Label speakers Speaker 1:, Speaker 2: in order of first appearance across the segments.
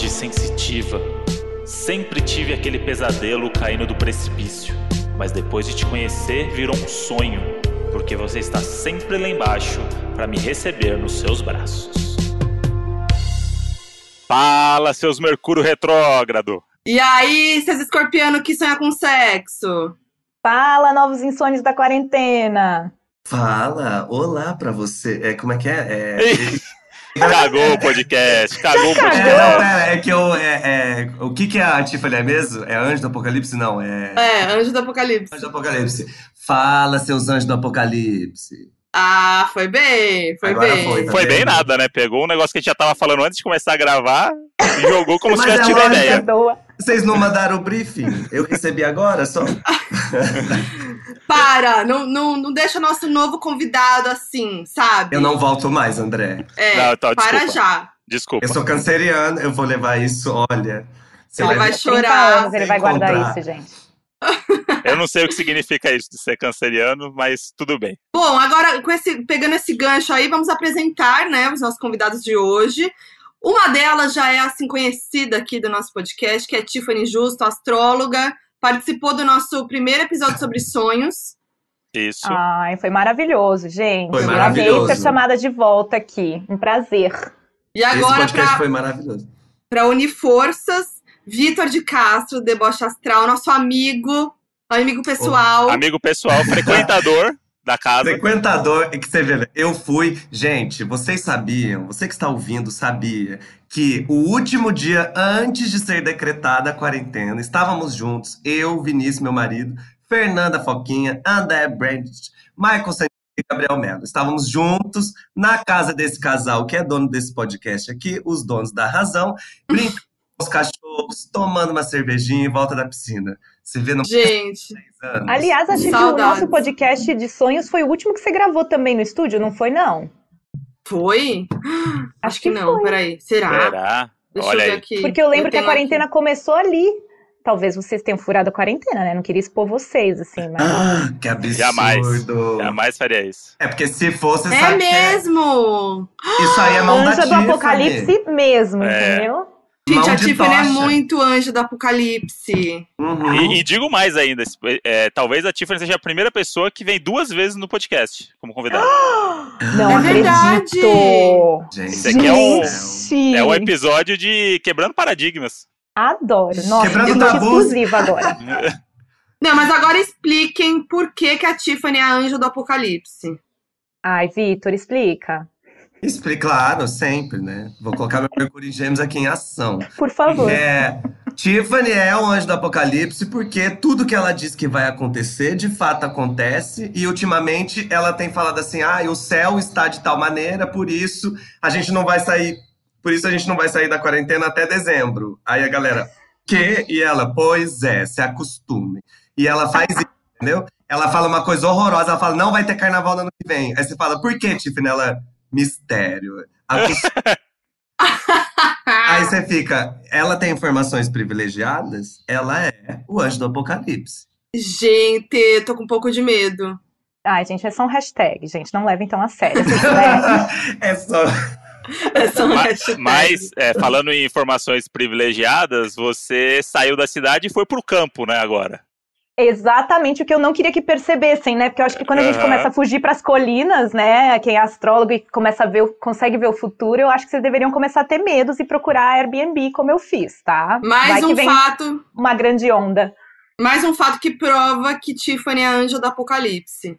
Speaker 1: de sensitiva. Sempre tive aquele pesadelo caindo do precipício, mas depois de te conhecer virou um sonho, porque você está sempre lá embaixo para me receber nos seus braços. Fala, seus Mercúrio retrógrado!
Speaker 2: E aí, seus escorpianos que sonham com sexo?
Speaker 3: Fala, novos insônios da quarentena!
Speaker 4: Fala, olá pra você. É, como é que é? é...
Speaker 1: Cagou o podcast, cagou o podcast.
Speaker 4: É, não, é, é que eu. É, é, o que, que é a Tiffany é mesmo? É anjo do apocalipse? Não, é.
Speaker 2: É, anjo do apocalipse.
Speaker 4: Anjo do apocalipse. Fala, seus anjos do apocalipse.
Speaker 2: Ah, foi bem, foi
Speaker 4: Agora
Speaker 2: bem.
Speaker 4: foi, tá
Speaker 1: Foi bem nada, né? Pegou um negócio que a gente já tava falando antes de começar a gravar e jogou como se tivesse
Speaker 4: é
Speaker 1: tido ideia.
Speaker 3: Perdoa.
Speaker 4: Vocês não mandaram o briefing? Eu recebi agora só.
Speaker 2: Para, não, não, não deixa nosso novo convidado assim, sabe?
Speaker 4: Eu não volto mais, André.
Speaker 2: É,
Speaker 1: Não, então,
Speaker 2: para
Speaker 1: desculpa.
Speaker 2: já.
Speaker 1: Desculpa.
Speaker 4: Eu sou canceriano, eu vou levar isso, olha. Você
Speaker 2: Ele
Speaker 4: vai
Speaker 2: vai
Speaker 4: ver-
Speaker 3: 30
Speaker 2: chorar.
Speaker 3: anos ele vai guardar isso, gente.
Speaker 1: Eu não sei o que significa isso de ser canceriano, mas tudo bem.
Speaker 2: Bom, agora com esse, pegando esse gancho aí, vamos apresentar, né, os nossos convidados de hoje. Uma delas já é assim conhecida aqui do nosso podcast, que é Tiffany Justo, astróloga, participou do nosso primeiro episódio sobre sonhos.
Speaker 1: Isso.
Speaker 3: Ai, foi maravilhoso, gente.
Speaker 4: Foi maravilhoso.
Speaker 3: amei ser chamada de volta aqui. Um prazer.
Speaker 2: E
Speaker 4: Esse
Speaker 2: agora,
Speaker 4: podcast
Speaker 2: para
Speaker 4: foi maravilhoso.
Speaker 2: unir forças, Vitor de Castro, deboche astral, nosso amigo, amigo pessoal.
Speaker 1: Amigo pessoal, frequentador da casa.
Speaker 4: Frequentador, que você vê, eu fui. Gente, vocês sabiam, você que está ouvindo, sabia que o último dia antes de ser decretada a quarentena, estávamos juntos, eu, Vinícius, meu marido, Fernanda Foquinha, André Brandt, Michael Santos e Gabriel Melo. Estávamos juntos na casa desse casal que é dono desse podcast aqui, os donos da razão, brincando os cachorros, tomando uma cervejinha em volta da piscina. Você vê no
Speaker 2: Gente,
Speaker 4: anos.
Speaker 3: Aliás, acho que o nosso podcast de sonhos foi o último que você gravou também no estúdio, não foi, não?
Speaker 2: foi? Acho que não, peraí. Será?
Speaker 1: Será?
Speaker 2: Deixa
Speaker 1: Olha
Speaker 2: eu ver
Speaker 1: aí.
Speaker 2: aqui.
Speaker 3: Porque eu lembro que a quarentena
Speaker 2: aqui.
Speaker 3: começou ali. Talvez vocês tenham furado a quarentena, né? Não queria expor vocês, assim, mas.
Speaker 4: Ah, que absurdo.
Speaker 1: Jamais. Jamais faria isso.
Speaker 4: É porque se fosse,
Speaker 2: É
Speaker 4: sabe que
Speaker 2: mesmo!
Speaker 4: Isso aí é mão da
Speaker 3: Anja do
Speaker 4: Tiffany.
Speaker 3: apocalipse mesmo,
Speaker 1: É.
Speaker 3: entendeu?
Speaker 2: Gente,
Speaker 4: Mão
Speaker 2: a Tiffany é muito anjo do apocalipse.
Speaker 4: Uhum.
Speaker 1: E, e digo mais ainda, é, talvez a Tiffany seja a primeira pessoa que vem duas vezes no podcast como convidada.
Speaker 3: Não
Speaker 2: É
Speaker 3: acredito!
Speaker 4: Gente,
Speaker 1: Esse aqui é o-
Speaker 3: Gente,
Speaker 1: É um episódio de quebrando paradigmas.
Speaker 3: adoro. Nossa,
Speaker 4: Quebrando
Speaker 3: eu tô
Speaker 4: tabus.
Speaker 3: exclusiva agora.
Speaker 2: Não, mas agora expliquem por que, que a Tiffany é a anjo do apocalipse.
Speaker 3: Ai, Vitor, explica.
Speaker 4: Explica, claro, sempre, né? Vou colocar meu Mercúrio em Gêmeos aqui em ação.
Speaker 3: Por favor.
Speaker 4: É, Tiffany é o anjo do apocalipse porque tudo que ela diz que vai acontecer, de fato acontece. E ultimamente ela tem falado assim: ah, o céu está de tal maneira, por isso a gente não vai sair. Por isso a gente não vai sair da quarentena até dezembro. Aí a galera, que? E ela, pois é, se acostume. E ela faz isso, entendeu? Ela fala uma coisa horrorosa, ela fala, não vai ter carnaval no ano que vem. Aí você fala, por que, Tiffany? Ela, mistério. Acostume. Aí você fica, ela tem informações privilegiadas? Ela é o anjo do apocalipse.
Speaker 2: Gente, tô com um pouco de medo.
Speaker 3: Ai, gente, é só um hashtag, gente. Não levem tão a sério.
Speaker 4: É só.
Speaker 2: Essa é uma
Speaker 1: Ma-
Speaker 2: hashtag.
Speaker 1: Mas, é, falando em informações privilegiadas, você saiu da cidade e foi pro campo, né, agora?
Speaker 3: Exatamente o que eu não queria que percebessem, né? Porque eu acho que quando a gente começa a fugir para as colinas, né? Quem é astrólogo e começa a ver, consegue ver o futuro, eu acho que vocês deveriam começar a ter medos e procurar Airbnb, como eu fiz, tá?
Speaker 2: Mais
Speaker 3: Vai que
Speaker 2: um
Speaker 3: vem
Speaker 2: fato,
Speaker 3: uma grande onda.
Speaker 2: mais um fato que prova que Tiffany é a anjo do apocalipse.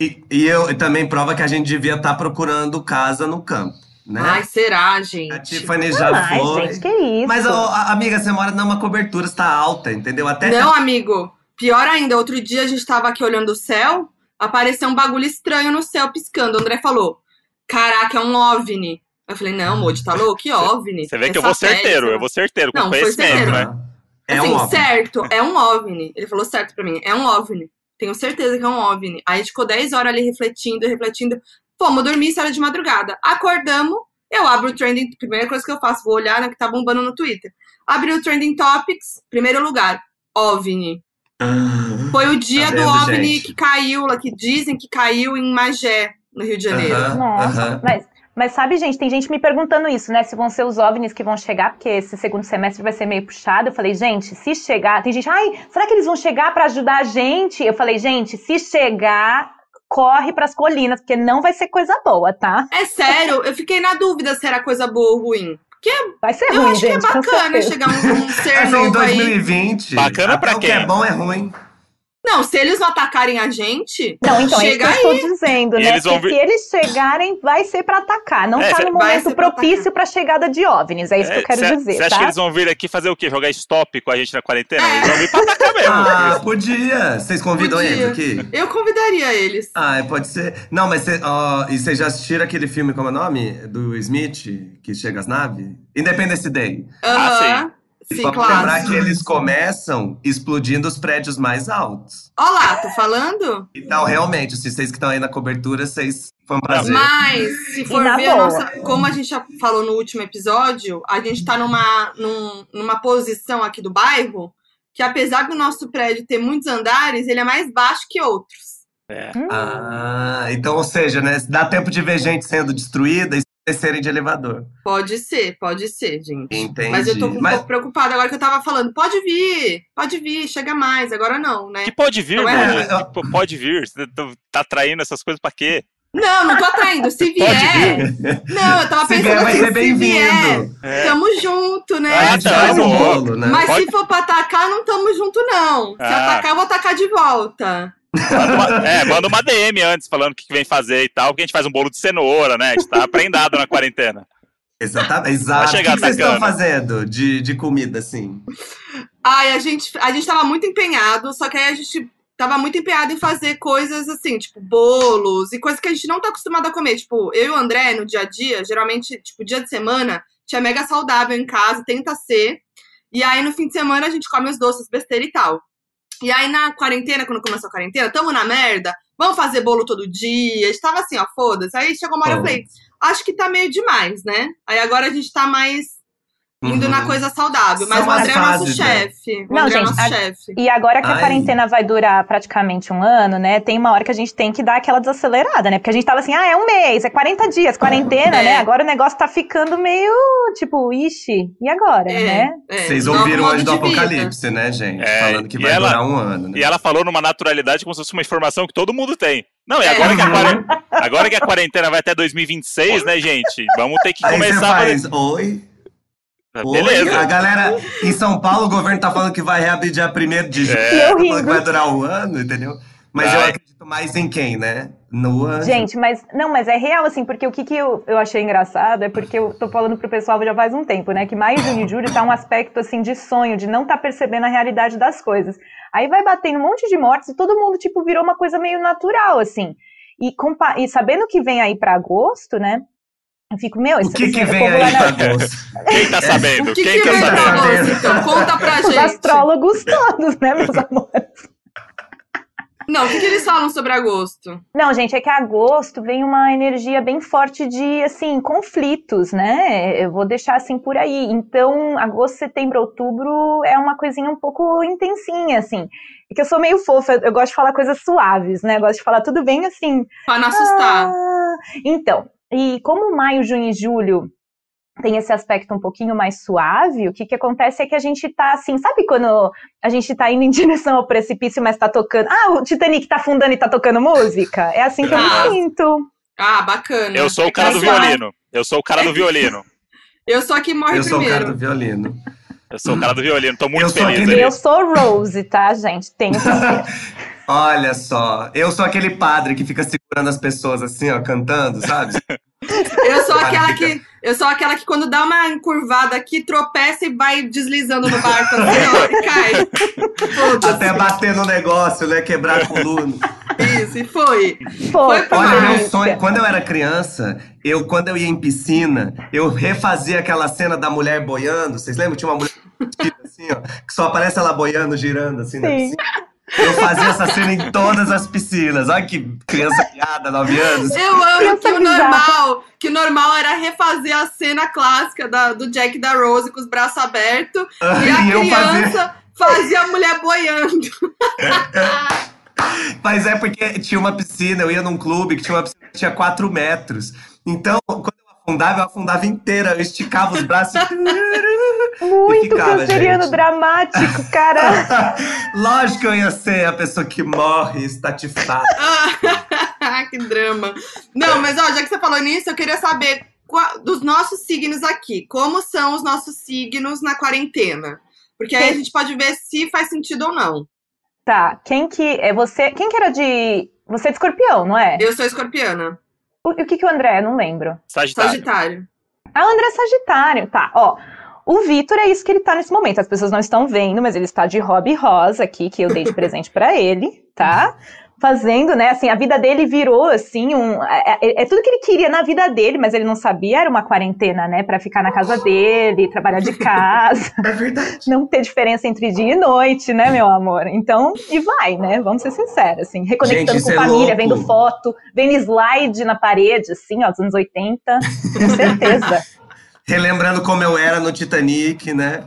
Speaker 4: E, e eu e também prova que a gente devia estar procurando casa no campo, né?
Speaker 2: Ai, será, gente?
Speaker 4: a Tiffany já
Speaker 3: Ai,
Speaker 4: foi.
Speaker 3: gente, que isso?
Speaker 4: Mas, ó, amiga, você mora numa cobertura, está alta, entendeu? Até
Speaker 2: Não, amigo. Pior ainda, outro dia a gente tava aqui olhando o céu, apareceu um bagulho estranho no céu piscando. O André falou: Caraca, é um OVNI. Eu falei: Não, Moody, tá louco? Que OVNI?
Speaker 1: Você vê que
Speaker 2: É
Speaker 1: eu vou certeiro,
Speaker 2: sei
Speaker 1: eu vou certeiro, com
Speaker 2: Não, foi
Speaker 1: conhecimento,
Speaker 2: certeiro.
Speaker 1: né?
Speaker 4: É
Speaker 2: assim,
Speaker 4: um óbvio.
Speaker 2: certo, é um OVNI. Ele falou certo pra mim, é um OVNI. Tenho certeza que é um OVNI. Aí a gente ficou 10 horas ali refletindo, refletindo. Fomos dormir, isso era de madrugada. Acordamos, eu abro o trending, primeira coisa que eu faço, vou olhar no que tá bombando no Twitter. Abri o trending topics, primeiro lugar, OVNI.
Speaker 4: Ah,
Speaker 2: Foi o dia
Speaker 4: Tá
Speaker 2: do
Speaker 4: vendo,
Speaker 2: OVNI
Speaker 4: gente?
Speaker 2: que caiu, lá que dizem que caiu em Magé, no Rio de Janeiro.
Speaker 4: Aham,
Speaker 3: Nossa,
Speaker 4: aham.
Speaker 3: mas Mas sabe, gente, tem gente me perguntando isso, né? Se vão ser os OVNIs que vão chegar, porque esse segundo semestre vai ser meio puxado. Eu falei, gente, se chegar. Tem gente, ai, será que eles vão chegar para ajudar a gente? Eu falei, gente, se chegar, corre pras colinas, porque não vai ser coisa boa, tá?
Speaker 2: É sério, eu fiquei na dúvida se era coisa boa ou ruim. Porque
Speaker 3: Vai ser
Speaker 2: eu
Speaker 3: ruim,
Speaker 2: acho
Speaker 3: gente.
Speaker 2: que é bacana chegar um, um ser
Speaker 4: Assim, em
Speaker 2: novo aí.
Speaker 4: 2020.
Speaker 1: Bacana
Speaker 4: até
Speaker 1: pra
Speaker 4: o que
Speaker 1: quem?
Speaker 4: é bom é ruim.
Speaker 2: Não, se eles não atacarem a gente,
Speaker 3: Não, então, é isso
Speaker 2: chega
Speaker 3: que eu estou dizendo, né?
Speaker 1: eles vão
Speaker 3: se eles chegarem, vai ser pra atacar. Não
Speaker 1: É,
Speaker 3: tá
Speaker 1: cê-
Speaker 3: no momento propício pra chegada de OVNIs. É isso que eu quero dizer,
Speaker 1: Você acha
Speaker 3: tá?
Speaker 1: que eles vão vir aqui fazer o quê? Jogar stop com a gente na quarentena?
Speaker 2: É.
Speaker 1: Eles vão vir pra atacar mesmo.
Speaker 4: Ah, podia. Vocês convidam
Speaker 2: Podia.
Speaker 4: eles aqui?
Speaker 2: eu convidaria eles.
Speaker 4: Ah, pode ser. Não, mas cê, ó, e vocês já assistiram aquele filme, como é o nome? Do Smith, que chega às naves? Independence Day.
Speaker 2: Aham. Sim,
Speaker 4: Vamos
Speaker 2: claro.
Speaker 4: lembrar que eles começam explodindo os prédios mais altos.
Speaker 2: Olha lá, tô falando?
Speaker 4: Então, realmente, se vocês que estão aí na cobertura, vocês. Foi um prazer.
Speaker 2: Mas, se for ver a nossa. Como a gente já falou no último episódio, a gente tá numa, num- numa posição aqui do bairro que, apesar do nosso prédio ter muitos andares, ele é mais baixo que outros.
Speaker 1: É.
Speaker 4: Ah, então, ou seja, né? Dá tempo de ver gente sendo destruída e descerem de elevador.
Speaker 2: Pode ser, pode ser, gente.
Speaker 4: Entendi.
Speaker 2: Mas eu tô um
Speaker 4: Mas-
Speaker 2: pouco preocupada agora que eu tava falando. Pode vir, pode vir, chega mais. Agora não, né?
Speaker 1: Que pode vir,
Speaker 2: Não é
Speaker 1: pode vir. Você tá- tá traindo essas coisas pra quê?
Speaker 2: Não, não tô atraindo. Se vier. Não, eu tava
Speaker 4: Se
Speaker 2: pensando
Speaker 4: vier, vai
Speaker 2: assim,
Speaker 4: ser
Speaker 2: se
Speaker 4: bem-vindo.
Speaker 2: vier, tamo junto, né?
Speaker 1: Ah, tá,
Speaker 4: um
Speaker 1: amor.
Speaker 4: bolo, né?
Speaker 2: Mas
Speaker 1: Pode-
Speaker 2: se for pra atacar, não tamo junto, não. Se
Speaker 1: Ah.
Speaker 2: atacar, eu vou atacar de volta.
Speaker 1: Manda uma, é, manda uma DM antes falando o que vem fazer e tal, porque a gente faz um bolo de cenoura, né? A gente tá prendado na quarentena.
Speaker 4: Exatamente. Exato. O que que vocês estão fazendo de, de comida, assim?
Speaker 2: Ai, a gente, a gente tava muito empenhado, só que aí a gente tava muito empenhado em fazer coisas assim, tipo bolos e coisas que a gente não tá acostumado a comer. Tipo, eu e o André, no dia a dia, geralmente, tipo, dia de semana, tinha mega saudável em casa, tenta ser. E aí, no fim de semana, a gente come os doces, besteira e tal. E aí, na quarentena, quando começou a quarentena, tamo na merda, vamos fazer bolo todo dia. A gente tava assim, ó, foda-se. Aí chegou uma hora, eu falei, acho que tá meio demais, né? Aí agora a gente tá mais indo
Speaker 4: Uhum.
Speaker 2: na coisa saudável. Mas
Speaker 4: São
Speaker 2: o André é nosso
Speaker 4: né?
Speaker 2: chefe.
Speaker 3: Não,
Speaker 2: André é
Speaker 3: gente,
Speaker 2: nosso
Speaker 3: a-
Speaker 2: chefe.
Speaker 3: E agora que a
Speaker 4: Ai.
Speaker 3: quarentena vai durar praticamente um ano, né? Tem uma hora que a gente tem que dar aquela desacelerada, né? Porque a gente tava assim, ah, é um mês, é 40 dias, quarentena,
Speaker 2: É.
Speaker 3: né? Agora o negócio tá ficando meio, tipo, ixi, e agora, né?
Speaker 2: é,
Speaker 4: Vocês ouviram hoje do. Apocalipse, né, gente?
Speaker 1: É,
Speaker 4: Falando que
Speaker 1: e
Speaker 4: vai
Speaker 1: ela-
Speaker 4: durar um ano. Né?
Speaker 1: E ela falou numa naturalidade como se fosse uma informação que todo mundo tem. Não, e
Speaker 2: É.
Speaker 1: agora, que a quaren- agora que a quarentena vai até 2026, né, gente? Vamos ter que
Speaker 4: Aí você
Speaker 1: começar a fazer.
Speaker 4: faz, oi, oi.
Speaker 1: Beleza.
Speaker 4: A galera, em São Paulo, o governo tá falando que vai reabrir dia 1 de.
Speaker 1: É.
Speaker 3: Eu
Speaker 4: falando
Speaker 3: rindo.
Speaker 4: que vai durar um ano, entendeu? Mas eu
Speaker 1: Vai.
Speaker 4: acredito mais em quem, né? No.
Speaker 3: Gente, mas não, mas é real, assim, porque o que, que eu, eu achei engraçado é porque eu tô falando pro pessoal já faz um tempo, né? Que maio, junho e julho tá um aspecto assim de sonho, de não tá percebendo a realidade das coisas. Aí vai batendo um monte de mortes e todo mundo, tipo, virou uma coisa meio natural, assim. E, e sabendo que vem aí pra agosto, né? Eu fico, meu,
Speaker 4: O que que vem aí
Speaker 3: na-?
Speaker 1: Quem tá sabendo?
Speaker 2: O que,
Speaker 1: Quem
Speaker 2: que
Speaker 1: tá
Speaker 2: vem pra
Speaker 1: sabendo?
Speaker 2: então? Conta pra
Speaker 3: Os
Speaker 2: gente.
Speaker 3: astrólogos todos, né, meus amores?
Speaker 2: Não, o que, que eles falam sobre agosto?
Speaker 3: Não, gente, é que agosto vem uma energia bem forte de, assim, conflitos, né? Eu vou deixar assim por aí. Então, agosto, setembro, outubro é uma coisinha um pouco intensinha, assim. É que eu sou meio fofa, eu gosto de falar coisas suaves, né? Eu gosto de falar tudo bem assim.
Speaker 2: Pra não assustar.
Speaker 3: Ah, então, e como maio, junho e julho tem esse aspecto um pouquinho mais suave, o que que acontece é que a gente tá assim, sabe quando a gente tá indo em direção ao precipício, mas tá tocando. Ah, o Titanic tá afundando e tá tocando música? É assim que eu
Speaker 2: Ah.
Speaker 3: me sinto.
Speaker 2: Ah, bacana.
Speaker 1: Eu sou o cara do violino. Eu sou o cara do violino.
Speaker 2: Eu sou a que morre
Speaker 4: Eu sou o cara
Speaker 2: primeiro.
Speaker 4: do violino.
Speaker 1: Eu sou o cara do violino. Tô muito
Speaker 4: Eu sou
Speaker 1: feliz
Speaker 4: aquele-.
Speaker 3: Eu sou Rose, tá, gente? Tenho que ser.
Speaker 4: Olha só, eu sou aquele padre que fica segurando as pessoas assim, ó, cantando, sabe?
Speaker 2: Eu sou aquela que. Eu sou aquela que quando dá uma encurvada aqui, tropeça e vai deslizando no barco assim, ó, e cai.
Speaker 4: Até bater no negócio, né? Quebrar a coluna.
Speaker 2: Isso, e foi. Foi pra
Speaker 4: Olha, meu sonho, quando eu era criança, eu, quando eu ia em piscina, eu refazia aquela cena da mulher boiando. Vocês lembram? Tinha uma mulher assim, ó, que só aparece ela boiando, girando assim na
Speaker 3: Sim.
Speaker 4: piscina. Eu fazia essa cena em todas as piscinas. Olha que criança piada, 9 anos.
Speaker 2: Eu amo
Speaker 3: Criança
Speaker 2: que o normal, que o normal era refazer a cena clássica da- do Jack e da Rose com os braços abertos e a
Speaker 4: E eu fazia.
Speaker 2: criança fazia a mulher boiando.
Speaker 4: Mas é porque tinha uma piscina, eu ia num clube que tinha uma piscina que tinha 4 metros. Então, quando eu afundava, eu afundava inteira, eu esticava os braços.
Speaker 3: Muito canceriano dramático, cara.
Speaker 4: Lógico que eu ia ser a pessoa que morre estatifada.
Speaker 2: que drama. Não, mas ó, já que você falou nisso, eu queria saber qual, dos nossos signos aqui. Como são os nossos signos na quarentena? Porque aí a gente pode ver se faz sentido ou não.
Speaker 3: Tá, quem que é você? Quem que era de. Você é de escorpião, não é?
Speaker 2: Eu sou escorpiana.
Speaker 3: O, o que que o André? Eu não lembro.
Speaker 1: Sagitário.
Speaker 2: Sagitário.
Speaker 3: Ah, o André é Sagitário, tá. Ó, o Vitor é isso que ele tá nesse momento. As pessoas não estão vendo, mas ele está de hobby rosa aqui, que eu dei de presente para ele, tá? Fazendo, né? Assim, a vida dele virou assim um. É, é, é, tudo que ele queria na vida dele, mas ele não sabia, era uma quarentena, né? Para ficar na casa dele, trabalhar de casa.
Speaker 4: É verdade.
Speaker 3: Não ter diferença entre dia e noite, né, meu amor? Então, e vai, né? Vamos ser sinceros, assim, reconectando Gente, com é família, vendo foto, vendo slide na parede, assim, ó, dos anos 80, com certeza.
Speaker 4: Relembrando como eu era no Titanic, né?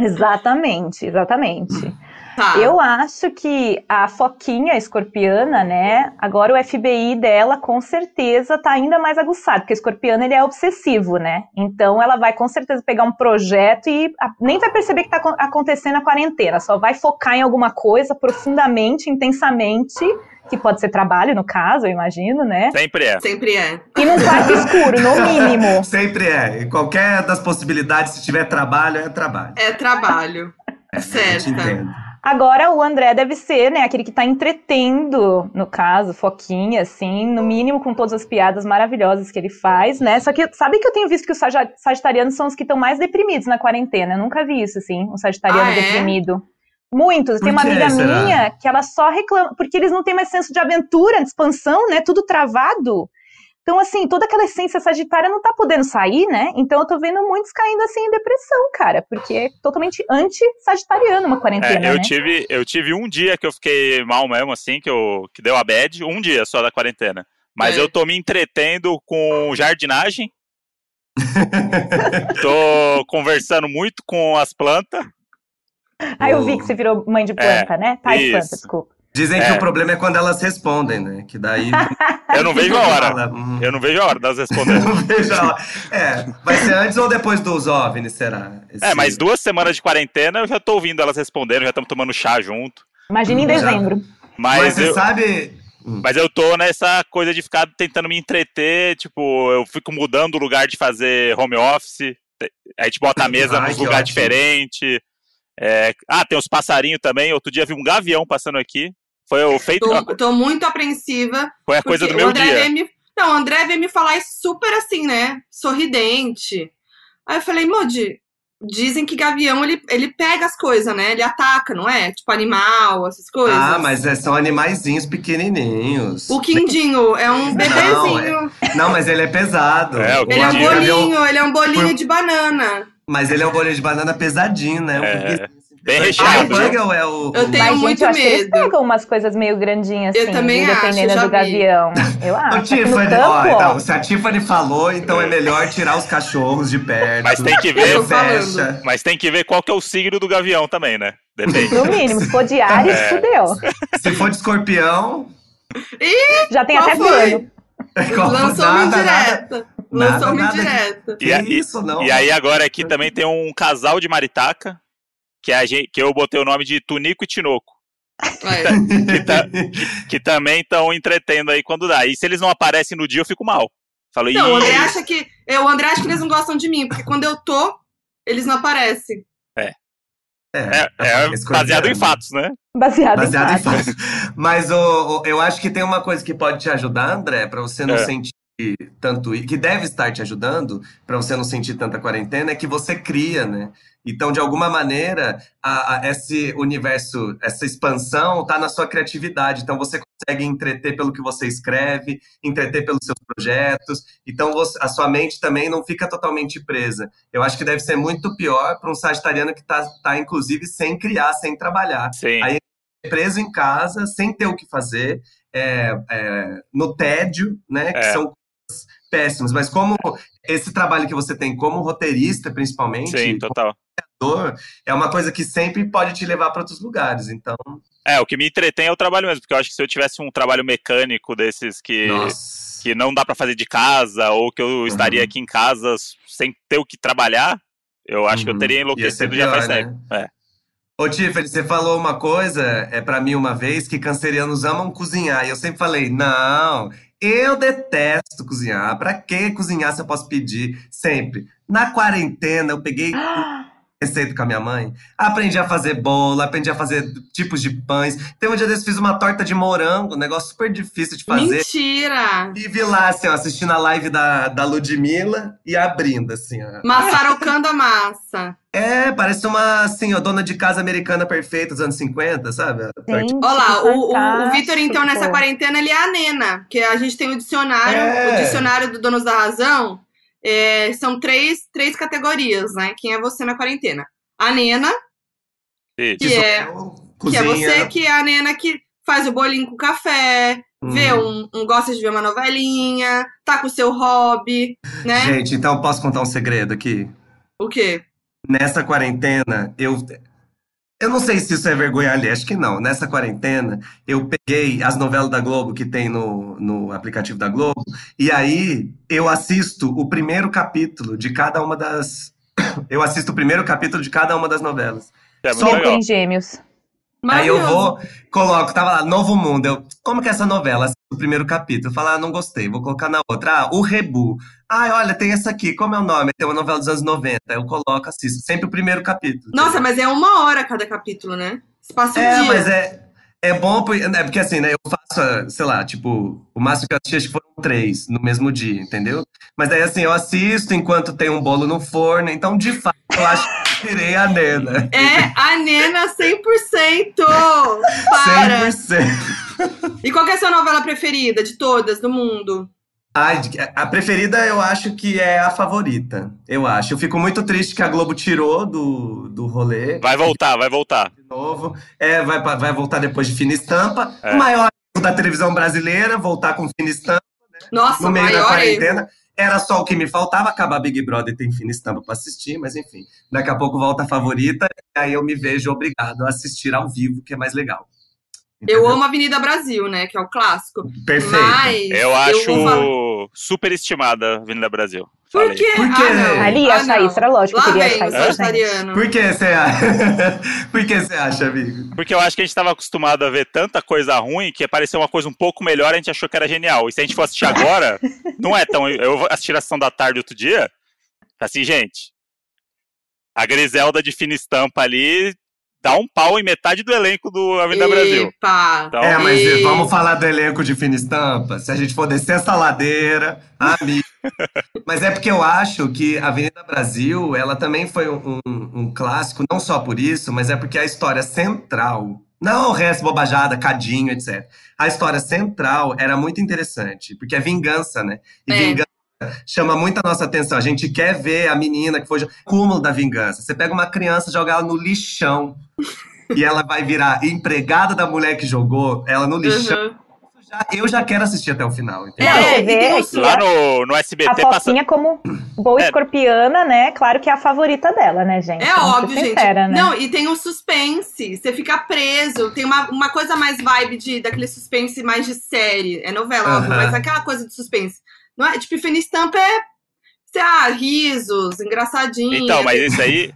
Speaker 3: Exatamente, exatamente.
Speaker 2: Tá.
Speaker 3: Eu acho que a Foquinha escorpiana, né? Agora o FBI dela com certeza tá ainda mais aguçado, porque a escorpiana ele é obsessivo, né? Então ela vai com certeza pegar um projeto e nem vai perceber que tá acontecendo a quarentena, só vai focar em alguma coisa profundamente, intensamente que pode ser trabalho, no caso, eu imagino, né?
Speaker 1: Sempre é.
Speaker 2: Sempre é.
Speaker 3: E num quarto escuro, no mínimo.
Speaker 4: Sempre é. E qualquer das possibilidades, se tiver trabalho, é trabalho.
Speaker 2: É trabalho. É, certo.
Speaker 4: Entendo.
Speaker 3: Agora, o André deve ser, né, aquele que tá entretendo, no caso, Foquinha, assim, no mínimo com todas as piadas maravilhosas que ele faz, né? Só que, sabe que eu tenho visto que os sagitarianos são os que estão mais deprimidos na quarentena? Eu nunca vi isso, assim, um sagitariano
Speaker 2: ah, é?
Speaker 3: deprimido. Muitos. Tem uma amiga minha que ela só reclama, porque eles não têm mais senso de aventura, de expansão, né? Tudo travado. Então, assim, toda aquela essência sagitária não tá podendo sair, né? Então eu tô vendo muitos caindo assim em depressão, cara, porque é totalmente anti-sagitariano uma quarentena.
Speaker 1: É, eu
Speaker 3: né?
Speaker 1: tive, eu tive um dia que eu fiquei mal mesmo, assim, que, eu, que deu a bad, um dia só da quarentena. Mas é. eu tô me entretendo com jardinagem. tô conversando muito com as plantas.
Speaker 3: Ah, eu vi que você virou mãe de planta, é, né? Pai de planta, desculpa.
Speaker 4: Dizem é. que o problema é quando elas respondem, né? Que daí.
Speaker 1: Eu não vejo a hora. Hum. Eu não vejo a hora delas responderem.
Speaker 4: não vejo a hora. É, vai ser antes ou depois dos OVNIs, será?
Speaker 1: Esse... É, mas duas semanas de quarentena eu já tô ouvindo elas respondendo, já estamos tomando chá junto.
Speaker 3: Imagina em dezembro.
Speaker 4: Mas, mas você eu... sabe.
Speaker 1: Hum. Mas eu tô nessa coisa de ficar tentando me entreter, tipo, eu fico mudando o lugar de fazer home office, a gente bota a mesa num lugar diferente. É... Ah, tem os passarinhos também. Outro dia vi um gavião passando aqui. Foi o feito.
Speaker 2: Tô, tô muito apreensiva.
Speaker 1: Foi a coisa do meu dia.
Speaker 2: Me... Não, o André veio me falar super assim, né? Sorridente. Aí eu falei, Modi, dizem que gavião ele, ele pega as coisas, né? Ele ataca, não é? Tipo animal, essas coisas.
Speaker 4: Ah, mas é, são animaizinhos pequenininhos.
Speaker 2: O quindinho é um bebezinho.
Speaker 4: Não, é... não mas ele é pesado.
Speaker 1: É,
Speaker 2: ele é um bolinho, ele é um bolinho Por... de banana.
Speaker 4: Mas ele é um bolinho de banana pesadinho, né? Um
Speaker 1: é. Bem recheado.
Speaker 4: Ai, é o,
Speaker 2: eu tenho
Speaker 3: Mas,
Speaker 2: muito
Speaker 3: gente, eu
Speaker 2: medo.
Speaker 3: eles pegam umas coisas meio grandinhas, assim,
Speaker 2: eu também
Speaker 3: dependendo
Speaker 2: acho,
Speaker 3: do gavião. Eu acho.
Speaker 4: Ô, Tiffany,
Speaker 3: campo,
Speaker 4: ó, então, se a Tiffany falou, então é melhor tirar os cachorros de perto.
Speaker 1: Mas tem que ver.
Speaker 4: Fecha.
Speaker 1: Mas tem que ver qual que é o signo do gavião também, né? Depende.
Speaker 3: No mínimo, se for de Ares, é. fudeu.
Speaker 4: Se for de escorpião.
Speaker 2: Ih,
Speaker 3: Já tem até plano.
Speaker 2: Lançou uma indireta. Lançou uma indireta.
Speaker 1: E, isso, não. E aí agora aqui também tem um casal de maritaca que, a gente, que eu botei o nome de Tunico e Tinoco. É. que, tá, que, que, também estão entretendo aí quando dá. E se eles não aparecem no dia, eu fico mal. Falo,
Speaker 2: não, o André acha que. Eu, o André acha que eles não gostam de mim, porque quando eu tô, eles não aparecem.
Speaker 1: É. É, é, é baseado em fatos, né?
Speaker 3: Baseado,
Speaker 4: baseado
Speaker 3: em fatos.
Speaker 4: Em fatos. Mas o, o, eu acho que tem uma coisa que pode te ajudar, André, para você não é. sentir tanto que deve estar te ajudando para você não sentir tanta quarentena é que você cria, né? Então, de alguma maneira, a, a, esse universo, essa expansão está na sua criatividade. Então, você consegue entreter pelo que você escreve, entreter pelos seus projetos. Então, você, a sua mente também não fica totalmente presa. Eu acho que deve ser muito pior para um sagitariano que está, tá, inclusive, sem criar, sem trabalhar.
Speaker 1: Sim.
Speaker 4: Aí, preso em casa, sem ter o que fazer, é, é, no tédio, né? Que é. são péssimos. Mas como esse trabalho que você tem como roteirista, principalmente.
Speaker 1: Sim, total.
Speaker 4: dor, é uma coisa que sempre pode te levar para outros lugares. Então.
Speaker 1: É, o que me entretém é o trabalho mesmo, porque eu acho que se eu tivesse um trabalho mecânico desses que,
Speaker 4: Nossa.
Speaker 1: que não dá para fazer de casa, ou que eu estaria
Speaker 4: Uhum.
Speaker 1: aqui em casa sem ter o que trabalhar, eu acho que eu
Speaker 4: Uhum.
Speaker 1: teria enlouquecido já faz
Speaker 4: pior,
Speaker 1: tempo.
Speaker 4: né?
Speaker 1: É.
Speaker 4: Ô, Tiffany, você falou uma coisa é para mim uma vez que cancerianos amam cozinhar. E eu sempre falei, não, eu detesto cozinhar. Pra que cozinhar se eu posso pedir? Sempre. Na quarentena, eu peguei receita com a minha mãe. Aprendi a fazer bolo, aprendi a fazer tipos de pães. Tem um dia desses fiz uma torta de morango, um negócio super difícil de fazer.
Speaker 2: Mentira!
Speaker 4: E vi lá, assim, ó, assistindo a live da, da Ludmilla e abrindo, assim, ó.
Speaker 2: Maçarocando a massa.
Speaker 4: É, parece uma, assim, ó, dona de casa americana perfeita dos anos 50, sabe?
Speaker 3: Gente,
Speaker 2: Olha lá, o, o, o Vitor, então, nessa quarentena, ele é a Nena. Que a gente tem o dicionário,
Speaker 4: É.
Speaker 2: o dicionário do Donos da Razão. É, são três, três categorias, né? Quem é você na quarentena? A Nena,
Speaker 1: Isso.
Speaker 2: que
Speaker 4: sou
Speaker 2: é, que é você, que é a Nena que faz o bolinho com café,
Speaker 4: Hum.
Speaker 2: vê um, um- gosta de ver uma novelinha, tá com o seu hobby, né?
Speaker 4: Gente, então posso contar um segredo aqui?
Speaker 2: O quê?
Speaker 4: Nessa quarentena, eu. Eu não sei se isso é vergonha alheia, acho que não. Nessa quarentena, eu peguei as novelas da Globo que tem no, no aplicativo da Globo, e aí eu assisto o primeiro capítulo de cada uma das. Eu assisto o primeiro capítulo de cada uma das novelas.
Speaker 1: É
Speaker 4: Só
Speaker 1: legal.
Speaker 3: Tem gêmeos.
Speaker 4: Aí eu vou, coloco, tava lá, Novo Mundo. Eu, como que é essa novela? Assisto O primeiro capítulo. Falo, ah, não gostei, vou colocar na outra. Ah, o Rebu. Ah, olha, tem essa aqui, como é o nome? Tem uma novela dos anos 90. Eu coloco, assisto. Sempre o primeiro capítulo.
Speaker 2: Nossa, mas é uma hora cada capítulo, né? Se passa um
Speaker 4: É,
Speaker 2: dia.
Speaker 4: mas é, é bom, por- é porque assim, né? Eu faço, ah, sei lá, tipo, o máximo que eu assisti foram três no mesmo dia, entendeu? Mas daí assim, eu assisto enquanto tem um bolo no forno. Então, de fato, eu acho que eu tirei a Nena.
Speaker 2: É a Nena 100%! Para!
Speaker 4: 100%.
Speaker 2: E qual que é a sua novela preferida de todas do mundo?
Speaker 4: Ai, a preferida eu acho que é a favorita. Eu acho. Eu fico muito triste que a Globo tirou do, do rolê
Speaker 1: Vai voltar, vai voltar.
Speaker 4: de novo. É, vai, vai voltar depois de Fina Estampa.
Speaker 1: É.
Speaker 4: O maior erro da televisão brasileira, voltar com Fina Estampa
Speaker 2: Nossa,
Speaker 4: no meio da
Speaker 2: maior erro.
Speaker 4: quarentena. Era só o que me faltava, acabar Big Brother e tem Fina Estampa pra assistir, mas enfim. Daqui a pouco volta a favorita, e aí eu me vejo obrigado a assistir ao vivo, que é mais legal.
Speaker 2: Eu
Speaker 4: Entendeu?
Speaker 2: amo Avenida Brasil, né? Que é o clássico.
Speaker 4: Perfeito.
Speaker 2: Mas.
Speaker 1: Eu acho
Speaker 2: vou falar-
Speaker 1: super estimada a Avenida Brasil.
Speaker 2: Por
Speaker 1: Falei.
Speaker 2: quê?
Speaker 4: Por quê?
Speaker 2: Ah.
Speaker 3: Ali,
Speaker 2: ah,
Speaker 3: a Thaís, era lógico
Speaker 2: Lá
Speaker 3: que queria
Speaker 2: vem
Speaker 3: achar
Speaker 2: o
Speaker 3: isso, gente.
Speaker 2: sagitariano.
Speaker 4: Por que você acha? Por que você acha, amigo?
Speaker 1: Porque eu acho que a gente estava acostumado a ver tanta coisa ruim que apareceu uma coisa um pouco melhor, a gente achou que era genial. E se a gente for assistir agora, não é tão. Eu vou assistir a sessão da tarde outro dia. Assim, gente. A Griselda de fina estampa ali dá um pau em metade do elenco do Avenida Brasil.
Speaker 2: Epa!
Speaker 1: Então,
Speaker 4: É, mas
Speaker 2: E-
Speaker 4: vamos falar do elenco de Fina Estampa? Se a gente for descer essa ladeira, amigo. mas é porque eu acho que a Avenida Brasil, ela também foi um, um- um clássico, não só por isso, mas é porque a história central, não o resto, bobajada, cadinho, etc. A história central era muito interessante, porque é vingança, né? E
Speaker 2: É.
Speaker 4: vingança chama muito a nossa atenção. A gente quer ver a menina que foi o cúmulo da vingança. Você pega uma criança, joga ela no lixão. E ela vai virar empregada da mulher que jogou ela no lixão.
Speaker 2: Uhum.
Speaker 4: Já- eu já quero assistir até o final, entendeu?
Speaker 2: É, e
Speaker 3: que
Speaker 2: os-
Speaker 1: lá no, no
Speaker 3: a
Speaker 1: SBT passa.
Speaker 3: Foquinha como boa
Speaker 1: É.
Speaker 3: escorpiana, né? Claro que é a favorita dela, né, gente?
Speaker 2: É
Speaker 3: Vamos
Speaker 2: óbvio, gente.
Speaker 3: sincera, né?
Speaker 2: Não, e tem um suspense. Você fica preso. Tem uma, uma coisa mais vibe de, daquele suspense mais de série. É novela, óbvio, mas aquela coisa de suspense. Não é? Tipo, Fina Estampa é. Sei lá, risos, engraçadinho.
Speaker 1: Então, mas isso aí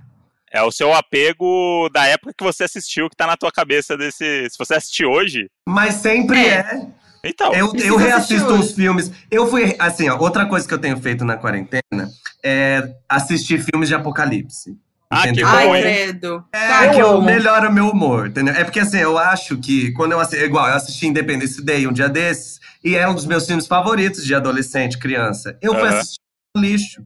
Speaker 1: é o seu apego da época que você assistiu, que tá na tua cabeça desse. Se você assistir hoje,
Speaker 4: Mas sempre
Speaker 2: É.
Speaker 4: é.
Speaker 1: então.
Speaker 4: Eu, eu reassisto uns filmes. Eu fui, assim, ó, outra coisa que eu tenho feito na quarentena é assistir filmes de apocalipse.
Speaker 1: Ah, que
Speaker 4: entendeu?
Speaker 1: bom,
Speaker 2: Ai,
Speaker 1: hein?
Speaker 2: credo.
Speaker 4: É,
Speaker 2: Cara,
Speaker 4: que eu
Speaker 3: amo.
Speaker 4: melhora o meu humor, entendeu? É porque assim, eu acho que quando eu assisti, igual, eu assisti Independence Day um dia desses, e é um dos meus filmes favoritos de adolescente, criança. Eu fui
Speaker 1: Aham.
Speaker 4: assistir lixo.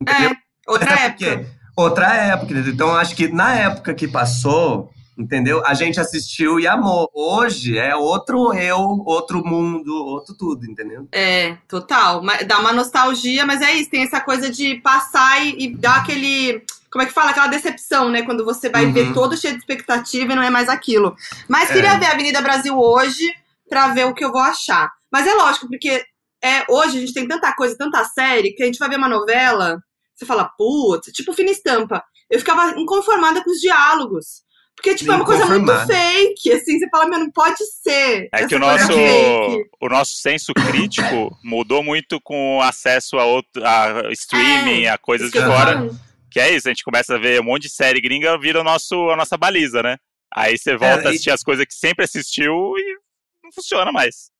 Speaker 4: Entendeu?
Speaker 2: É, outra
Speaker 4: Mas é porque-
Speaker 2: época.
Speaker 4: Outra época, entendeu? Então, eu acho que na época que passou, entendeu? A gente assistiu e amou. Hoje é outro eu, outro mundo, outro tudo, entendeu?
Speaker 2: É, total. Dá uma nostalgia, mas é isso, tem essa coisa de passar e, e dar aquele. Como é que fala? Aquela decepção, né? Quando você vai
Speaker 4: Uhum.
Speaker 2: ver todo cheio de expectativa e não é mais aquilo. Mas
Speaker 4: É.
Speaker 2: queria ver a Avenida Brasil hoje pra ver o que eu vou achar. Mas é lógico, porque é, hoje a gente tem tanta coisa, tanta série, que a gente vai ver uma novela, você fala, putz, tipo Fina Estampa. eu ficava inconformada com os diálogos. Porque, tipo, é uma coisa muito fake, assim, você fala, meu, não pode ser.
Speaker 1: É que o nosso,
Speaker 2: fake.
Speaker 1: o nosso senso crítico mudou muito com o acesso a, outro, a streaming,
Speaker 2: É,
Speaker 1: a coisas de fora.
Speaker 2: falando.
Speaker 1: Que é isso, a gente começa a ver um monte de série gringa, vira o nosso, a nossa baliza, né? Aí você volta
Speaker 4: É,
Speaker 1: a
Speaker 4: e-
Speaker 1: assistir as coisas que sempre assistiu e não funciona mais.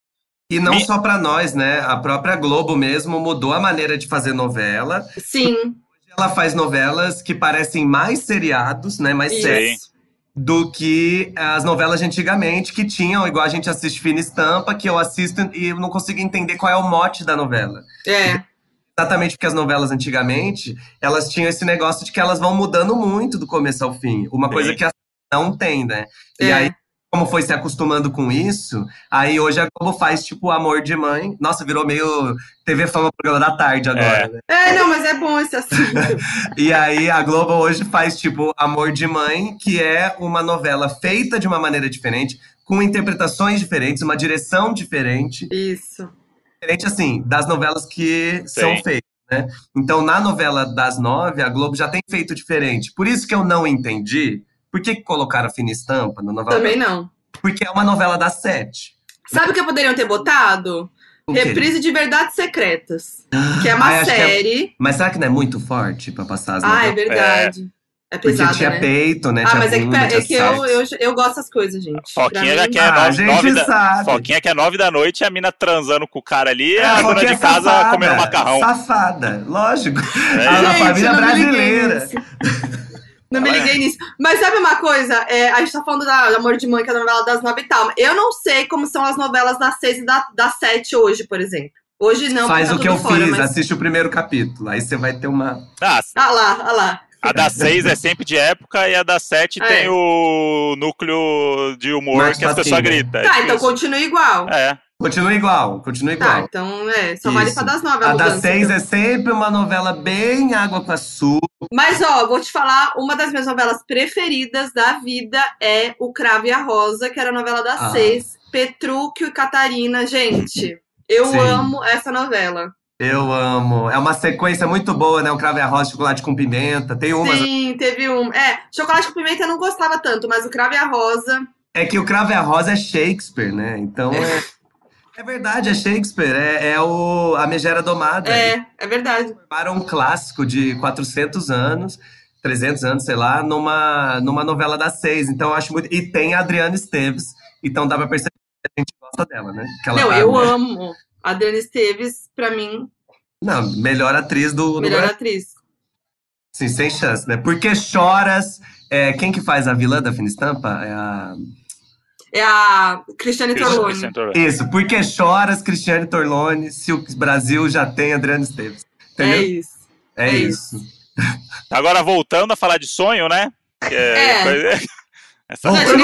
Speaker 4: E não
Speaker 1: Me-
Speaker 4: só pra nós, né? A própria Globo mesmo mudou a maneira de fazer novela.
Speaker 2: Sim,
Speaker 4: Ela faz novelas que parecem mais seriados, né? Mais
Speaker 2: isso.
Speaker 4: sérios do que as novelas de antigamente, que tinham, igual a gente assiste Fina Estampa, que eu assisto e eu não consigo entender qual é o mote da novela.
Speaker 2: É,
Speaker 4: Exatamente porque as novelas antigamente, elas tinham esse negócio de que elas vão mudando muito do começo ao fim. Uma
Speaker 1: Sim.
Speaker 4: coisa que a não tem, né? E
Speaker 2: É.
Speaker 4: aí, como foi se acostumando com isso, aí hoje a Globo faz tipo Amor de Mãe. Nossa, virou meio TV Fama Programa da Tarde agora,
Speaker 1: É.
Speaker 4: né?
Speaker 2: é, não, mas é bom esse assunto.
Speaker 4: E aí a Globo hoje faz tipo Amor de Mãe, que é uma novela feita de uma maneira diferente, com interpretações diferentes, uma direção diferente.
Speaker 2: Isso.
Speaker 4: Diferente, assim, das novelas que são
Speaker 1: Sim.
Speaker 4: feitas, né? Então, na novela das nove, a Globo já tem feito diferente. Por isso que eu não entendi por que, colocaram a Fina Estampa na novela.
Speaker 2: Também não.
Speaker 4: Porque é uma novela das sete.
Speaker 2: Sabe o que poderiam ter botado? Reprise de Verdades Secretas. Que é uma
Speaker 4: Ai, acho que é-
Speaker 2: série.
Speaker 4: Mas será que não é muito forte pra passar as
Speaker 2: Ah, é
Speaker 4: novelas?
Speaker 2: verdade. É,
Speaker 4: Porque
Speaker 2: pesada,
Speaker 4: tinha
Speaker 2: né?
Speaker 4: peito, né?
Speaker 2: Ah,
Speaker 4: tinha
Speaker 2: mas é que,
Speaker 4: bunda,
Speaker 2: é que eu, eu, eu gosto dessas coisas, gente.
Speaker 1: Foquinha
Speaker 2: mim-
Speaker 1: que é
Speaker 4: Ah,
Speaker 1: nove, nove da. Foquinha que é nove da noite e a mina transando com o cara ali,
Speaker 4: É,
Speaker 1: a dona de casa
Speaker 4: safada,
Speaker 1: comendo macarrão.
Speaker 4: Safada, lógico.
Speaker 1: É
Speaker 4: a família brasileira.
Speaker 2: Não me
Speaker 1: é.
Speaker 2: liguei nisso. Mas sabe uma coisa? É, a gente tá falando da da Amor de Mãe, que é a novela das nove e tal. Eu não sei como são as novelas das seis e da, das sete hoje, por exemplo. Hoje não,
Speaker 4: Faz
Speaker 2: porque
Speaker 4: o
Speaker 2: tá
Speaker 4: que eu
Speaker 2: fora,
Speaker 4: fiz,
Speaker 2: mas...
Speaker 4: assiste o primeiro capítulo. Aí você vai ter uma.
Speaker 1: Ah,
Speaker 2: Ah lá, ah lá.
Speaker 1: A da seis é sempre de época e a da sete
Speaker 2: É.
Speaker 1: tem o núcleo de humor
Speaker 4: Mais
Speaker 1: que as pessoas gritam. É
Speaker 2: Tá, então continua igual.
Speaker 1: É.
Speaker 4: Continua igual, continua
Speaker 2: Tá,
Speaker 4: igual.
Speaker 2: então é, só vale pra das nove a,
Speaker 4: A
Speaker 2: mudança.
Speaker 4: das seis
Speaker 2: então.
Speaker 4: é sempre uma novela bem água com açúcar.
Speaker 2: Mas, ó, vou te falar, uma das minhas novelas preferidas da vida é O Cravo e a Rosa, que era a novela das
Speaker 4: Ah.
Speaker 2: seis. Petrúquio e Catarina. Gente, eu
Speaker 4: Sim.
Speaker 2: amo essa novela.
Speaker 4: Eu amo. É uma sequência muito boa, né? O cravo e a rosa, chocolate com pimenta. Tem umas.
Speaker 2: Sim, teve um. É, Chocolate com Pimenta eu não gostava tanto, mas O Cravo e a Rosa.
Speaker 4: É que o cravo e a rosa é Shakespeare, né? Então é. É verdade, é Shakespeare. É, é o, a Megera Domada.
Speaker 2: É, é verdade.
Speaker 4: formaram um clássico de 400 anos, 300 anos, sei lá, numa, numa novela das seis. Então eu acho muito. E tem a Adriana Esteves, então dá pra perceber que a gente gosta dela, né? Que ela
Speaker 2: não,
Speaker 4: tá,
Speaker 2: eu
Speaker 4: né?
Speaker 2: amo. A Adriana Esteves, pra mim,
Speaker 4: Não, melhor atriz do, do
Speaker 2: melhor
Speaker 4: Brasil.
Speaker 2: atriz.
Speaker 4: Sim, sem chance, né? Porque choras. é, quem que faz a vilã da Fina Estampa? É a...
Speaker 2: É a Cristiane Torlone.
Speaker 4: Isso, porque choras, Cristiane Torlone, se o Brasil já tem Adriana Esteves.
Speaker 2: É
Speaker 4: Entendeu?
Speaker 2: isso.
Speaker 4: É,
Speaker 2: é
Speaker 4: isso.
Speaker 1: Agora voltando a falar de sonho, né?
Speaker 2: É.
Speaker 1: coisa- Essa
Speaker 2: Não, a gente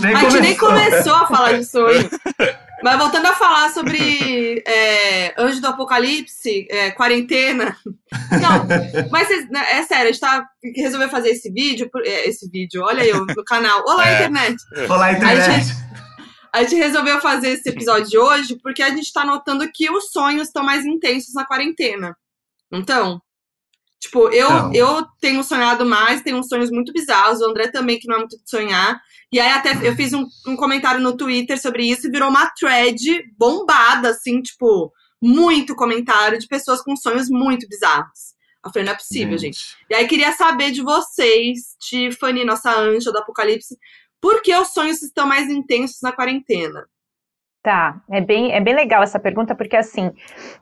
Speaker 2: nem
Speaker 4: né, a gente começou
Speaker 2: a falar de sonho. Mas voltando a falar sobre é, Anjo do Apocalipse, é, quarentena. Não, mas né, é sério, a gente tá, resolveu fazer esse vídeo, é, esse vídeo, olha eu no canal. Olá,
Speaker 1: É.
Speaker 2: internet!
Speaker 4: Olá, internet.
Speaker 2: A gente resolveu fazer esse episódio de hoje porque a gente tá notando que os sonhos estão mais intensos na quarentena. Então, tipo, eu,
Speaker 4: Não.
Speaker 2: eu tenho sonhado mais, tenho uns sonhos muito bizarros, o André também, que não é muito de sonhar. E aí até eu fiz um, um comentário no Twitter sobre isso e virou uma thread bombada, assim, tipo, muito comentário de pessoas com sonhos muito bizarros. Eu falei, não é possível, gente. E aí queria saber de vocês, Tiffany, nossa anja do Apocalipse, por que os sonhos estão mais intensos na quarentena?
Speaker 3: Tá, é bem, é bem legal essa pergunta, porque assim,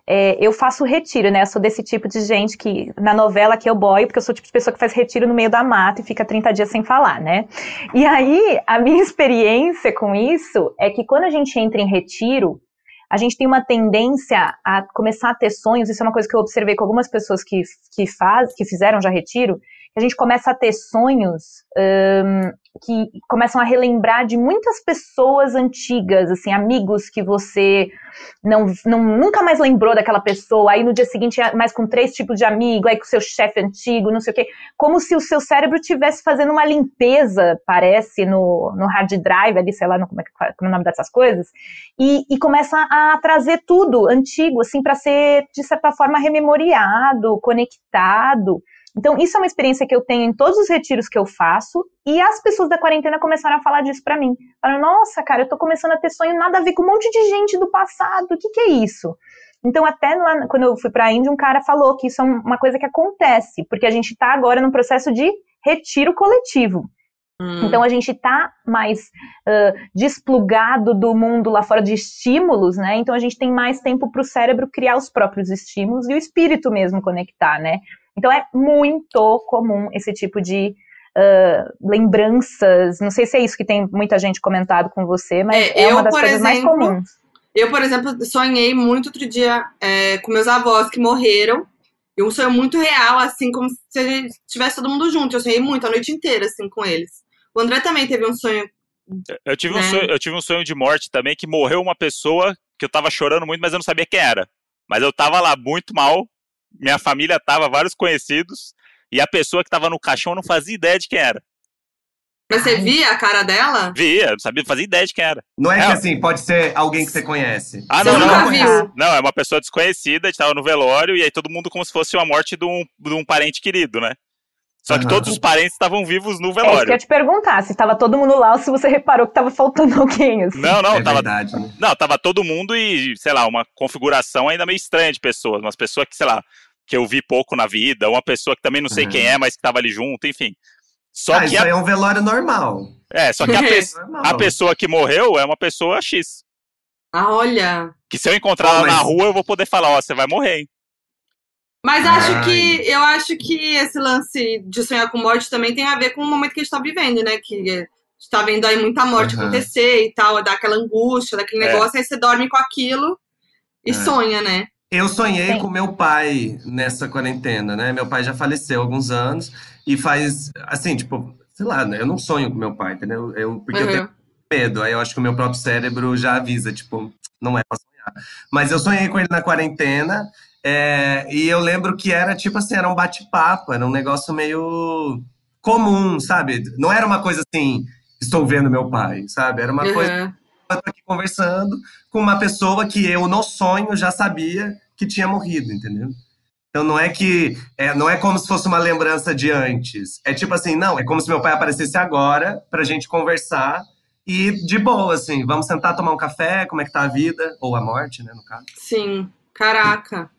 Speaker 3: é, eu faço retiro, né? Eu sou desse tipo de gente que, na novela que eu boio, porque eu sou o tipo de pessoa que faz retiro no meio da mata e fica 30 dias sem falar, né? E aí, a minha experiência com isso é que quando a gente entra em retiro, a gente tem uma tendência a começar a ter sonhos, isso é uma coisa que eu observei com algumas pessoas que, que, faz, que fizeram já retiro, a gente começa a ter sonhos hum, que começam a relembrar de muitas pessoas antigas, assim, amigos que você não, não nunca mais lembrou daquela pessoa, aí no dia seguinte é mais com três tipos de amigo, aí com seu chefe antigo, não sei o quê, como se o seu cérebro estivesse fazendo uma limpeza, parece, no, no hard drive ali, sei lá, no, como, é, como é o nome dessas coisas, e, e começa a trazer tudo antigo, assim, para ser, de certa forma, rememoriado, conectado. Então, isso é uma experiência que eu tenho em todos os retiros que eu faço, e as pessoas da quarentena começaram a falar disso para mim. Falaram, nossa, cara, eu tô começando a ter sonho nada a ver com um monte de gente do passado, o que que é isso? Então, até lá, quando eu fui para a Índia, um cara falou que isso é uma coisa que acontece, porque a gente está agora num processo de retiro coletivo. Hum. Então a gente está mais uh, desplugado do mundo lá fora de estímulos, né? Então a gente tem mais tempo para o cérebro criar os próprios estímulos e o espírito mesmo conectar, né? Então é muito comum esse tipo de uh, lembranças. Não sei se é isso que tem muita gente comentado com você, mas é, é uma das coisas exemplo, mais comuns.
Speaker 2: Eu, por exemplo, sonhei muito outro dia é, com meus avós que morreram. E um sonho muito real, assim, como se a gente estivesse todo mundo junto. Eu sonhei muito a noite inteira, assim, com eles. O André também teve um sonho.
Speaker 1: Eu tive, né? um sonho, eu tive um sonho de morte também, que morreu uma pessoa que eu tava chorando muito, mas eu não sabia quem era. Mas eu tava lá muito mal, minha família tava, vários conhecidos, e a pessoa que tava no caixão não fazia ideia de quem era.
Speaker 2: Mas você via a cara dela?
Speaker 1: Via, não sabia, fazia ideia de quem era.
Speaker 4: Não é, é que assim, pode ser alguém que você conhece.
Speaker 1: Ah,
Speaker 2: não,
Speaker 1: não,
Speaker 2: não. Viu.
Speaker 1: Não, é uma pessoa desconhecida, a gente tava no velório, e aí todo mundo como se fosse uma morte de um, de um parente querido, né? Só que uhum. todos os parentes estavam vivos no velório. É isso
Speaker 3: que eu ia te perguntar, se estava todo mundo lá ou se você reparou que estava faltando alguém. Assim.
Speaker 1: Não, não,
Speaker 4: é
Speaker 1: tava,
Speaker 4: verdade, né?
Speaker 1: não, tava todo mundo e, sei lá, uma configuração ainda meio estranha de pessoas. Umas pessoas que, sei lá, que eu vi pouco na vida, uma pessoa que também não sei uhum. quem é, mas que estava ali junto, enfim.
Speaker 4: Só ah, que isso a... é um velório normal.
Speaker 1: É, só que a, pe... a, pessoa que morreu é uma pessoa X.
Speaker 2: Ah, olha.
Speaker 1: Que se eu encontrar ela mas... na rua, eu vou poder falar, ó, você vai morrer, hein?
Speaker 2: Mas acho que eu acho que esse lance de sonhar com morte também tem a ver com o momento que a gente está vivendo, né? Que está vendo aí muita morte uhum. acontecer e tal, dá aquela angústia, daquele é. negócio, aí você dorme com aquilo e é. sonha, né?
Speaker 4: Eu sonhei Sim. com meu pai nessa quarentena, né? Meu pai já faleceu há alguns anos e faz assim, tipo, sei lá, né? Eu não sonho com meu pai, entendeu? Eu, porque uhum. eu tenho medo. Aí eu acho que o meu próprio cérebro já avisa, tipo, não é pra sonhar. Mas eu sonhei com ele na quarentena é, e eu lembro que era tipo assim, era um bate-papo, era um negócio meio comum, sabe? Não era uma coisa assim, estou vendo meu pai, sabe? Era uma uhum. coisa, aqui conversando com uma pessoa que eu, no sonho, já sabia que tinha morrido, entendeu? Então não é que, é, não é como se fosse uma lembrança de antes. É tipo assim, não, é como se meu pai aparecesse agora pra gente conversar e de boa, assim, vamos sentar tomar um café, como é que tá a vida, ou a morte, né, no caso.
Speaker 2: Sim, caraca.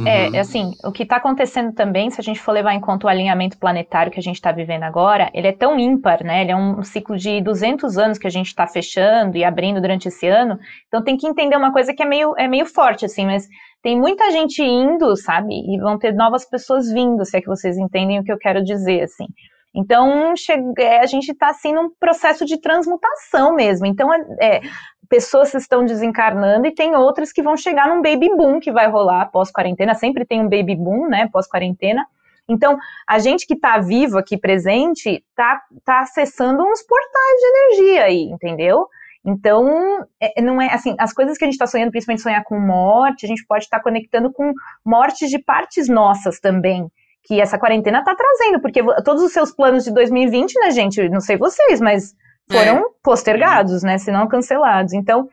Speaker 3: É, uhum. assim, o que está acontecendo também, se a gente for levar em conta o alinhamento planetário que a gente está vivendo agora, ele é tão ímpar, né? Ele é um ciclo de 200 anos que a gente está fechando e abrindo durante esse ano. Então tem que entender uma coisa que é meio, é meio forte, assim, mas tem muita gente indo, sabe? E vão ter novas pessoas vindo, se é que vocês entendem o que eu quero dizer, assim. Então, é, a gente está assim num processo de transmutação mesmo. Então, é, é pessoas estão desencarnando e tem outras que vão chegar num baby boom que vai rolar pós-quarentena. Sempre tem um baby boom, né, pós-quarentena. Então, a gente que está vivo aqui presente está tá acessando uns portais de energia aí, entendeu? Então, é, não é assim, as coisas que a gente está sonhando, principalmente sonhar com morte, a gente pode estar tá conectando com mortes de partes nossas também, que essa quarentena está trazendo, porque todos os seus planos de 2020, né, gente, não sei vocês, mas foram é. postergados, né? Se não cancelados. Então,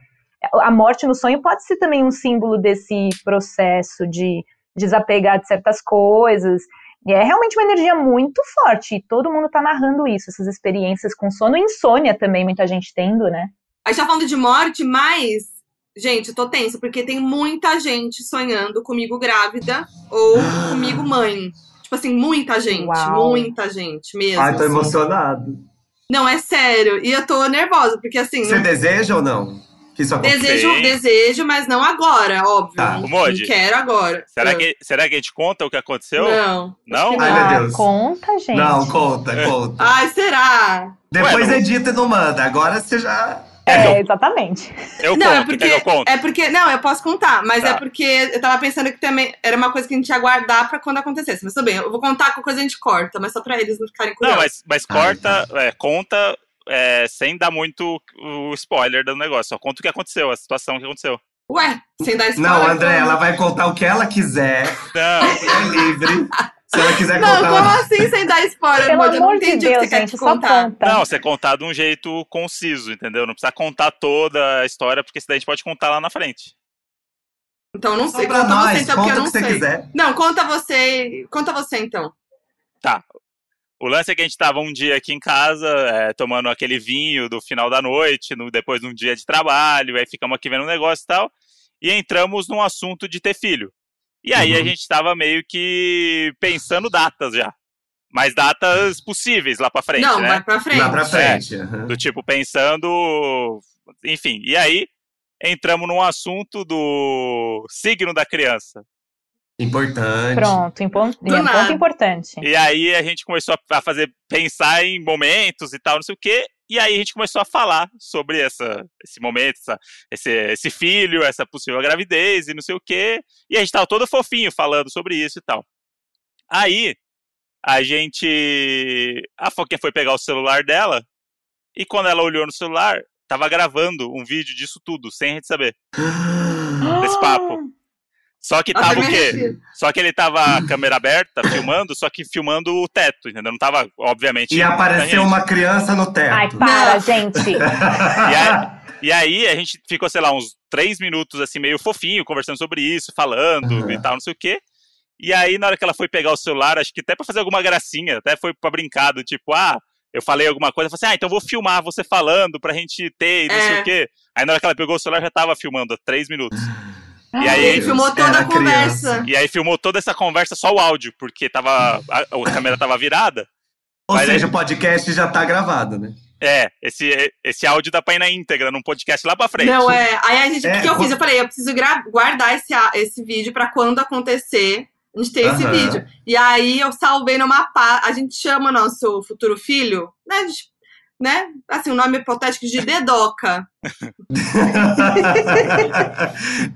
Speaker 3: a morte no sonho pode ser também um símbolo desse processo de desapegar de certas coisas. E é realmente uma energia muito forte. E todo mundo tá narrando isso, essas experiências com sono e insônia também, muita gente tendo, né?
Speaker 2: A gente tá falando de morte, mas, gente, eu tô tensa, porque tem muita gente sonhando comigo grávida ou comigo mãe. Tipo assim, muita gente, Uau. muita gente mesmo.
Speaker 4: Ai, tô
Speaker 2: assim.
Speaker 4: emocionado.
Speaker 2: Não, é sério. E eu tô nervosa, porque assim.
Speaker 4: Você não... deseja ou não?
Speaker 2: Que isso desejo, desejo, mas não agora, óbvio. Tá. Não, não quero agora.
Speaker 1: Será que, será que a gente conta o que aconteceu?
Speaker 2: Não.
Speaker 1: Não?
Speaker 3: Ai, meu Deus. Ah, conta, gente.
Speaker 4: Não, conta, conta.
Speaker 2: Ai, será?
Speaker 4: Depois Ué, edita e não manda. Agora você já.
Speaker 3: É, exatamente.
Speaker 1: Eu
Speaker 2: não,
Speaker 1: conto,
Speaker 2: é porque,
Speaker 1: eu conto.
Speaker 2: É porque, não, eu posso contar, mas tá. é porque eu tava pensando que também era uma coisa que a gente ia guardar pra quando acontecesse. Mas tudo bem, eu vou contar com coisa a gente corta, mas só pra eles não ficarem curiosos.
Speaker 1: Não, mas, mas corta, é, conta é, sem dar muito o spoiler do negócio. Só conta o que aconteceu, a situação que aconteceu.
Speaker 2: Ué, sem dar spoiler.
Speaker 4: Não, André, ela vai contar o que ela quiser.
Speaker 1: Não.
Speaker 4: É livre. Se ela quiser
Speaker 2: não,
Speaker 4: contar.
Speaker 2: Não, como assim sem dar spoiler?
Speaker 3: Pelo
Speaker 2: amor
Speaker 3: eu não entendi de Deus, o que você gente, quer contar. Conta.
Speaker 1: Não, você contar de um jeito conciso, entendeu? Não precisa contar toda a história, porque senão a gente pode contar lá na frente.
Speaker 2: Então não sei.
Speaker 4: Conta nós,
Speaker 2: você, então,
Speaker 4: conta
Speaker 2: porque eu
Speaker 4: não
Speaker 2: que
Speaker 4: sei.
Speaker 2: Quiser. Não, conta você. Conta você então.
Speaker 1: Tá. O lance é que a gente tava um dia aqui em casa, é, tomando aquele vinho do final da noite, no, depois de um dia de trabalho, aí ficamos aqui vendo um negócio e tal, e entramos num assunto de ter filho. E aí a
Speaker 4: Uhum.
Speaker 1: gente tava meio que pensando datas já. Mas datas possíveis lá pra frente,
Speaker 2: Não,
Speaker 1: né?
Speaker 2: vai pra frente.
Speaker 4: Lá pra frente. aham.
Speaker 1: Do tipo, pensando. Enfim, e aí entramos num assunto do signo da criança.
Speaker 4: Importante.
Speaker 3: Pronto, impon-
Speaker 2: Do
Speaker 3: ponto
Speaker 2: nada.
Speaker 3: importante.
Speaker 1: E aí a gente começou a- a fazer, pensar em momentos e tal, não sei o quê. E aí a gente começou a falar sobre essa, esse momento, essa- esse, esse filho, essa possível gravidez e não sei o quê. E a gente tava todo fofinho falando sobre isso e tal. Aí a gente. A Foquinha foi pegar o celular dela. E quando ela olhou no celular, tava gravando um vídeo disso tudo, sem a gente saber. Desse papo. Só que
Speaker 2: Nossa,
Speaker 1: tava o quê? Só que ele tava a câmera aberta, filmando, só que filmando o teto, entendeu? Não tava, obviamente.
Speaker 4: E apareceu uma criança no teto.
Speaker 3: Ai, para,
Speaker 2: Não.
Speaker 3: gente.
Speaker 1: E aí, e aí a gente ficou, sei lá, uns três minutos assim, meio fofinho, conversando sobre isso, falando
Speaker 4: Uhum.
Speaker 1: e tal, não sei o quê. E aí, na hora que ela foi pegar o celular, acho que até pra fazer alguma gracinha, até foi pra brincar, do tipo, ah, eu falei alguma coisa, eu falei assim, ah, então vou filmar você falando pra gente ter e não sei
Speaker 2: É.
Speaker 1: o quê. Aí na hora que ela pegou o celular, já tava filmando há três minutos. E aí,
Speaker 2: Ele filmou toda a conversa.
Speaker 1: E aí filmou toda essa conversa, só o áudio, porque tava, a, a câmera tava virada.
Speaker 4: Ou
Speaker 1: Mas
Speaker 4: seja,
Speaker 1: aí-
Speaker 4: o podcast já tá gravado, né?
Speaker 1: É, esse, esse áudio dá pra ir na íntegra, num podcast lá pra frente.
Speaker 2: Não, é. Aí a gente, o
Speaker 4: É,
Speaker 2: que, que eu fiz? Eu falei, eu preciso guardar esse, esse vídeo pra quando acontecer, a gente ter esse vídeo. E aí eu salvei numa pá. A gente chama o nosso futuro filho, né? a gente- né? Assim, o nome hipotético de Dedoca.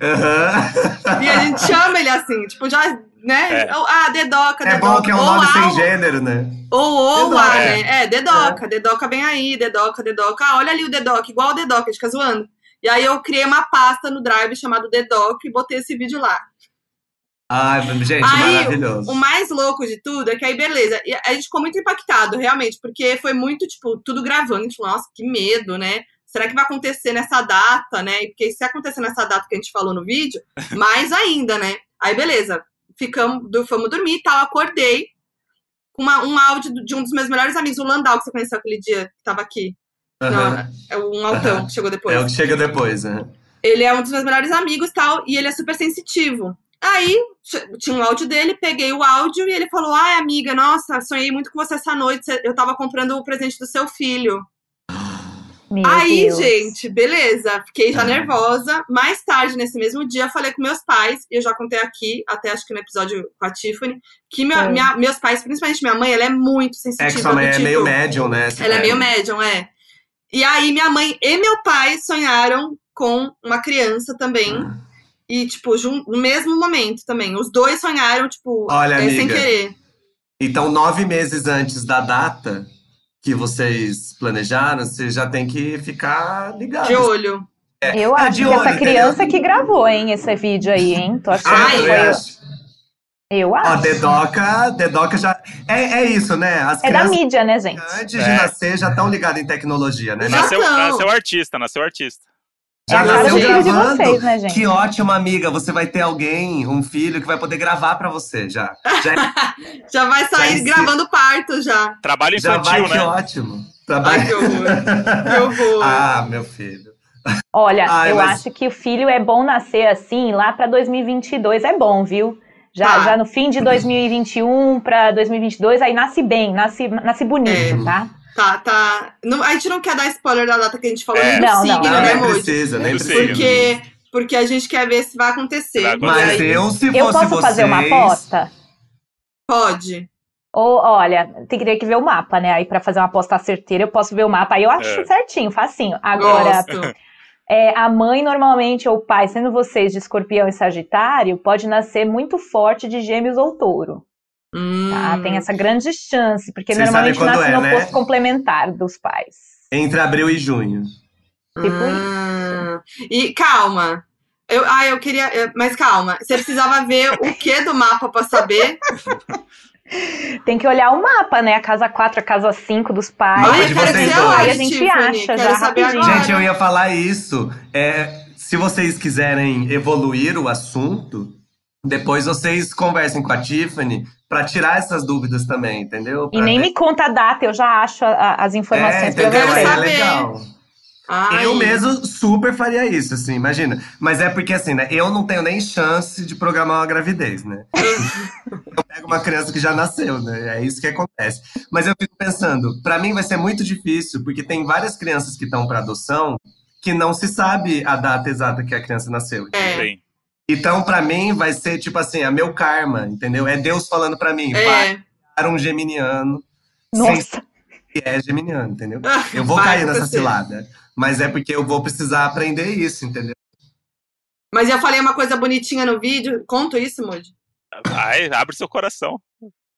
Speaker 4: Aham.
Speaker 2: E a gente chama ele assim, tipo, já, né?
Speaker 1: É.
Speaker 2: Ah, Dedoca,
Speaker 4: É
Speaker 2: Dedoca.
Speaker 4: bom que é um
Speaker 2: ou
Speaker 4: nome sem gênero, né?
Speaker 2: Ou, ou
Speaker 4: Dedoca.
Speaker 2: lá, né? É, Dedoca, Dedoca vem aí, Dedoca, Dedoca. Ah, olha ali o Dedoca, igual o Dedoca, a gente fica zoando. E aí eu criei uma pasta no Drive chamado Dedoca e botei esse vídeo lá.
Speaker 4: Ai, gente,
Speaker 2: Aí,
Speaker 4: maravilhoso.
Speaker 2: O mais louco de tudo é que aí, beleza, a gente ficou muito impactado, realmente, porque foi muito, tipo, tudo gravando. A gente falou, nossa, que medo, né? Será que vai acontecer nessa data, né? E porque se acontecer nessa data que a gente falou no vídeo, mais ainda, né? Aí, beleza, ficamos, fomos dormir e tal, acordei com uma- um áudio de um dos meus melhores amigos, o Landau, que você conheceu aquele dia que tava aqui.
Speaker 4: Aham.
Speaker 2: É um altão
Speaker 4: Aham.
Speaker 2: que chegou depois.
Speaker 4: É o que chega depois, né?
Speaker 2: Ele é um dos meus melhores amigos tal, e ele é super sensitivo. Aí tinha um áudio dele, peguei o áudio e ele falou: Ai, amiga, nossa, sonhei muito com você essa noite. Eu tava comprando o presente do seu filho.
Speaker 3: Meu
Speaker 2: Aí,
Speaker 3: Deus.
Speaker 2: gente, beleza, fiquei já
Speaker 4: Ah.
Speaker 2: nervosa. Mais tarde, nesse mesmo dia, eu falei com meus pais, e eu já contei aqui, até acho que no episódio com a Tiffany, que minha- meus pais, principalmente minha mãe, ela é muito sensitiva.
Speaker 4: É que sua mãe
Speaker 2: do
Speaker 4: é
Speaker 2: tipo,
Speaker 4: meio médium, né?
Speaker 2: Ela é meio médium, é. E aí, minha mãe e meu pai sonharam com uma criança também.
Speaker 4: Ah.
Speaker 2: E, tipo, no mesmo momento também. Os dois sonharam, tipo,
Speaker 4: Olha,
Speaker 2: é, sem querer.
Speaker 4: Então, nove meses antes da data que vocês planejaram, você já tem que ficar ligado.
Speaker 2: De olho.
Speaker 3: Eu
Speaker 4: É,
Speaker 3: acho
Speaker 4: de
Speaker 3: que
Speaker 4: olho,
Speaker 3: essa
Speaker 4: entendeu?
Speaker 3: criança que gravou, hein, esse vídeo aí, hein? Tô achando
Speaker 2: Ai,
Speaker 3: que
Speaker 4: eu
Speaker 3: foi.
Speaker 4: acho.
Speaker 3: Eu
Speaker 4: Ó,
Speaker 3: acho.
Speaker 4: Dedoca, Dedoca já. É, é isso, né? As
Speaker 3: É da mídia, né, gente?
Speaker 4: antes de
Speaker 1: É.
Speaker 4: nascer, já estão ligadas em tecnologia, né?
Speaker 2: Já
Speaker 1: Nasceu,
Speaker 2: não.
Speaker 1: nasceu artista, nasceu artista.
Speaker 4: Já
Speaker 3: É
Speaker 4: nasceu gravando.
Speaker 3: vocês, né, gente?
Speaker 4: Que ótimo, amiga. Você vai ter alguém, um filho, que vai poder gravar pra você já. Já,
Speaker 2: Já vai sair
Speaker 4: ser.
Speaker 2: gravando parto já.
Speaker 1: Trabalho
Speaker 4: já vai,
Speaker 1: infantil,
Speaker 4: que
Speaker 1: né?
Speaker 4: ótimo.
Speaker 2: Ai,
Speaker 4: Trabalho.
Speaker 2: que horror. Que horror.
Speaker 4: ah, meu filho.
Speaker 3: Olha,
Speaker 4: Ai,
Speaker 3: eu
Speaker 4: mas-
Speaker 3: acho que o filho é bom nascer assim lá pra 2022. É bom, viu? Já,
Speaker 2: Tá.
Speaker 3: já no fim de 2021 pra 2022, aí nasce bem, nasce, nasce bonito,
Speaker 2: É.
Speaker 3: tá?
Speaker 2: Tá, tá. Não, a gente não quer dar spoiler da data que a gente falou,
Speaker 1: É.
Speaker 2: nem do
Speaker 3: Não, não.
Speaker 2: signo,
Speaker 4: Não,
Speaker 2: né,
Speaker 4: nem precisa, nem precisa.
Speaker 2: Porque, porque a gente quer ver se vai acontecer.
Speaker 1: Vai
Speaker 2: E
Speaker 4: Mas eu, se
Speaker 3: Eu
Speaker 4: fosse
Speaker 3: posso
Speaker 4: vocês...
Speaker 3: fazer uma aposta?
Speaker 2: Pode.
Speaker 3: Ou, olha, tem que ter que ver o mapa, né? Aí pra fazer uma aposta certeira, eu posso ver o mapa. Aí eu acho
Speaker 1: É.
Speaker 3: certinho, facinho. Agora,
Speaker 2: Gosto.
Speaker 3: é, a mãe normalmente, ou o pai, sendo vocês de escorpião e sagitário, pode nascer muito forte de gêmeos ou touro. Tá?
Speaker 2: Hum.
Speaker 3: Tem essa grande chance, porque
Speaker 4: Vocês
Speaker 3: normalmente nasce
Speaker 4: é,
Speaker 3: no
Speaker 4: né?
Speaker 3: oposto complementar dos pais.
Speaker 4: Entre abril e junho.
Speaker 3: Tipo
Speaker 2: Ah, e calma. Eu, ah, eu queria. eu- Mas calma. Você precisava ver o que do mapa pra saber?
Speaker 3: Tem que olhar o mapa, né? A casa 4, a casa 5 dos pais.
Speaker 4: Mapa
Speaker 2: Ai,
Speaker 4: de vocês dois.
Speaker 3: Aí a gente
Speaker 2: Tiffany.
Speaker 3: acha já rapidinho.
Speaker 2: agora.
Speaker 4: Gente, eu ia falar isso. É, se vocês quiserem evoluir o assunto, depois vocês conversem com a Tiffany para tirar essas dúvidas também, entendeu?
Speaker 3: E
Speaker 4: Pra
Speaker 3: nem
Speaker 4: ver-
Speaker 3: me conta a data, eu já acho a- a- as
Speaker 4: É,
Speaker 3: informações
Speaker 4: entendeu?
Speaker 2: quero
Speaker 4: Aí é legal.
Speaker 2: Ai,
Speaker 4: Eu mesmo super faria isso, assim, imagina. Mas é porque, assim, né? Eu não tenho nem chance de programar uma gravidez, né? eu pego uma criança que já nasceu, né? É isso que acontece. Mas eu fico pensando, pra mim vai ser muito difícil, porque tem várias crianças que estão pra adoção que não se sabe a data exata que a criança nasceu.
Speaker 2: É.
Speaker 1: Sim.
Speaker 4: Então, pra mim, vai ser tipo assim, é meu karma, entendeu? É Deus falando pra mim, vai
Speaker 2: É.
Speaker 4: para um geminiano,
Speaker 3: Nossa,
Speaker 4: que é geminiano, entendeu? Eu vou
Speaker 2: Vai
Speaker 4: cair nessa cilada. Mas é porque eu vou precisar aprender isso, entendeu?
Speaker 2: Mas eu falei uma coisa bonitinha no vídeo. Conto isso, Moody?
Speaker 1: Vai, abre seu coração.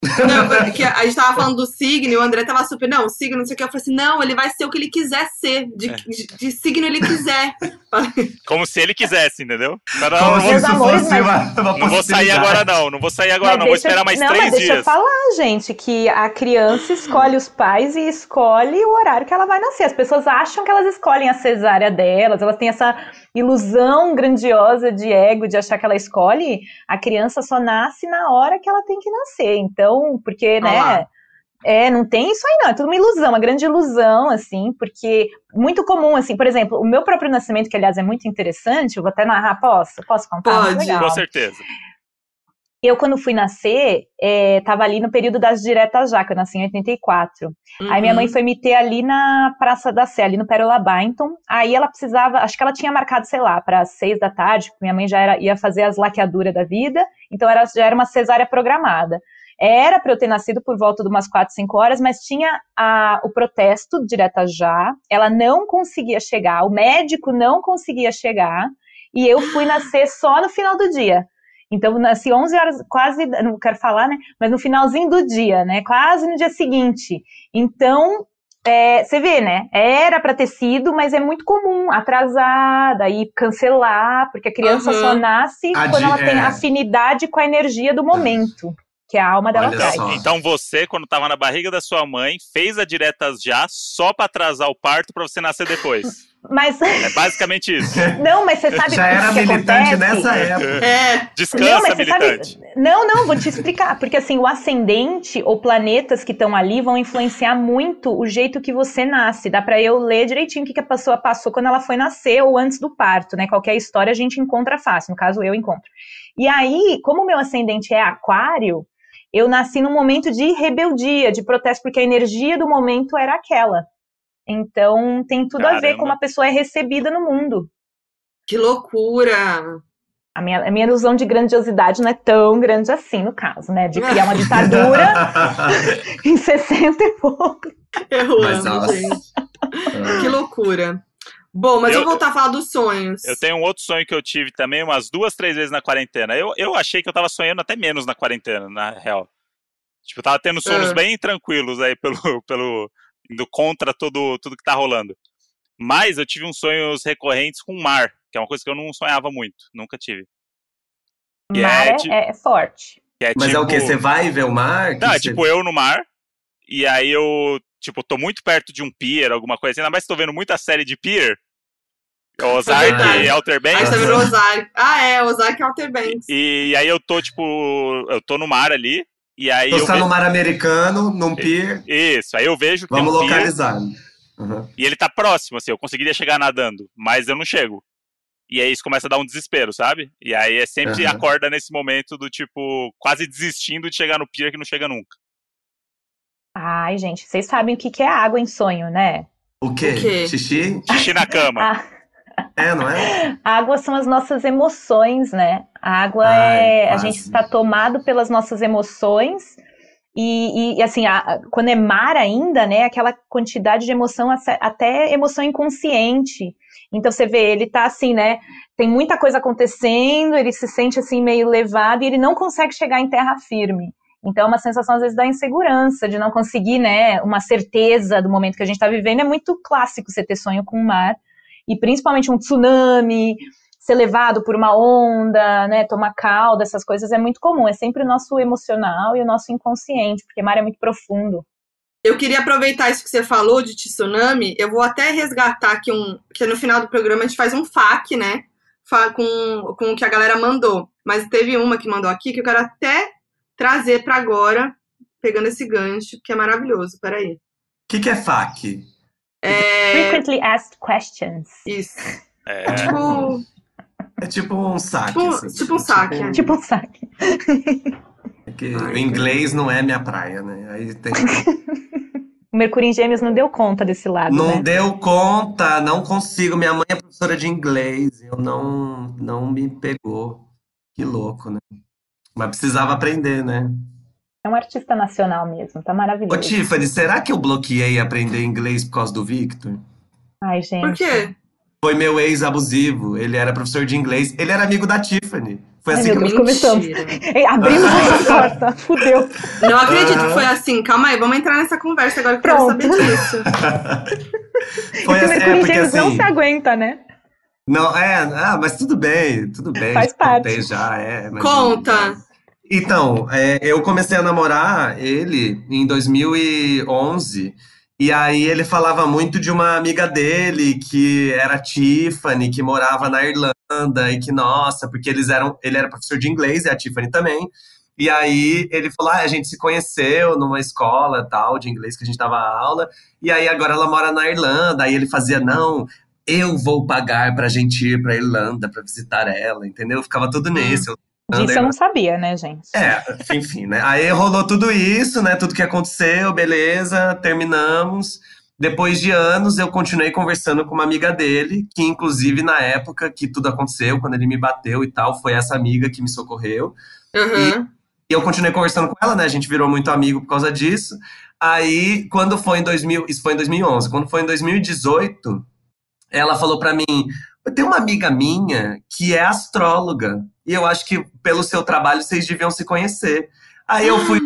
Speaker 2: Não, que a gente tava falando do signo, e o André tava super, não, o signo, não sei o que. Eu falei assim, não, ele vai ser o que ele quiser ser. De,
Speaker 1: É.
Speaker 2: de, de signo ele quiser.
Speaker 1: Como se ele quisesse, entendeu? Cara,
Speaker 4: Como
Speaker 1: não,
Speaker 4: se isso fosse uma, uma
Speaker 1: não vou sair agora, não. Não vou sair agora,
Speaker 3: Mas
Speaker 1: não. Vou
Speaker 3: deixa-
Speaker 1: esperar mais
Speaker 3: não,
Speaker 1: três
Speaker 3: mas deixa
Speaker 1: dias.
Speaker 3: eu falar, gente, que a criança escolhe os pais e escolhe o horário que ela vai nascer. As pessoas acham que elas escolhem a cesárea delas, elas têm essa ilusão grandiosa de ego, de achar que ela escolhe. A criança só nasce na hora que ela tem que nascer. Então, porque, né? É, não tem isso aí não, é tudo uma ilusão, uma grande ilusão, assim, porque muito comum, assim, por exemplo, o meu próprio nascimento, que aliás é muito interessante, eu vou até narrar, posso? Posso contar?
Speaker 2: Pode.
Speaker 1: Com certeza.
Speaker 3: Eu, quando fui nascer, é, tava ali no período das diretas já, que eu nasci em 84. Aí minha
Speaker 2: Uhum.
Speaker 3: mãe foi me ter ali na Praça da Sé, ali no Pérola Byington. Aí ela precisava, acho que ela tinha marcado, sei lá, para seis da tarde, porque minha mãe já era, ia fazer as laqueaduras da vida, então era, já era uma cesárea programada. Era para eu ter nascido por volta de umas quatro, cinco horas, mas tinha a- o protesto direta já, ela não conseguia chegar, o médico não conseguia chegar, e eu fui nascer só no final do dia. Então, nasci 11 horas, quase, não quero falar, né? Mas no finalzinho do dia, né? Quase no dia seguinte. Então, é, você vê, né? Era para ter sido, mas é muito comum atrasar, daí cancelar, porque a criança
Speaker 2: Aham.
Speaker 3: só nasce
Speaker 4: Adi-
Speaker 3: quando ela tem
Speaker 4: é.
Speaker 3: afinidade com a energia do momento, que a alma dela
Speaker 4: Olha
Speaker 3: traz.
Speaker 4: só.
Speaker 1: Então você, quando tava na barriga da sua mãe, fez a diretas já só pra atrasar o parto pra você nascer depois.
Speaker 3: Mas,
Speaker 1: É basicamente isso.
Speaker 3: não, mas você sabe
Speaker 4: Já era
Speaker 3: que
Speaker 4: militante
Speaker 3: acontece?
Speaker 4: nessa época.
Speaker 2: É,
Speaker 1: Descansa,
Speaker 3: Não, mas você sabe-
Speaker 1: militante.
Speaker 3: Não, não, vou te explicar. Porque assim, o ascendente ou planetas que estão ali vão influenciar muito o jeito que você nasce. Dá pra eu ler direitinho o que, que a pessoa passou quando ela foi nascer ou antes do parto, né? Qualquer história a gente encontra fácil. No caso, eu encontro. E aí, como o meu ascendente é aquário, eu nasci num momento de rebeldia, de protesto, porque a energia do momento era aquela. Então, tem tudo a ver
Speaker 1: Caramba.
Speaker 3: como a pessoa é recebida no mundo.
Speaker 2: que loucura.
Speaker 3: A minha, a minha ilusão de grandiosidade não é tão grande assim, no caso, né? De criar uma ditadura em 60 e pouco.
Speaker 2: Eu
Speaker 4: Mas,
Speaker 2: amo,
Speaker 4: nossa.
Speaker 2: gente. Que loucura. Bom, mas
Speaker 1: Eu-
Speaker 2: vamos voltar a falar dos sonhos.
Speaker 1: Eu tenho um outro sonho que eu tive também umas duas, três vezes na quarentena. Eu, eu achei que eu tava sonhando até menos na quarentena, na real. Tipo, eu tava tendo sonos
Speaker 2: Ah.
Speaker 1: bem tranquilos aí pelo, pelo. Indo contra todo, tudo que tá rolando. Mas eu tive uns sonhos recorrentes com o mar, que é uma coisa que eu não sonhava muito, nunca tive. Que
Speaker 3: Mar
Speaker 1: é
Speaker 3: é,
Speaker 1: de-
Speaker 3: é forte.
Speaker 1: Que é
Speaker 4: Mas
Speaker 1: tipo...
Speaker 4: é o quê? Você vai ver o mar? Que
Speaker 1: Não, é
Speaker 4: você-
Speaker 1: tipo eu no mar, e aí eu, tipo, tô muito perto de um pier, alguma coisa assim, ainda mais que tô vendo muita série de pier. Ozark e Outer Banks.
Speaker 2: você tá vendo o Ozark. Ah, é, Ozark e Outer Banks.
Speaker 1: E, aí eu tô, tipo, eu tô no mar ali, e aí
Speaker 4: Então
Speaker 1: eu
Speaker 4: você tá
Speaker 1: ve-
Speaker 4: no mar americano, num pier.
Speaker 1: Isso, aí eu vejo que
Speaker 4: Vamos
Speaker 1: tem um pier,
Speaker 4: localizar. Uhum.
Speaker 1: e ele tá próximo, assim, eu conseguiria chegar nadando, mas eu não chego. E aí isso começa a dar um desespero, sabe? E aí é sempre
Speaker 4: Aham.
Speaker 1: acorda nesse momento do tipo, quase desistindo de chegar no pier que não chega nunca.
Speaker 3: Ai, gente, vocês sabem o que, é água em sonho, né?
Speaker 4: O quê?
Speaker 2: O quê?
Speaker 4: Xixi?
Speaker 1: Xixi na cama.
Speaker 3: A
Speaker 4: É, não é?
Speaker 3: água são as nossas emoções, né? A água
Speaker 4: Ai,
Speaker 3: é. A gente está tomado pelas nossas emoções. E, e, assim, a- quando é mar ainda, né? Aquela quantidade de emoção, até- até emoção inconsciente. Então você vê, ele tá assim, né? Tem muita coisa acontecendo, ele se sente assim meio levado e ele não consegue chegar em terra firme. Então é uma sensação às vezes da insegurança, de não conseguir, né, uma certeza do momento que a gente está vivendo. É muito clássico você ter sonho com o mar e principalmente um tsunami, ser levado por uma onda, né, tomar calda, essas coisas é muito comum. É sempre o nosso emocional e o nosso inconsciente, porque mar é muito profundo.
Speaker 2: Eu queria aproveitar isso que você falou de tsunami. Eu vou até resgatar aqui um. Que no final do programa a gente faz um FAQ, né? Fa- Com, com o que a galera mandou. Mas teve uma que mandou aqui que eu quero até trazer pra agora, pegando esse gancho, que é maravilhoso. Peraí.
Speaker 4: O que, que é FAQ?
Speaker 2: É.
Speaker 3: Frequently asked questions.
Speaker 2: Isso.
Speaker 1: É,
Speaker 2: Tipo.
Speaker 4: É tipo um saque.
Speaker 2: Tipo-
Speaker 4: assim,
Speaker 2: tipo um saque, é.
Speaker 3: Tipo um saque.
Speaker 4: é que
Speaker 2: Ai,
Speaker 4: o inglês não é minha praia, né? Aí tem...
Speaker 3: O Mercúrio em Gêmeos não deu conta desse lado,
Speaker 4: Não
Speaker 3: né?
Speaker 4: deu conta, não consigo. Minha mãe é professora de inglês, eu não, não me pegou. Que louco, né? Mas precisava aprender, né?
Speaker 3: É um artista nacional mesmo, tá
Speaker 4: Ô,
Speaker 3: maravilhoso.
Speaker 4: Tiffany, será que eu bloqueei aprender inglês por causa do Victor?
Speaker 3: Ai, gente.
Speaker 2: Por quê?
Speaker 4: Foi meu ex abusivo, ele era professor de inglês, ele era amigo da Tiffany. Foi
Speaker 3: Ai,
Speaker 4: assim que
Speaker 3: Deus, começamos.
Speaker 2: Mentira.
Speaker 3: Ei, Abrimos essa porta, fudeu.
Speaker 2: Não acredito que foi assim. Calma aí, vamos entrar nessa conversa agora que eu quero saber disso.
Speaker 4: Foi assim, é porque
Speaker 3: Gêmeos não
Speaker 4: assim.
Speaker 3: se aguenta, né?
Speaker 4: Não, é, ah, mas tudo bem, tudo bem.
Speaker 3: Faz
Speaker 4: já
Speaker 3: parte.
Speaker 4: já, é. mas-
Speaker 2: Conta.
Speaker 4: Então, é, eu comecei a namorar ele em 2011, e aí ele falava muito de uma amiga dele que era Tiffany, que morava na Irlanda, e que, nossa, porque eles eram, ele era professor de inglês e a Tiffany também. E aí ele falou: ah, a gente se conheceu numa escola tal de inglês que a gente dava aula, e aí agora ela mora na Irlanda. Aí ele fazia, não, eu vou pagar pra gente ir pra Irlanda pra visitar ela, entendeu? Ficava tudo nisso.
Speaker 3: Disso eu não sabia, né, gente?
Speaker 4: É, enfim, né? Aí rolou tudo isso, né? Tudo que aconteceu, beleza, terminamos. Depois de anos, eu continuei conversando com uma amiga dele, que inclusive na época que tudo aconteceu, quando ele me bateu e tal, foi essa amiga que me socorreu.
Speaker 2: Aham.
Speaker 4: E eu continuei conversando com ela, né? A gente virou muito amigo por causa disso. Aí, quando foi em 2000, isso foi em 2011, quando foi em 2018, ela falou pra mim: "Eu tenho uma amiga minha que é astróloga, e eu acho que pelo seu trabalho vocês deviam se conhecer". Aí eu fui,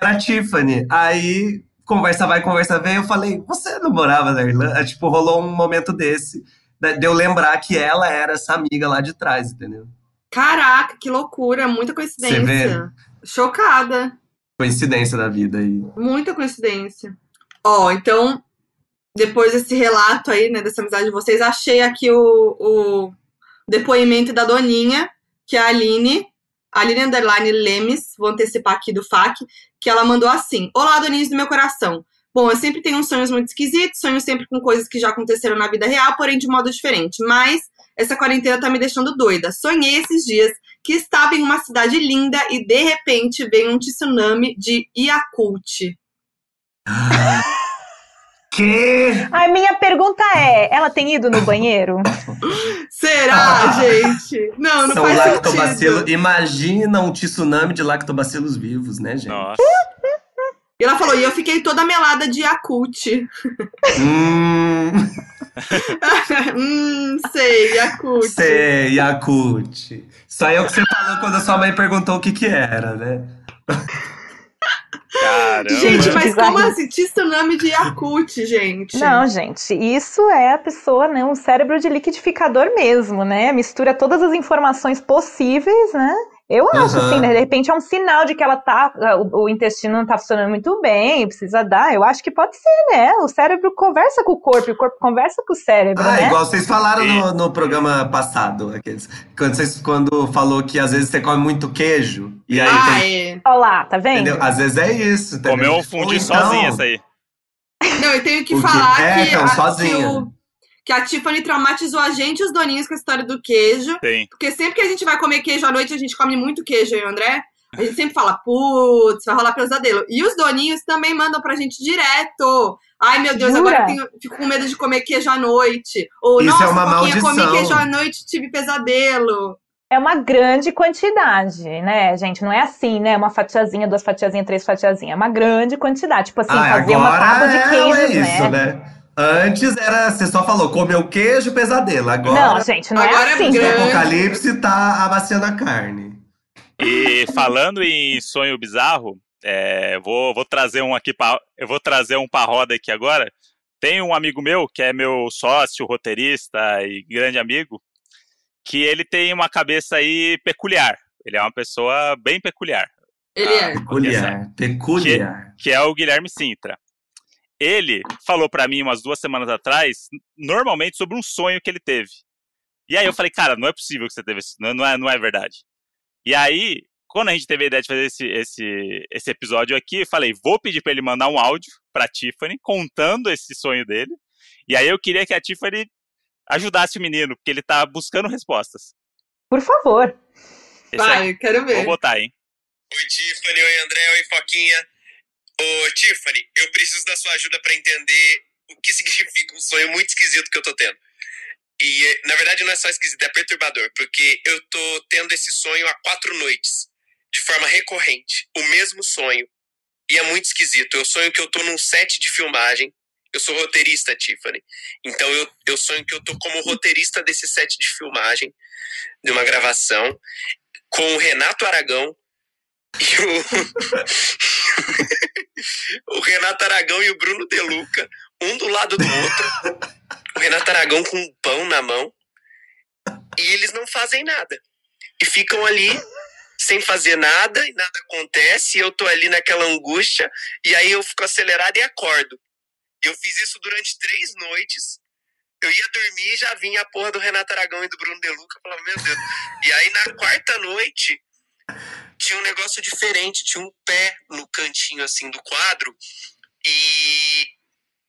Speaker 4: era a Tiffany. Aí conversa vai, conversa vem, eu falei: "Você não morava na Irlanda?" Tipo, rolou um momento desse, de eu lembrar que ela era essa amiga lá de trás, entendeu?
Speaker 2: Caraca, que loucura. Muita coincidência. Chocada.
Speaker 4: Coincidência da vida aí.
Speaker 2: Muita coincidência. Ó, então, depois desse relato aí, né, dessa amizade de vocês, achei aqui o, o depoimento da Doninha, que é a Aline, Aline Underline Lemes, vou antecipar aqui do FAC, que ela mandou assim: Olá, Doninhos do meu coração. Bom, eu sempre tenho uns sonhos muito esquisitos, sonho sempre com coisas que já aconteceram na vida real, porém de modo diferente. Mas essa quarentena tá me deixando doida. Sonhei esses dias que estava em uma cidade linda e de repente veio um tsunami de Yakult.
Speaker 4: Que?
Speaker 3: A minha pergunta é: ela tem ido no banheiro?
Speaker 2: Será, gente? Não, não
Speaker 4: São
Speaker 2: faz
Speaker 4: lactobacilos.
Speaker 2: sentido.
Speaker 4: Imagina um tsunami de lactobacilos vivos, né, gente?
Speaker 1: nossa.
Speaker 2: E ela falou, e eu fiquei toda melada de Yakult.
Speaker 4: Hum,
Speaker 2: hum, sei, Yakult.
Speaker 4: sei, Yakut. Isso aí é o que você falou quando a sua mãe perguntou o que que era, né?
Speaker 1: Caramba.
Speaker 2: Gente, mas como assim? Tsunami de Yakult, gente.
Speaker 3: Não, gente, isso é a pessoa, né? Um cérebro de liquidificador mesmo, né? Mistura todas as informações possíveis, né? Eu acho,
Speaker 4: Aham.
Speaker 3: assim, né? De repente é um sinal de que ela tá. O, o intestino não tá funcionando muito bem, precisa dar. Eu acho que pode ser, né? O cérebro conversa com o corpo, e o corpo conversa com o cérebro,
Speaker 4: Ah,
Speaker 3: né?
Speaker 4: igual vocês falaram no, no programa passado, aqueles, quando, vocês, quando falou que às vezes você come muito queijo, e aí
Speaker 2: ah,
Speaker 4: tem,
Speaker 2: é.
Speaker 3: Olha lá, tá vendo?
Speaker 4: entendeu? Às vezes é isso?
Speaker 1: Comeu um fundi
Speaker 4: então-
Speaker 1: sozinha essa aí.
Speaker 2: Não, eu tenho que
Speaker 4: O
Speaker 2: falar
Speaker 4: É,
Speaker 2: que,
Speaker 4: então,
Speaker 2: a,
Speaker 4: sozinha.
Speaker 2: que, o- que a Tiffany traumatizou a gente e os doninhos com a história do queijo.
Speaker 1: Tem.
Speaker 2: Porque sempre que a gente vai comer queijo à noite, a gente come muito queijo, eu e o André. A gente sempre fala, putz, vai rolar pesadelo. E os doninhos também mandam pra gente direto. Ai, meu Deus,
Speaker 3: Jura?
Speaker 2: agora eu tenho, fico com medo de comer queijo à noite. Ou,
Speaker 4: Isso
Speaker 2: nossa,
Speaker 4: é uma
Speaker 2: Foquinha, comi
Speaker 4: maldição.
Speaker 2: queijo à noite, tive pesadelo.
Speaker 3: É uma grande quantidade, né, gente? Não é assim, né? Uma fatiazinha, duas fatiazinhas, três fatiazinhas. É uma grande quantidade. Tipo assim,
Speaker 4: Ah,
Speaker 3: fazer uma tábua de
Speaker 4: é,
Speaker 3: queijos,
Speaker 4: é isso,
Speaker 3: né?
Speaker 4: né? Antes era, você só falou, comeu queijo, pesadelo. Agora,
Speaker 3: Não, gente, não
Speaker 2: Agora
Speaker 3: é
Speaker 2: é
Speaker 3: assim.
Speaker 2: grande.
Speaker 4: o apocalipse tá amaciando a carne.
Speaker 1: E falando em sonho bizarro, é, vou, vou trazer um aqui pra, eu vou trazer um pra roda aqui agora. Tem um amigo meu que é meu sócio, roteirista e grande amigo, que ele tem uma cabeça aí peculiar. Ele é uma pessoa bem peculiar,
Speaker 2: Ele
Speaker 1: Ah.
Speaker 2: é.
Speaker 4: Peculiar, peculiar.
Speaker 1: que é o Guilherme Sintra. Ele falou pra mim umas duas semanas atrás, normalmente sobre um sonho que ele teve. E aí eu falei, cara, não é possível que você teve isso, não, não é, não é verdade. E aí, quando a gente teve a ideia de fazer esse, esse, esse episódio aqui, eu falei, vou pedir para ele mandar um áudio pra Tiffany, contando esse sonho dele. E aí eu queria que a Tiffany ajudasse o menino, porque ele tá buscando respostas.
Speaker 3: Por favor.
Speaker 1: Esse
Speaker 2: Vai,
Speaker 1: é-
Speaker 2: quero ver.
Speaker 1: Vou botar, hein?
Speaker 5: Oi, Tiffany. Oi, André. Oi, Foquinha. Ô, Tiffany, eu preciso da sua ajuda pra entender o que significa um sonho muito esquisito que eu tô tendo. E, na verdade, não é só esquisito, é perturbador, porque eu tô tendo esse sonho há quatro noites, de forma recorrente, o mesmo sonho. E é muito esquisito. Eu sonho que eu tô num set de filmagem. Eu sou roteirista, Tiffany. Então eu, eu sonho que eu tô como roteirista desse set de filmagem, de uma gravação, com o Renato Aragão e o. o Renato Aragão e o Bruno Deluca, um do lado do outro. O Renato Aragão com um pão na mão. E eles não fazem nada. E ficam ali sem fazer nada, e nada acontece, e eu tô ali naquela angústia, e aí eu fico acelerado e acordo. E eu fiz isso durante três noites. Eu ia dormir e já vinha a porra do Renato Aragão e do Bruno Deluca. Eu falava, meu Deus. E aí na quarta noite, tinha um negócio diferente, tinha um pé no cantinho assim do quadro. E,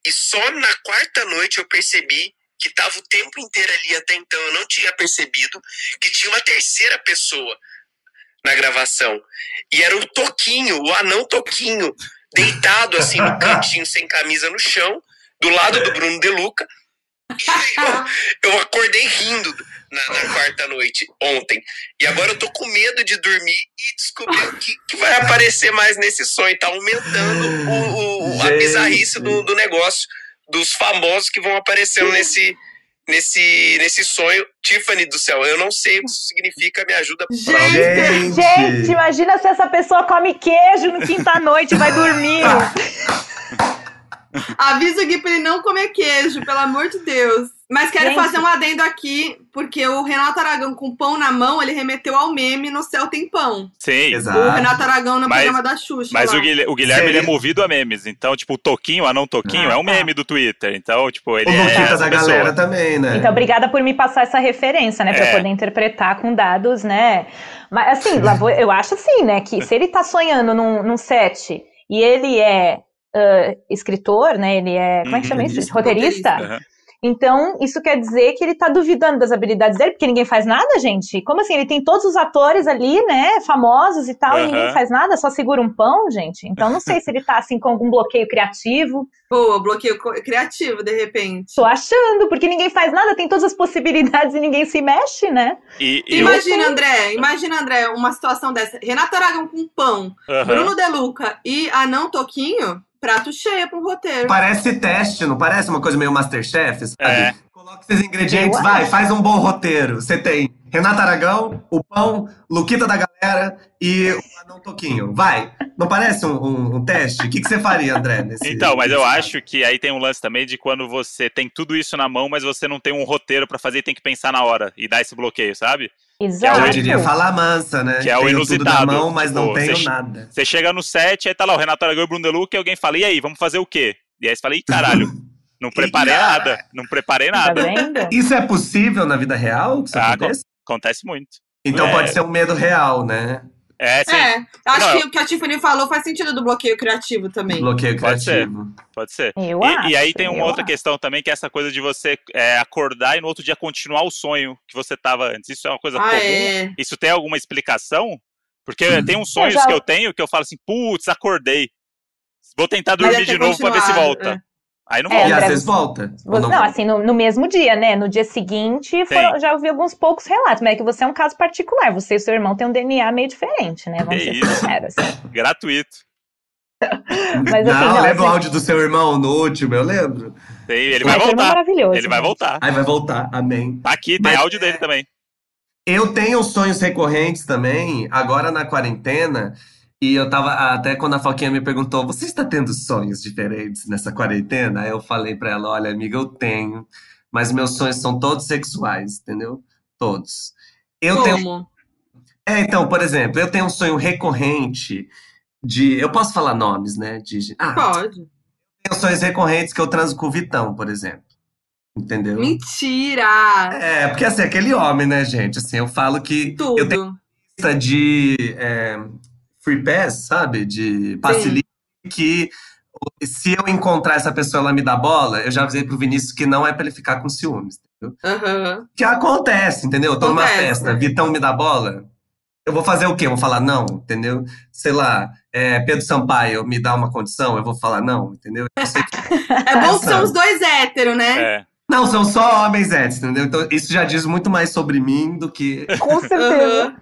Speaker 5: e só na quarta noite eu percebi que tava o tempo inteiro ali até então eu não tinha percebido que tinha uma terceira pessoa na gravação. E era o Toquinho, o anão Toquinho, deitado assim no cantinho sem camisa no chão, do lado do Bruno Deluca. E eu, eu acordei rindo na, na quarta noite, ontem. E agora eu tô com medo de dormir e descobrir o que, que vai aparecer mais nesse sonho. Tá aumentando o, o- a bizarrice do, do negócio, dos famosos que vão aparecendo nesse, nesse, nesse sonho. Tiffany do céu, eu não sei o que isso significa, me ajuda.
Speaker 2: Gente,
Speaker 3: Gente, imagina se essa pessoa come queijo no quinta-noite e vai dormir.
Speaker 2: avisa o Gui pra ele não comer queijo, pelo amor de Deus. Mas quero
Speaker 3: Gente.
Speaker 2: fazer um adendo aqui, porque o Renato Aragão com pão na mão, ele remeteu ao meme no Céu Tem Pão.
Speaker 1: Sim.
Speaker 2: O
Speaker 4: Exato.
Speaker 2: Renato Aragão no
Speaker 1: Mas-
Speaker 2: programa da Xuxa.
Speaker 1: Mas
Speaker 2: lá.
Speaker 1: o Guilherme, o Guilherme ele é movido a memes. Então, tipo, o Toquinho, o anão Toquinho,
Speaker 3: Ah,
Speaker 1: é um
Speaker 3: tá.
Speaker 1: meme do Twitter. Então, tipo, ele
Speaker 4: O
Speaker 1: é essa
Speaker 4: da galera também, né?
Speaker 3: Então, obrigada por me passar essa referência, né? Pra
Speaker 1: É.
Speaker 3: poder interpretar com dados, né? Mas, assim, eu acho assim, né? Que se ele tá sonhando num, num set e ele é ah, escritor, né? Ele é. Como é que chama isso?
Speaker 4: Roteirista.
Speaker 3: Roteirista.
Speaker 1: Aham.
Speaker 3: Então, isso quer dizer que ele tá duvidando das habilidades dele, porque ninguém faz nada, gente. Como assim? Ele tem todos os atores ali, né? Famosos e tal, e
Speaker 1: Aham.
Speaker 3: ninguém faz nada, só segura um pão, gente. Então, não sei se ele tá, assim, com algum bloqueio criativo.
Speaker 2: Pô, bloqueio criativo, de repente.
Speaker 3: Tô achando, porque ninguém faz nada, tem todas as possibilidades e ninguém se mexe, né?
Speaker 1: E, e
Speaker 2: Imagina, André, imagina, André, uma situação dessa. Renato Aragão com pão,
Speaker 1: Aham.
Speaker 2: Bruno Deluca e Anão Toquinho, prato cheio pra um roteiro.
Speaker 4: Parece teste, não parece uma coisa meio Masterchef, sabe?
Speaker 1: É.
Speaker 4: Coloca esses ingredientes,
Speaker 3: Eu
Speaker 4: vai,
Speaker 3: acho.
Speaker 4: faz um bom roteiro. Você tem Renato Aragão, o Pão, Luquita da Galera e o Anão Toquinho. Vai. Não parece um, um- um teste? O que, que você faria, André? Nesse,
Speaker 1: Então, mas eu
Speaker 4: nesse
Speaker 1: acho que aí tem um lance também de quando você tem tudo isso na mão, mas você não tem um roteiro pra fazer e tem que pensar na hora e dar esse bloqueio, sabe?
Speaker 3: Exato.
Speaker 4: Eu diria falar mansa, né?
Speaker 1: Que é o
Speaker 4: tenho tudo na
Speaker 1: inusitado,
Speaker 4: mão, mas não
Speaker 1: tipo,
Speaker 4: tenho
Speaker 1: você-
Speaker 4: nada.
Speaker 1: Você chega no set, aí tá lá o Renato Aragão e o Bruno Deluca e alguém fala, e aí, vamos fazer o quê? E aí você fala, ih, caralho, não preparei nada, não preparei
Speaker 3: Tá
Speaker 1: nada.
Speaker 3: vendo?
Speaker 4: Isso é possível na vida real? Que isso
Speaker 1: Ah,
Speaker 4: aconteça?
Speaker 1: Acontece muito.
Speaker 4: Então
Speaker 1: é.
Speaker 4: pode ser um medo real, né?
Speaker 1: É, sim,
Speaker 2: É, acho
Speaker 1: Não,
Speaker 2: que o que a Tiffany falou faz sentido do bloqueio criativo também.
Speaker 4: Bloqueio
Speaker 1: Pode ser.
Speaker 4: criativo.
Speaker 1: pode ser.
Speaker 3: Eu
Speaker 1: E,
Speaker 3: acho.
Speaker 1: e aí tem uma
Speaker 3: eu
Speaker 1: outra
Speaker 3: acho.
Speaker 1: questão também, que é essa coisa de você é, acordar e no outro dia continuar o sonho que você tava antes. Isso é uma coisa
Speaker 2: Ah,
Speaker 1: comum?
Speaker 2: é.
Speaker 1: Isso tem alguma explicação? Porque tem uns sonhos
Speaker 3: já-
Speaker 1: que eu tenho que eu falo assim, putz, acordei. Vou tentar dormir de novo pra ver se volta.
Speaker 2: É.
Speaker 1: Aí não
Speaker 3: É,
Speaker 4: E
Speaker 1: volta.
Speaker 4: às
Speaker 3: André,
Speaker 4: vezes volta.
Speaker 3: Você-
Speaker 4: não
Speaker 3: Não, assim, no, no mesmo dia, né? No dia seguinte, foram- já ouvi alguns poucos relatos, mas é que você é um caso particular. Você e seu irmão têm um DNA meio diferente, né? Vamos
Speaker 1: Que
Speaker 3: ser
Speaker 1: isso.
Speaker 3: sinceros.
Speaker 1: Gratuito.
Speaker 3: Mas, assim,
Speaker 4: não,
Speaker 3: não,
Speaker 4: lembra o
Speaker 3: assim-
Speaker 4: áudio do seu irmão no último, eu lembro.
Speaker 1: Tem- ele vai
Speaker 3: é
Speaker 1: voltar.
Speaker 3: maravilhoso.
Speaker 1: Ele vai voltar.
Speaker 4: Aí vai voltar, amém.
Speaker 1: Tá aqui, tem
Speaker 4: Mas-
Speaker 1: áudio dele também.
Speaker 4: Eu tenho sonhos recorrentes também, agora na quarentena, e eu tava, até quando a Foquinha me perguntou, você está tendo sonhos diferentes nessa quarentena? Aí eu falei pra ela, olha, amiga, eu tenho, mas meus sonhos são todos sexuais, entendeu? Todos. Eu tenho
Speaker 2: Como?
Speaker 4: É, então, por exemplo, eu tenho um sonho recorrente de. Eu posso falar nomes, né? De, ah,
Speaker 2: Pode.
Speaker 4: tenho sonhos recorrentes que eu transo com o Vitão, por exemplo. Entendeu?
Speaker 2: Mentira!
Speaker 4: É, porque assim, aquele homem, né, gente? Assim, eu falo que eu tenho
Speaker 2: Tudo.
Speaker 4: de é, free pass, sabe? De passe livre, que se eu encontrar essa pessoa ela me dá bola, eu já avisei pro Vinícius que não é pra ele ficar com ciúmes. Entendeu?
Speaker 2: Aham.
Speaker 4: Que acontece, entendeu? Eu tô numa
Speaker 2: Acontece,
Speaker 4: festa,
Speaker 2: né?
Speaker 4: Vitão me dá bola. Eu vou fazer o quê? Eu vou falar não, entendeu? Sei lá, é, Pedro Sampaio me dá uma condição, eu vou falar não, entendeu? Eu sei que-
Speaker 2: É bom que são os dois héteros, né?
Speaker 1: É.
Speaker 4: Não, são só homens héteros, entendeu? Então isso já diz muito mais sobre mim do que
Speaker 3: Com certeza.
Speaker 2: Aham.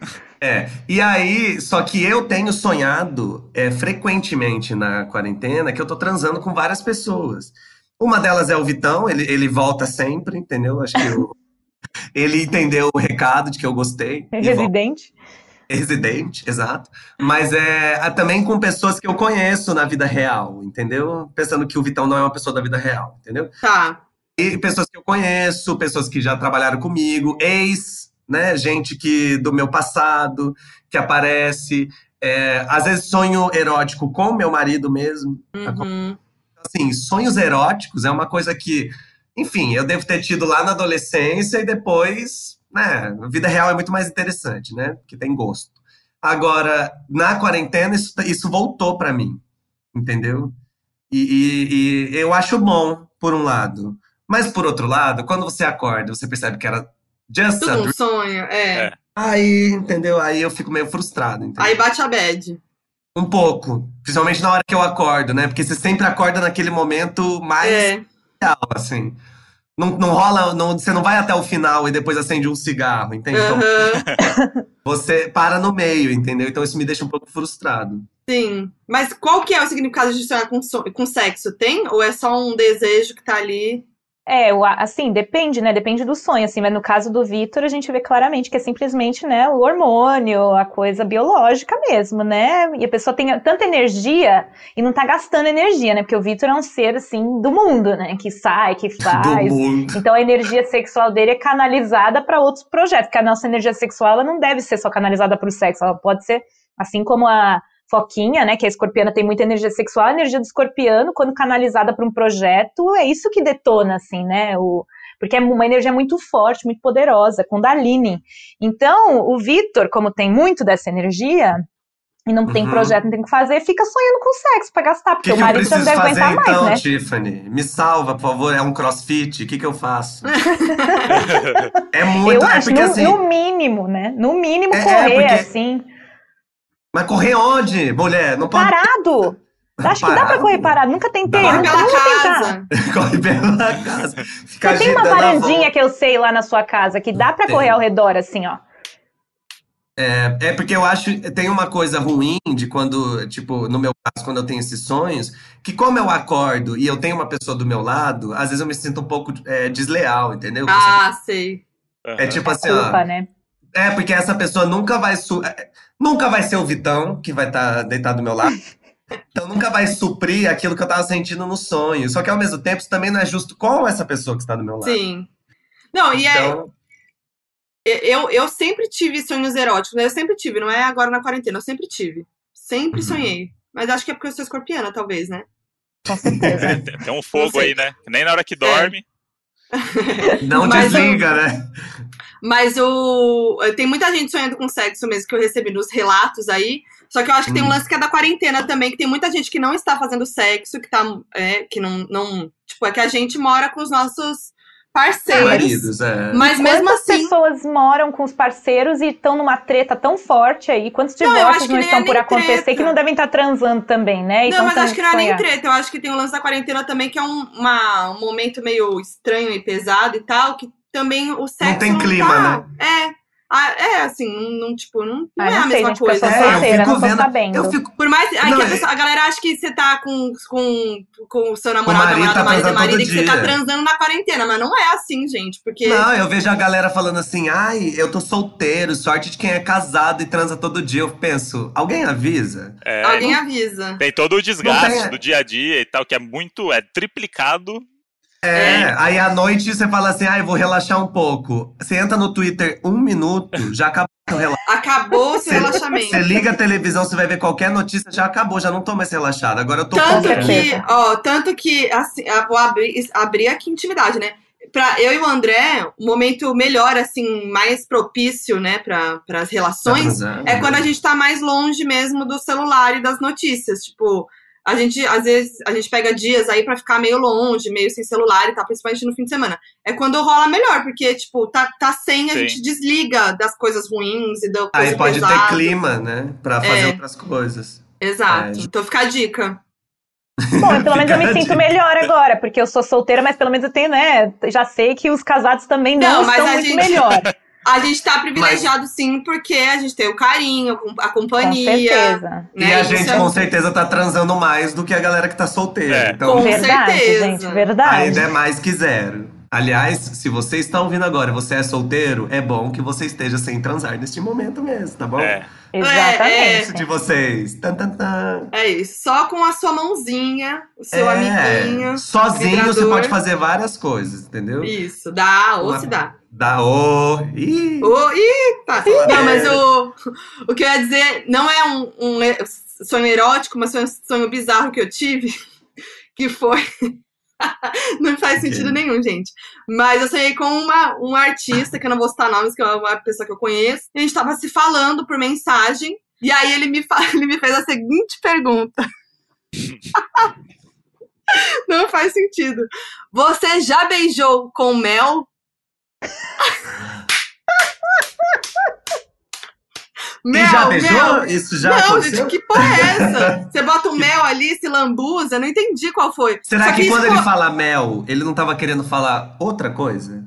Speaker 4: É, e aí, só que eu tenho sonhado é, frequentemente na quarentena que eu tô transando com várias pessoas. Uma delas é o Vitão, ele, ele volta sempre, entendeu? Acho que eu- ele entendeu o recado de que eu gostei. volta.
Speaker 3: Residente.
Speaker 4: Residente, exato. Mas é também com pessoas que eu conheço na vida real, entendeu? Pensando que o Vitão não é uma pessoa da vida real, entendeu?
Speaker 2: Tá.
Speaker 4: E pessoas que eu conheço, pessoas que já trabalharam comigo, ex, né? Gente que do meu passado, que aparece. É, às vezes sonho erótico com meu marido mesmo.
Speaker 2: Uhum.
Speaker 4: Assim, sonhos eróticos é uma coisa que, enfim, eu devo ter tido lá na adolescência e depois, né? A vida real é muito mais interessante, né? Porque tem gosto. Agora, na quarentena, isso, isso voltou pra mim, entendeu? E, e- e eu acho bom, por um lado. Mas, por outro lado, quando você acorda, você percebe que era just a
Speaker 2: Tudo um
Speaker 4: dream.
Speaker 2: sonho, é.
Speaker 1: É.
Speaker 4: Aí, entendeu? Aí eu fico meio frustrado, entendeu?
Speaker 2: Aí bate a bad.
Speaker 4: Um pouco. Principalmente na hora que eu acordo, né? Porque você sempre acorda naquele momento mais
Speaker 2: É.
Speaker 4: real, assim. Não, não rola, não, você não vai até o final e depois acende um cigarro, entende? Então
Speaker 2: Aham.
Speaker 4: você para no meio, entendeu? Então isso me deixa um pouco frustrado.
Speaker 2: Sim. Mas qual que é o significado de sonhar com, com sexo? Tem? Ou é só um desejo que tá ali?
Speaker 3: É, assim, depende, né? Depende do sonho, assim, mas no caso do Vitor, a gente vê claramente que é simplesmente, né, o hormônio, a coisa biológica mesmo, né? E a pessoa tem tanta energia e não tá gastando energia, né? Porque o Vitor é um ser, assim, do mundo, né? Que sai, que
Speaker 4: Do
Speaker 3: faz.
Speaker 4: mundo.
Speaker 3: Então a energia sexual dele é canalizada para outros projetos, porque a nossa energia sexual ela não deve ser só canalizada para o sexo, ela pode ser assim como a Foquinha, né, que a escorpiana tem muita energia sexual, a energia do escorpiano, quando canalizada para um projeto, é isso que detona, assim, né, o, porque é uma energia muito forte, muito poderosa, Kundalini. Então, o Vitor, como tem muito dessa energia, e não tem
Speaker 4: Uhum.
Speaker 3: projeto, não tem o que fazer, fica sonhando com sexo para gastar, porque
Speaker 4: que,
Speaker 3: o
Speaker 4: que
Speaker 3: marido já não deve
Speaker 4: fazer
Speaker 3: aguentar mais,
Speaker 4: então,
Speaker 3: né?
Speaker 4: Tiffany? Me salva, por favor. É um crossfit? O que, que eu faço? É muito.
Speaker 3: Eu
Speaker 4: é
Speaker 3: acho,
Speaker 4: porque
Speaker 3: no,
Speaker 4: assim.
Speaker 3: no mínimo, né? No mínimo,
Speaker 4: É, é,
Speaker 3: correr,
Speaker 4: porque-
Speaker 3: assim,
Speaker 4: Mas correr onde, mulher? Não pode.
Speaker 3: parado. Acho que dá pra
Speaker 4: Parado?
Speaker 3: correr parado. Nunca tentei.
Speaker 2: Corre
Speaker 3: nunca,
Speaker 2: pela
Speaker 3: nunca tentar.
Speaker 2: casa.
Speaker 4: Corre pela casa. Fica
Speaker 3: Você tem uma varandinha que eu sei lá na sua casa que dá pra
Speaker 4: Tem.
Speaker 3: correr ao redor, assim, ó.
Speaker 4: É, é porque eu acho tem uma coisa ruim de quando, tipo, no meu caso, quando eu tenho esses sonhos, que como eu acordo e eu tenho uma pessoa do meu lado, às vezes eu me sinto um pouco é, desleal, entendeu?
Speaker 2: Ah, sei.
Speaker 4: É tipo
Speaker 3: É
Speaker 4: assim, ó.
Speaker 3: culpa, né?
Speaker 4: É, porque essa pessoa nunca vai su é, nunca vai ser o Vitão que vai estar deitado do meu lado. Então nunca vai suprir aquilo que eu tava sentindo no sonho. Só que ao mesmo tempo isso também não é justo com essa pessoa que está do meu lado.
Speaker 2: Sim. Não, e é,
Speaker 4: Então,
Speaker 2: eu, eu sempre tive sonhos eróticos, né? Eu sempre tive, não é agora na quarentena, eu sempre tive. Sempre
Speaker 4: Uhum.
Speaker 2: sonhei. Mas acho que é porque eu sou escorpiana, talvez, né?
Speaker 3: Com certeza.
Speaker 1: Tem, um fogo aí, né? Nem na hora que dorme.
Speaker 4: Não desliga, né?
Speaker 2: Mas o. Tem muita gente sonhando com sexo mesmo que eu recebi nos relatos aí. Só que eu acho que tem um
Speaker 4: Hum.
Speaker 2: lance que é da quarentena também, que tem muita gente que não está fazendo sexo, que tá. É, que não, não. Tipo, é que a gente mora com os nossos parceiros.
Speaker 4: Maridos, é.
Speaker 2: Mas mesmo
Speaker 3: Quantas
Speaker 2: assim.
Speaker 3: pessoas moram com os parceiros e estão numa treta tão forte aí? Quantos
Speaker 2: Não,
Speaker 3: divórcios não
Speaker 2: nem
Speaker 3: estão
Speaker 2: é
Speaker 3: por acontecer
Speaker 2: treta.
Speaker 3: que não devem estar transando também, né? E
Speaker 2: Não, mas acho que não é nem treta. Eu acho que tem um lance da quarentena também, que é um, uma- um momento meio estranho e pesado e tal, que também o sexo.
Speaker 4: tem clima,
Speaker 2: tá... É. Ah, é, assim, não, não, tipo, não, não
Speaker 3: Ah,
Speaker 2: é a
Speaker 3: sei,
Speaker 2: mesma
Speaker 3: gente, eu
Speaker 2: coisa.
Speaker 3: sou
Speaker 4: É, eu
Speaker 3: solteira,
Speaker 4: fico
Speaker 3: não tô
Speaker 4: vendo-
Speaker 3: sabendo.
Speaker 4: Eu fico.
Speaker 2: Por mais. Aí
Speaker 4: Não,
Speaker 2: que a,
Speaker 4: é-
Speaker 2: pessoa- a galera acha que você tá com, com, com o seu namorado,
Speaker 4: marido,
Speaker 2: namorada,
Speaker 4: tá
Speaker 2: marido,
Speaker 4: transando
Speaker 2: marido, e que você tá transando na quarentena, mas não é assim, gente. Porque.
Speaker 4: Não, eu vejo a galera falando assim, ai, eu tô solteiro, sorte de quem é casado e transa todo dia. Eu penso, alguém avisa?
Speaker 1: É,
Speaker 2: Alguém avisa.
Speaker 1: Tem todo o desgaste
Speaker 4: tem-
Speaker 1: do dia a dia e tal, que é muito, é triplicado.
Speaker 4: É, aí à noite você fala assim, ai, vou relaxar um pouco. Você entra no Twitter um minuto, já acabou o relaxamento.
Speaker 2: Acabou o seu relaxamento.
Speaker 4: Você liga a televisão, você vai ver qualquer notícia, já acabou, já não tô mais relaxado. Agora eu tô
Speaker 2: Tanto
Speaker 4: com
Speaker 2: que, ó, tanto que, assim, ah, vou abrir, abrir aqui intimidade, né? pra eu e o André, o momento melhor, assim, mais propício, né, para as relações, é quando a gente tá mais longe mesmo do celular e das notícias. Tipo, a gente, às vezes, a gente pega dias aí pra ficar meio longe, meio sem celular e tal, principalmente no fim de semana. É quando rola melhor, porque, tipo, tá, tá sem, a
Speaker 1: Sim.
Speaker 2: gente desliga das coisas ruins e da coisa
Speaker 4: Aí pode
Speaker 2: pesada.
Speaker 4: ter clima, né? Pra fazer
Speaker 2: É.
Speaker 4: outras coisas.
Speaker 2: Exato.
Speaker 4: É.
Speaker 2: Então fica a dica.
Speaker 3: Bom, pelo menos eu me sinto melhor agora, porque eu sou solteira, mas pelo menos eu tenho, né? Já sei que os casados também não,
Speaker 2: Não, mas
Speaker 3: estão
Speaker 2: a
Speaker 3: muito
Speaker 2: gente-
Speaker 3: melhor.
Speaker 2: A gente tá privilegiado, sim, porque a gente tem o carinho, a
Speaker 3: Com
Speaker 2: companhia.
Speaker 3: certeza.
Speaker 4: E
Speaker 2: né?
Speaker 4: a
Speaker 2: Isso
Speaker 4: gente
Speaker 2: é-
Speaker 4: com certeza tá transando mais do que a galera que tá solteira.
Speaker 1: É.
Speaker 4: Então,
Speaker 2: Com
Speaker 3: verdade,
Speaker 2: certeza.
Speaker 3: gente, verdade.
Speaker 4: ainda é mais que zero. Aliás, se você está ouvindo agora e você é solteiro, é bom que você esteja sem transar neste momento mesmo, tá bom?
Speaker 1: É.
Speaker 3: Exatamente.
Speaker 4: Isso de vocês. Tan, tan, tan.
Speaker 2: É isso. Só com a sua mãozinha, o seu
Speaker 4: É,
Speaker 2: amiguinho.
Speaker 4: Sozinho você pode fazer várias coisas, entendeu?
Speaker 2: Isso, dá, ou
Speaker 4: Uma-
Speaker 2: se dá.
Speaker 4: Dá o. Ih,
Speaker 2: Ô, eita!
Speaker 4: É.
Speaker 2: Não, mas o, o que eu ia dizer não é um, um sonho erótico, mas foi um sonho bizarro que eu tive, que foi. não faz sentido nenhum, gente. Mas eu sonhei com uma, um artista, que eu não vou citar nomes, que é uma pessoa que eu conheço, e a gente tava se falando por mensagem, e aí ele me, ele me fez a seguinte pergunta. não faz sentido. Você já beijou com mel?
Speaker 4: E já beijou? Isso já
Speaker 2: não,
Speaker 4: aconteceu?
Speaker 2: gente, que porra é essa? Você bota o mel ali, se lambuza, não entendi qual foi.
Speaker 4: Será
Speaker 2: Só
Speaker 4: que,
Speaker 2: isso
Speaker 4: quando
Speaker 2: ficou-
Speaker 4: ele fala mel, ele não tava querendo falar outra coisa?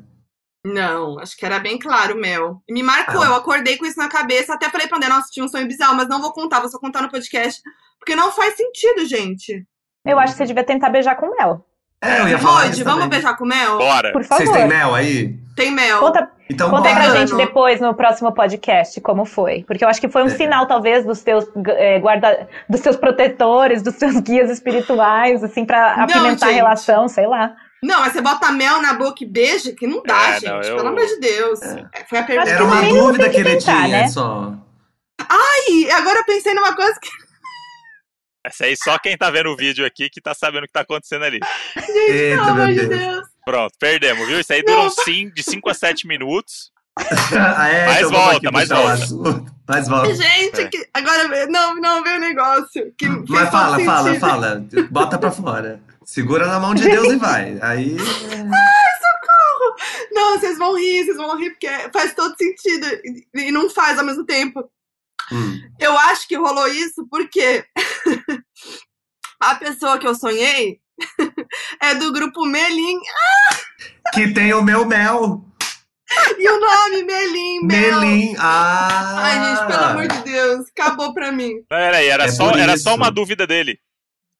Speaker 2: Não, acho que era bem claro, mel. E me marcou,
Speaker 4: Ah.
Speaker 2: eu acordei com isso na cabeça, até falei pra André, nossa, tinha um sonho bizarro, mas não vou contar, vou só contar no podcast, porque não faz sentido, gente.
Speaker 3: Eu acho que você devia tentar beijar com mel.
Speaker 4: É, eu ia falar isso
Speaker 2: vamos
Speaker 4: também.
Speaker 2: beijar com mel?
Speaker 1: Bora.
Speaker 3: Por
Speaker 4: Vocês
Speaker 3: favor.
Speaker 4: têm mel aí?
Speaker 2: Tem mel.
Speaker 3: Conta,
Speaker 4: Então
Speaker 3: conta
Speaker 4: bora.
Speaker 3: pra gente depois no próximo podcast como foi. Porque eu acho que foi um
Speaker 4: É.
Speaker 3: sinal, talvez, dos teus eh, guarda, dos seus protetores, dos seus guias espirituais, assim, pra
Speaker 2: Não,
Speaker 3: apimentar a
Speaker 2: gente.
Speaker 3: relação, sei lá.
Speaker 2: Não, mas você bota mel na boca e beija, que não dá,
Speaker 1: É,
Speaker 2: gente.
Speaker 1: não, eu-
Speaker 2: Pelo amor de Deus. É, Foi a pergunta.
Speaker 4: Era
Speaker 3: que
Speaker 4: uma
Speaker 3: no
Speaker 4: dúvida que
Speaker 3: que
Speaker 4: ele
Speaker 3: tentar,
Speaker 4: tinha,
Speaker 3: né?
Speaker 4: só.
Speaker 2: Ih, agora eu pensei numa coisa que.
Speaker 1: Essa aí só quem tá vendo o vídeo aqui que tá sabendo o que tá acontecendo ali.
Speaker 2: Gente,
Speaker 4: Eita,
Speaker 2: pelo amor de
Speaker 4: Deus.
Speaker 2: Deus.
Speaker 1: Pronto, perdemos, viu? Isso aí durou sim, de 5 a 7 minutos.
Speaker 4: ah, é,
Speaker 1: Mais
Speaker 4: então
Speaker 1: volta, mais volta.
Speaker 4: Mais volta.
Speaker 2: Gente,
Speaker 1: É.
Speaker 2: que- agora não, não veio o negócio. Que
Speaker 4: Mas fala, fala,
Speaker 2: sentido.
Speaker 4: fala. Bota pra fora. Segura na mão de Deus e vai. Aí.
Speaker 2: Não, vocês vão rir, vocês vão rir, porque faz todo sentido e, e não faz ao mesmo tempo.
Speaker 4: hum.
Speaker 2: Eu acho que rolou isso porque a pessoa que eu sonhei é do grupo Melim.
Speaker 4: Que tem o meu mel.
Speaker 2: E o nome Melim, Mel.
Speaker 4: Melim. Ah!
Speaker 2: Ai, gente, pelo amor de Deus, acabou pra mim.
Speaker 1: Não, era aí, era,
Speaker 4: É
Speaker 1: só, era
Speaker 4: isso.
Speaker 1: só uma dúvida dele.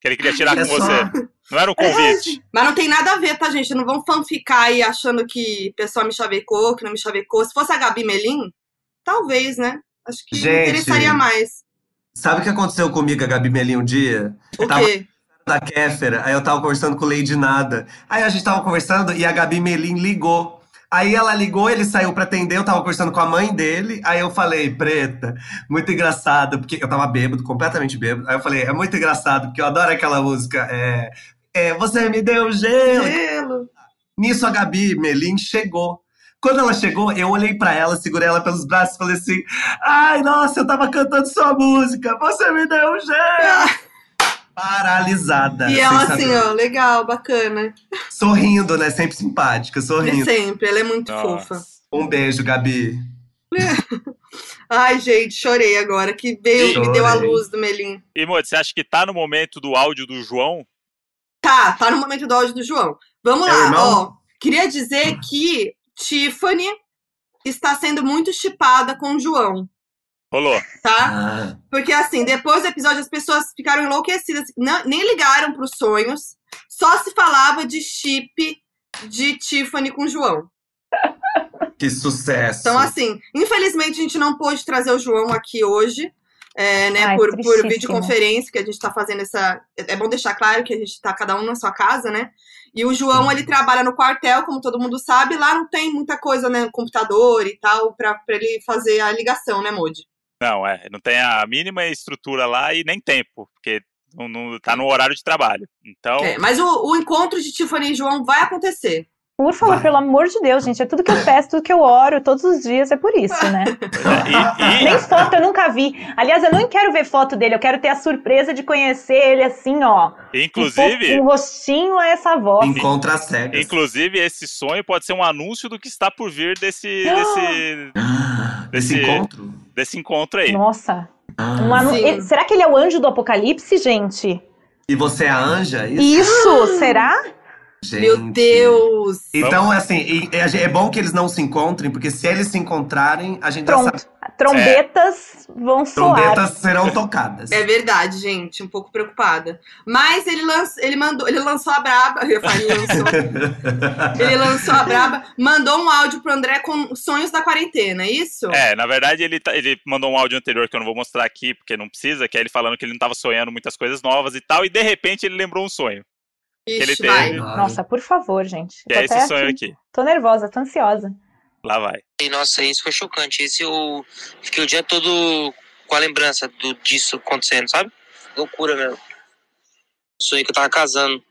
Speaker 1: Que ele queria tirar
Speaker 4: É
Speaker 1: com
Speaker 4: só-
Speaker 1: você. Não era um convite.
Speaker 2: Mas não tem nada a ver, tá, gente? Não vão fanficar aí achando que a pessoa me chavecou, que não me chavecou. Se fosse a Gabi Melim, talvez, né? Acho que
Speaker 4: Gente.
Speaker 2: interessaria mais.
Speaker 4: Sabe o que aconteceu comigo, a Gabi Melim, um dia?
Speaker 2: O
Speaker 4: Tava-
Speaker 2: quê?
Speaker 4: Da Kéfera. Aí eu tava conversando com o Lady Nada. Aí a gente tava conversando e a Gabi Melim ligou. Aí ela ligou, ele saiu pra atender, eu tava conversando com a mãe dele. Aí eu falei, preta, muito engraçado, porque eu tava bêbado, completamente bêbado. Aí eu falei, é muito engraçado, porque eu adoro aquela música. É, é Você me deu gelo.
Speaker 2: Gelo.
Speaker 4: Nisso a Gabi Melim chegou. Quando ela chegou, eu olhei pra ela, segurei ela pelos braços e falei assim: Ai, nossa, eu tava cantando sua música, você me deu gelo. Paralisada.
Speaker 2: E ela
Speaker 4: saber.
Speaker 2: assim, ó, legal, bacana.
Speaker 4: Sorrindo, né? Sempre simpática,
Speaker 2: É
Speaker 4: sorrindo.
Speaker 2: sempre, ela é muito
Speaker 1: Nossa.
Speaker 2: fofa.
Speaker 4: Um beijo, Gabi.
Speaker 2: Ai, gente, chorei agora, que veio, me deu a
Speaker 4: Chorei.
Speaker 2: luz do Melim.
Speaker 1: E, Moody, você acha que tá no momento do áudio do João?
Speaker 2: Tá, tá no momento do áudio do João. Vamos
Speaker 4: É
Speaker 2: lá,
Speaker 4: irmão?
Speaker 2: ó. Queria dizer que Tiffany está sendo muito chipada com o João,
Speaker 1: Rolou.
Speaker 2: tá?
Speaker 4: Ah,
Speaker 2: Porque assim, depois do episódio as pessoas ficaram enlouquecidas, não- nem ligaram pros sonhos, só se falava de chip de Tiffany com o João.
Speaker 4: que sucesso.
Speaker 2: Então, assim, infelizmente a gente não pôde trazer o João aqui hoje, é, né,
Speaker 3: Ai,
Speaker 2: por, por videoconferência, que a gente tá fazendo essa. É bom deixar claro que a gente tá cada um na sua casa, né? E o João, ele trabalha no quartel, como todo mundo sabe, lá não tem muita coisa, né, computador e tal, pra, pra ele fazer a ligação, né, Moody?
Speaker 1: Não, é. Não tem a mínima estrutura lá e nem tempo, porque não, não tá no horário de trabalho. Então,
Speaker 2: É, mas o, o encontro de Tiffany e João vai acontecer.
Speaker 3: Por favor,
Speaker 4: Vai.
Speaker 3: pelo amor de Deus, gente. É tudo que eu peço, tudo que eu oro todos os dias, é por isso, né?
Speaker 1: E, e-
Speaker 3: Nem foto eu nunca vi. Aliás, eu não quero ver foto dele, eu quero ter a surpresa de conhecer ele assim, ó.
Speaker 1: inclusive,
Speaker 3: Um, rostinho a essa voz.
Speaker 4: Encontra as cegas.
Speaker 1: inclusive, esse sonho pode ser um anúncio do que está por vir desse, desse,
Speaker 4: Esse
Speaker 1: Desse-
Speaker 4: encontro?
Speaker 1: Desse encontro aí.
Speaker 3: Nossa.
Speaker 4: Ah.
Speaker 3: Um anu- ele- Será que ele é o anjo do apocalipse, gente?
Speaker 4: E você é a anja? Isso?
Speaker 3: Isso, será?
Speaker 4: Gente.
Speaker 2: Meu Deus!
Speaker 4: Então, assim, é, é bom que eles não se encontrem, porque se eles se encontrarem, a gente já sabe
Speaker 3: Pronto. Trombetas vão
Speaker 4: que
Speaker 3: soar.
Speaker 4: trombetas serão tocadas.
Speaker 2: É verdade, gente, um pouco preocupada. Mas ele, lanç, ele mandou, ele lançou a braba. Eu ele lançou. ele lançou a braba, mandou um áudio pro André com sonhos da quarentena, é isso?
Speaker 1: É, na verdade, ele, tá- ele mandou um áudio anterior que eu não vou mostrar aqui, porque não precisa, que é ele falando que ele não tava sonhando muitas coisas novas e tal, e de repente ele lembrou um sonho.
Speaker 2: Ixi,
Speaker 1: ele teve.
Speaker 2: vai.
Speaker 3: Nossa, por favor, gente.
Speaker 1: Que
Speaker 3: Tô
Speaker 1: é esse sonho aqui.
Speaker 3: Tô nervosa, tô ansiosa.
Speaker 1: Lá vai.
Speaker 6: E, nossa, isso foi chocante. Esse eu fiquei o dia todo com a lembrança do, disso acontecendo, sabe? Loucura mesmo. Sonhei que eu tava casando.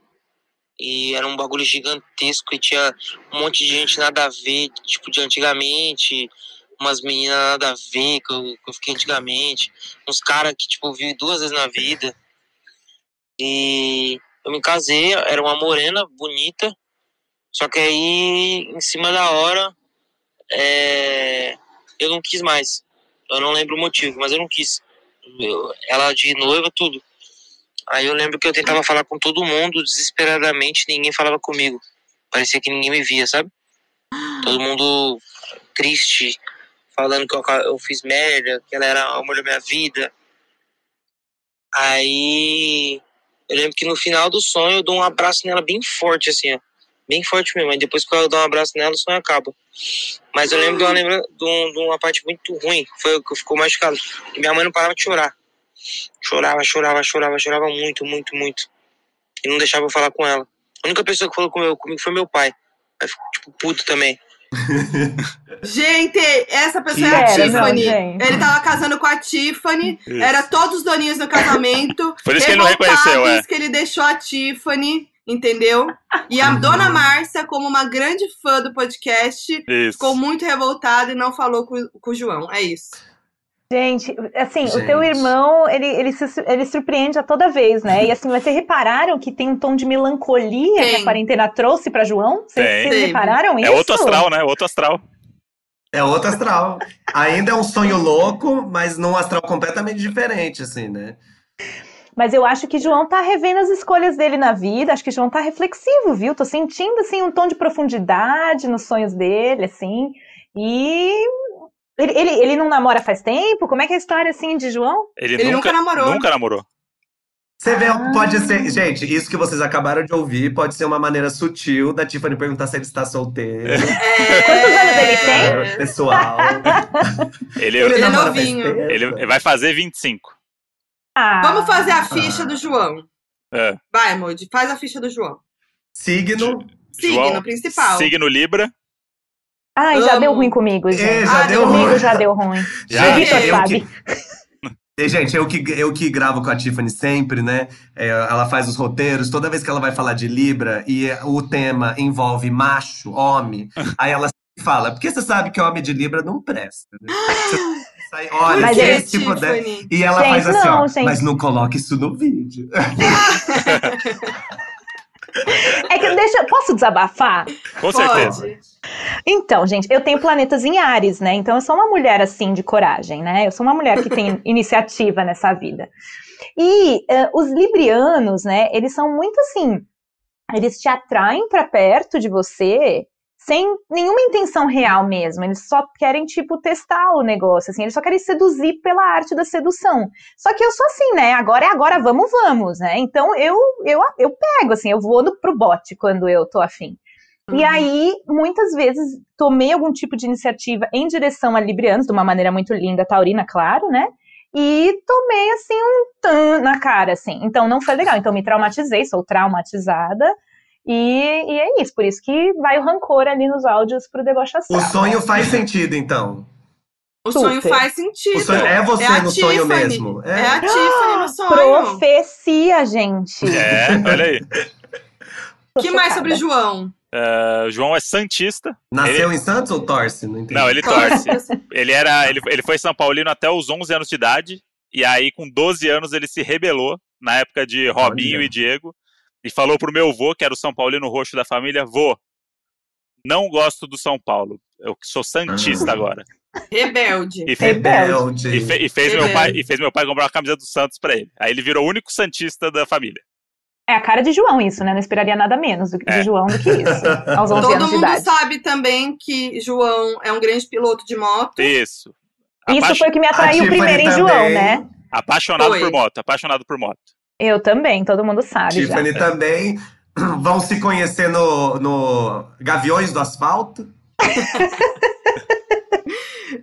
Speaker 6: E era um bagulho gigantesco e tinha um monte de gente nada a ver, tipo de antigamente, umas meninas nada a ver que eu, que eu fiquei antigamente, uns caras que tipo eu vi duas vezes na vida. E eu me casei, era uma morena bonita, só que aí em cima da hora é, eu não quis mais. Eu não lembro o motivo, mas eu não quis. Eu- ela de noiva, tudo. Aí eu lembro que eu tentava falar com todo mundo desesperadamente, ninguém falava comigo. Parecia que ninguém me via, sabe? Todo mundo triste, falando que eu, eu fiz merda, que ela era a mulher da minha vida. Aí eu lembro que no final do sonho eu dou um abraço nela bem forte, assim, ó. Bem forte mesmo. Aí depois que eu dou um abraço nela, o sonho acaba. Mas eu lembro de uma, lembra, de, um- de uma parte muito ruim, foi o que ficou machucado. Que minha mãe não parava de chorar. Chorava, chorava, chorava, chorava muito, muito, muito. E não deixava eu falar com ela. A única pessoa que falou comigo foi meu pai. Aí ficou, tipo, puto também.
Speaker 2: Gente, essa pessoa é
Speaker 3: Pera,
Speaker 2: a
Speaker 3: não,
Speaker 2: Tiffany.
Speaker 3: gente.
Speaker 2: ele tava casando com a Tiffany,
Speaker 1: Isso.
Speaker 2: era todos os doninhos do casamento.
Speaker 1: Por isso que ele não
Speaker 2: revoltados
Speaker 1: reconheceu, é.
Speaker 2: que ele deixou a Tiffany, entendeu? E a
Speaker 4: Uhum.
Speaker 2: dona Márcia, como uma grande fã do podcast,
Speaker 1: Isso.
Speaker 2: ficou muito revoltada e não falou com, com o João. É isso.
Speaker 3: Gente, assim,
Speaker 4: Gente.
Speaker 3: o teu irmão, ele, ele, se, ele surpreende a toda vez, né? E assim, vocês repararam que tem um tom de melancolia que
Speaker 2: Tem.
Speaker 3: a quarentena trouxe pra João? Vocês
Speaker 1: Tem.
Speaker 3: vocês repararam isso?
Speaker 1: É outro astral, né? Outro astral.
Speaker 4: É outro astral. Ainda é um sonho louco, mas num astral completamente diferente, assim, né?
Speaker 3: Mas eu acho que João tá revendo as escolhas dele na vida, acho que João tá reflexivo, viu? Tô sentindo, assim, um tom de profundidade nos sonhos dele, assim, e... Ele, ele, ele não namora faz tempo? Como é que é a história, assim, de João?
Speaker 1: Ele,
Speaker 2: Ele nunca namorou.
Speaker 1: Nunca namorou.
Speaker 4: Você vê,
Speaker 3: Ah.
Speaker 4: pode ser. Gente, isso que vocês acabaram de ouvir pode ser uma maneira sutil da Tiffany perguntar se ele está solteiro.
Speaker 2: É...
Speaker 3: Quantos anos ele tem?
Speaker 4: É, Pessoal.
Speaker 1: Ele,
Speaker 2: Ele é
Speaker 4: namora faz
Speaker 2: novinho.
Speaker 4: tempo.
Speaker 1: ele vai fazer 25.
Speaker 3: Ah,
Speaker 2: Vamos fazer a ficha do João.
Speaker 1: É.
Speaker 2: Vai, Moody, faz a ficha do João.
Speaker 4: Signo.
Speaker 2: Signo
Speaker 1: João,
Speaker 2: principal.
Speaker 1: Signo Libra.
Speaker 3: Ai, já
Speaker 2: Amo.
Speaker 3: deu ruim comigo, gente.
Speaker 4: É, já
Speaker 2: Ah,
Speaker 4: deu
Speaker 3: comigo
Speaker 4: ruim.
Speaker 3: já deu ruim.
Speaker 1: Já.
Speaker 3: o Vitor sabe.
Speaker 4: que- E, Gente, eu que, eu que gravo com a Tiffany sempre, né? É, ela faz os roteiros. Toda vez que ela vai falar de Libra e o tema envolve macho, homem, aí ela sempre fala, porque você sabe que homem de Libra não presta, né? Sai, olha,
Speaker 3: Mas
Speaker 4: se
Speaker 3: ele-
Speaker 4: esse puder.
Speaker 2: Tiffany?
Speaker 4: E ela
Speaker 3: Gente,
Speaker 4: faz assim,
Speaker 3: não,
Speaker 4: ó, mas não coloque isso no vídeo.
Speaker 3: É que deixa. Posso desabafar?
Speaker 1: Com
Speaker 2: Pode.
Speaker 1: certeza.
Speaker 3: Então, gente, eu tenho planetas em Ares, né? Então eu sou uma mulher assim de coragem, né? Eu sou uma mulher que tem iniciativa nessa vida. E eh, os librianos, né? Eles são muito assim. Eles te atraem pra perto de você sem nenhuma intenção real mesmo. Eles só querem tipo testar o negócio, assim. Eles só querem seduzir pela arte da sedução. Só que eu sou assim, né? Agora é agora, vamos, vamos, né? Então eu eu eu pego assim, eu vou pro bote quando eu tô afim. E
Speaker 2: Uhum.
Speaker 3: aí, muitas vezes, tomei algum tipo de iniciativa em direção a Librianos, de uma maneira muito linda, taurina, claro, né? E tomei, assim, um tan na cara, assim. Então, não foi legal. Então, me traumatizei, sou traumatizada. E, e é isso, por isso que vai o rancor ali nos áudios pro deboche astral.
Speaker 4: O sonho faz sentido, então.
Speaker 2: O sonho
Speaker 3: Super.
Speaker 2: faz sentido.
Speaker 4: O sonho- é você
Speaker 2: a
Speaker 4: no sonho
Speaker 2: Tiffany.
Speaker 4: mesmo.
Speaker 2: É,
Speaker 4: É.
Speaker 2: a Tiffany no sonho.
Speaker 3: Profecia, gente.
Speaker 1: É, olha aí.
Speaker 2: O que mais sobre João?
Speaker 1: Uh, João é Santista.
Speaker 4: Nasceu ele... em Santos ou torce?
Speaker 1: Não, não ele torce. ele, era, ele, ele foi São Paulino até os 11 anos de idade. E aí, com 12 anos, ele se rebelou, na época de Robinho Olha. e Diego, e falou pro meu vô, que era o São Paulino roxo da família: vô, não gosto do São Paulo. Eu sou Santista ah. agora.
Speaker 2: Rebelde.
Speaker 1: E, fe Rebelde. E, fe e fez Rebelde. meu pai, e fez meu pai comprar uma camisa do Santos para ele. Aí ele virou o único Santista da família.
Speaker 3: É a cara de João isso, né? Não esperaria nada menos do, é. de João do que isso, aos 11
Speaker 2: Todo
Speaker 3: anos
Speaker 2: de idade. Mundo sabe também que João é um grande piloto de moto.
Speaker 1: Isso.
Speaker 3: Isso foi o que me atraiu primeiro em João, né?
Speaker 1: Apaixonado foi. por moto, apaixonado por moto.
Speaker 3: Eu também, todo mundo sabe
Speaker 4: Tiffany
Speaker 3: já.
Speaker 4: também. Vão se conhecer no, no Gaviões do Asfalto.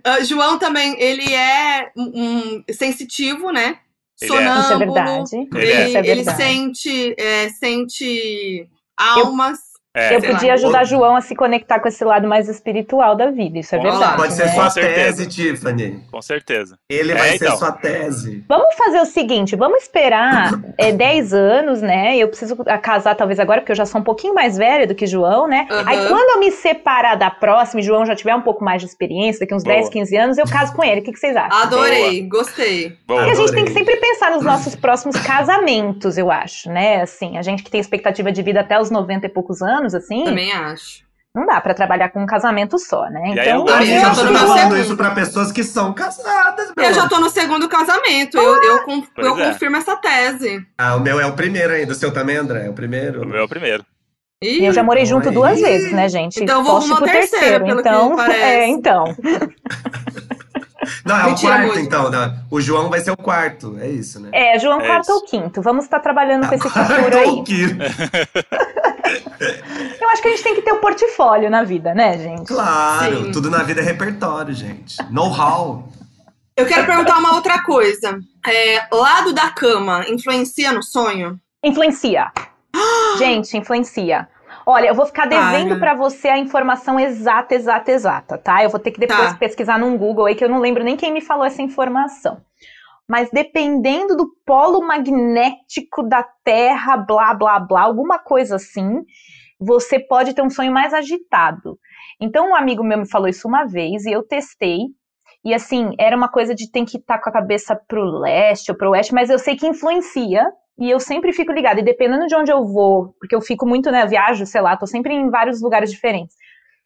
Speaker 2: uh, João também, ele é um, sensitivo, né?
Speaker 3: Sonâmbulo. Isso é verdade.
Speaker 2: Ele,
Speaker 3: é.
Speaker 2: ele, ele sente, é, sente almas. Eu
Speaker 3: é, eu podia lá. ajudar João a se conectar com esse lado mais espiritual da vida, isso é verdade.
Speaker 4: Pode ser
Speaker 3: né?
Speaker 4: sua tese, Tiffany.
Speaker 1: Com certeza.
Speaker 4: Ele
Speaker 1: É,
Speaker 4: vai ser
Speaker 1: então.
Speaker 4: sua tese.
Speaker 3: Vamos fazer o seguinte, vamos esperar é, 10 anos, né? Eu preciso casar talvez agora, porque eu já sou um pouquinho mais velha do que João, né?
Speaker 2: Uhum.
Speaker 3: Aí quando eu me separar da próxima e João já tiver um pouco mais de experiência, daqui uns
Speaker 1: Boa.
Speaker 3: 10, 15 anos, eu caso com ele. O que, que vocês acham?
Speaker 2: Adorei, gostei.
Speaker 1: Boa.
Speaker 3: E a gente tem
Speaker 4: Adorei.
Speaker 3: que sempre pensar nos nossos próximos casamentos, eu acho, né? Assim, a gente que tem expectativa de vida até os 90 e poucos anos, assim,
Speaker 2: Também acho.
Speaker 3: não dá pra trabalhar com um casamento só, né?
Speaker 1: E aí
Speaker 3: Então,
Speaker 1: eu
Speaker 4: A
Speaker 1: gosto
Speaker 4: gente
Speaker 2: eu
Speaker 4: já
Speaker 2: tô
Speaker 4: tá fazendo
Speaker 2: segundo.
Speaker 4: isso pra pessoas que são casadas, meu.
Speaker 2: Eu já tô no segundo casamento, eu, eu, com-
Speaker 1: Pois
Speaker 2: eu
Speaker 1: é.
Speaker 2: confirmo essa tese.
Speaker 4: Ah, o meu é o primeiro ainda. O seu também, André? É o primeiro?
Speaker 1: O meu é o primeiro.
Speaker 2: Ih,
Speaker 3: eu já morei junto
Speaker 4: Oi.
Speaker 3: duas vezes, né, gente?
Speaker 2: Então eu vou arrumar o terceiro, pelo que
Speaker 3: então, é, então.
Speaker 4: Não, é o
Speaker 2: Mentira,
Speaker 4: quarto,
Speaker 2: Moji.
Speaker 4: então. né? O João vai ser o quarto. É isso, né?
Speaker 3: É, João,
Speaker 1: É
Speaker 3: quarto
Speaker 1: isso.
Speaker 3: ou quinto. Vamos estar trabalhando com esse futuro
Speaker 4: Quarto
Speaker 3: aí.
Speaker 4: ou quinto.
Speaker 3: Eu acho que a gente tem que ter o portfólio na vida, né, gente?
Speaker 4: Claro,
Speaker 2: Sim.
Speaker 4: tudo na vida é repertório, gente. Know-how.
Speaker 2: Eu quero perguntar uma outra coisa. É, lado da cama influencia no sonho?
Speaker 3: Influencia. Gente, influencia. Olha, eu vou ficar devendo
Speaker 2: Para.
Speaker 3: pra você a informação exata, exata, exata, tá? Eu vou ter que depois
Speaker 2: Tá.
Speaker 3: pesquisar num Google aí, que eu não lembro nem quem me falou essa informação. Mas dependendo do polo magnético da Terra, blá, blá, blá, alguma coisa assim, você pode ter um sonho mais agitado. Então, um amigo meu me falou isso uma vez e eu testei. E assim, era uma coisa de tem que estar com a cabeça pro leste ou pro oeste, mas eu sei que influencia e eu sempre fico ligada. E dependendo de onde eu vou, porque eu fico muito, né, viajo, sei lá, tô sempre em vários lugares diferentes.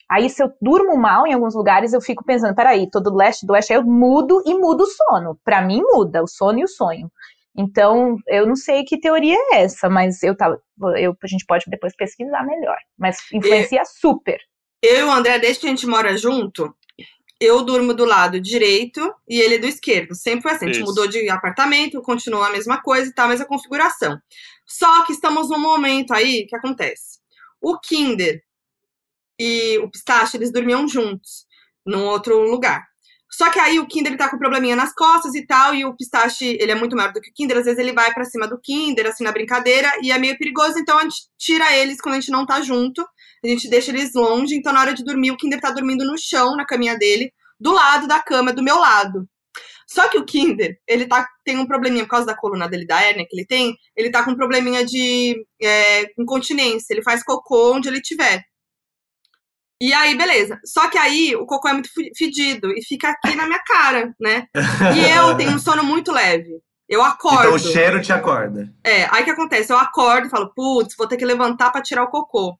Speaker 3: Aí, se eu durmo mal em alguns lugares, eu fico pensando, peraí, tô do leste, do oeste, aí eu mudo e mudo o sono. Pra mim, muda o sono e o sonho. Então, eu não sei que teoria é essa, mas eu tava, eu, a gente pode depois pesquisar melhor. Mas influencia super.
Speaker 2: Eu e o André, desde que a gente mora junto, eu durmo do lado direito e ele do esquerdo. Sempre foi assim. A gente
Speaker 1: Isso.
Speaker 2: mudou de apartamento, continuou a mesma coisa e tal, a mesma configuração. Só que estamos num momento aí que acontece. O Kinder e o Pistache, eles dormiam juntos, num outro lugar. Só que aí o Kinder ele tá com probleminha nas costas e tal, e o Pistache, ele é muito maior do que o Kinder, às vezes ele vai pra cima do Kinder, assim, na brincadeira, e é meio perigoso, então a gente tira eles quando a gente não tá junto, a gente deixa eles longe, então na hora de dormir, o Kinder tá dormindo no chão, na caminha dele, do lado da cama, do meu lado. Só que o Kinder, ele tá, tem um probleminha por causa da coluna dele, da hérnia que ele tem, ele tá com um probleminha de é, incontinência, ele faz cocô onde ele tiver. E aí, beleza. Só que aí o cocô é muito fe- fedido e fica aqui na minha cara, né? E eu tenho um sono muito leve. Eu acordo.
Speaker 4: Então o cheiro te acorda.
Speaker 2: É, aí o que acontece? Eu acordo e falo, putz, vou ter que levantar pra tirar o cocô.